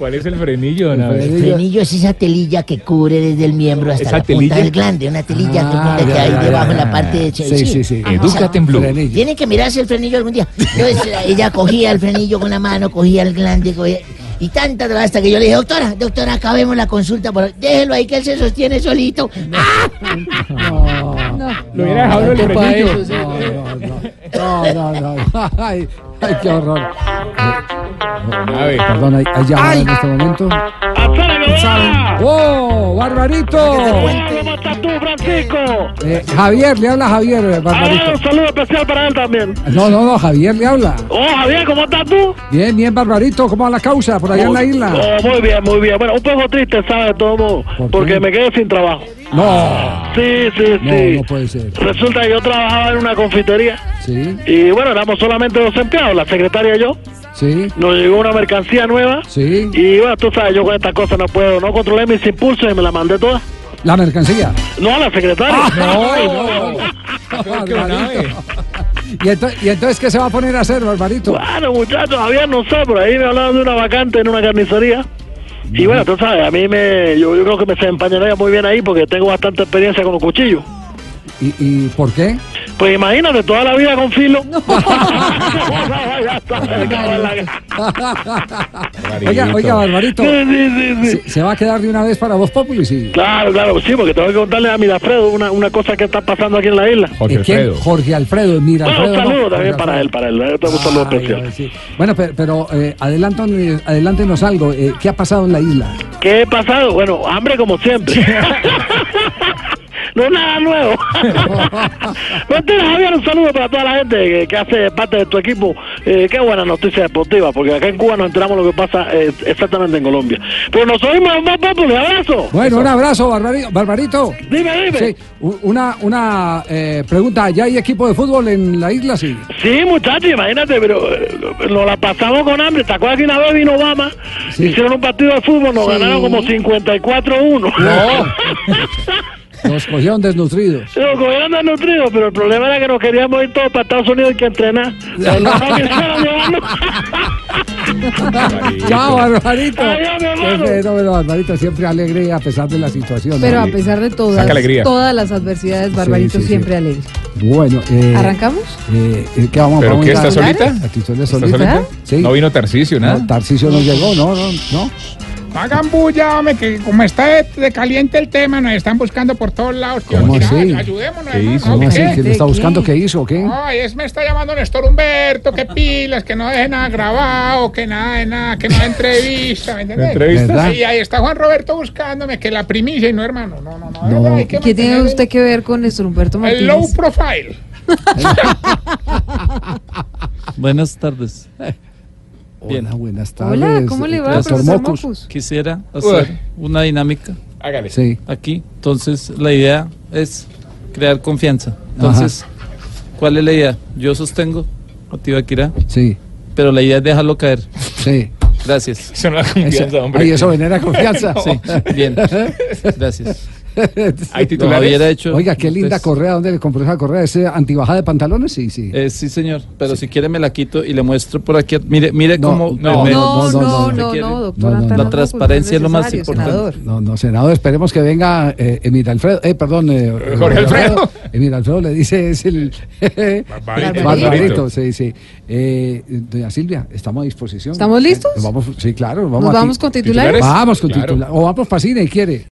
¿Cuál es el frenillo? El frenillo es esa telilla que cubre desde el miembro hasta ¿Esa la punta telilla? del glande, una telilla Ah, que, que ya, hay ya, debajo ya, en la ya. parte de... Sí, sí, sí. Edúcate en Blue. Frenillo. Tienen que mirarse el frenillo algún día. Entonces ella cogía el frenillo con la mano, cogía el glande, cogía... Y tanta hasta que yo le dije, doctora, doctora, acabemos la consulta, por... déjelo ahí que él se sostiene solito. Lo hubiera dejado el frenillo. No, no, no. no. Ay, ay, qué horror. Perdón, hay, hay llamada en este momento. ¡Oh, Barbarito! ¿Cómo estás tú, Francisco? Eh, Javier, le habla Javier, eh, Ah, Barbarito. un saludo especial para él también. No, no, no, Javier le habla. Oh, Javier, ¿cómo estás tú? Bien, bien, Barbarito, ¿cómo va la causa por allá en la isla? Oh, muy bien, muy bien. Bueno, un poco triste, ¿sabes? Todo modo, ¿Por qué? porque me quedé sin trabajo. No, Sí, sí, no, sí. no puede ser. Resulta que yo trabajaba en una confitería Sí, y bueno, éramos solamente dos empleados, la secretaria y yo. sí, Nos llegó una mercancía nueva sí. y bueno, tú sabes, yo con estas cosas no puedo, no controlé mis impulsos y me la mandé toda. La mercancía. No a la secretaria. Ah, no, no. ¿Y entonces, ¿Y entonces qué se va a poner a hacer, Barbarito? Bueno, muchachos, Javier, no sé, por ahí me hablaban de una vacante en una carnicería. Y bueno, tú sabes, a mí me, yo, yo creo que me se empañaría muy bien ahí porque tengo bastante experiencia con los cuchillos. ¿Y, y por qué? Pues imagínate, toda la vida con filo. Oiga, oiga, Barbarito. Sí, sí, sí, sí. ¿Se, se va a quedar de una vez para Voz Populi? Sí. Claro, claro, sí, porque tengo que contarle a Mirafredo una, una cosa que está pasando aquí en la isla. Jorge. Alfredo. Jorge Alfredo, mira. Bueno, un saludo no, también Jorge para él, para él. Un saludo especial. ay, sí. Bueno, pero, pero eh, adelántanos, adelántenos algo. eh, ¿Qué ha pasado en la isla? ¿Qué ha pasado? Bueno, hambre como siempre. no es nada nuevo. Mentira, Javier, un saludo para toda la gente que, que hace parte de tu equipo. Eh, qué buena noticia deportiva, porque acá en Cuba nos enteramos lo que pasa eh, exactamente en Colombia. Pero nos oímos más un abrazo. Bueno, un abrazo, Barbarito. Barbarito. Dime, dime. Sí, una, una eh, pregunta. ¿Ya hay equipo de fútbol en la isla? Sí. Sí, muchachos, imagínate, pero eh, nos la pasamos con hambre. ¿Te acuerdas que una vez vino Obama? Hicieron un partido de fútbol, nos Sí. ganaron como 54-1. Nos cogieron desnutridos. Nos cogieron de nutridos, pero el problema era que nos queríamos ir todos para Estados Unidos y que entrenar. Chao, Barbarito. Adiós, mi Qué hermano. fenómeno, Barbarito. Siempre alegre a pesar de la situación. Pero ¿no? a pesar de todas, todas las adversidades, Barbarito sí, sí. siempre alegre. Bueno, eh, ¿Arrancamos? Eh, eh, ¿Qué vamos ¿Pero qué, a está solita? ¿Está solita. solita? Sí. No vino Tarcisio, nada. No, Tarcisio no llegó, no, no, no. Hagan bulla, hombre, que como está de, de caliente el tema, nos están buscando por todos lados. tío. ¿Cómo Mira, así? Ayudémonos, ¿Qué hizo? ¿no? ¿Cómo así? ¿Qué? ¿Quién le está buscando qué hizo o qué? Ay, es, me está llamando Néstor Humberto, que pilas, que no deje nada grabado, que nada de nada, que no da entrevista, ¿me entiendes? ¿Entrevistas? ¿Verdad? Y ahí está Juan Roberto buscándome, que la primicia y no, hermano, no, no, no. de No. verdad, hay que ¿Qué tiene usted que ver con Néstor Humberto Martínez? El low profile. Buenas tardes. Bien. Hola, buenas Hola, tardes, ¿cómo le va, Profesor Mocus? Mocus? Quisiera hacer Uy. una dinámica. Hágale. Sí. Aquí. Entonces, la idea es crear confianza. Entonces, ¿cuál es la idea? Yo sostengo a Tibaquirá. Sí. Pero la idea es dejarlo caer. Sí. Gracias. Eso no da confianza, Eso- hombre. ay, eso genera confianza. Sí, bien. Gracias. Hay titulares? Lo hubiera hecho Oiga, qué linda correa. ¿Dónde le compró esa correa? ¿Ese antibajada de pantalones? Sí, sí. Eh, sí, señor. Pero si quiere me la quito y le muestro por aquí. Mire, mire No, cómo. no, me- no, no, no, ¿Usted no, no, doctor La no, transparencia es lo más importante. senador. No, no, senador, esperemos que venga eh, Emir Alfredo. Eh, perdón, eh, Jorge Alfredo. Emir Alfredo le dice es el. Barbarito. Barbarito, sí, sí. Eh, doña Silvia, estamos a disposición. ¿Estamos listos? Eh, Vamos, sí, claro. Vamos ¿Nos aquí. vamos con titulares? Vamos con titulares. O vamos para cine, quiere.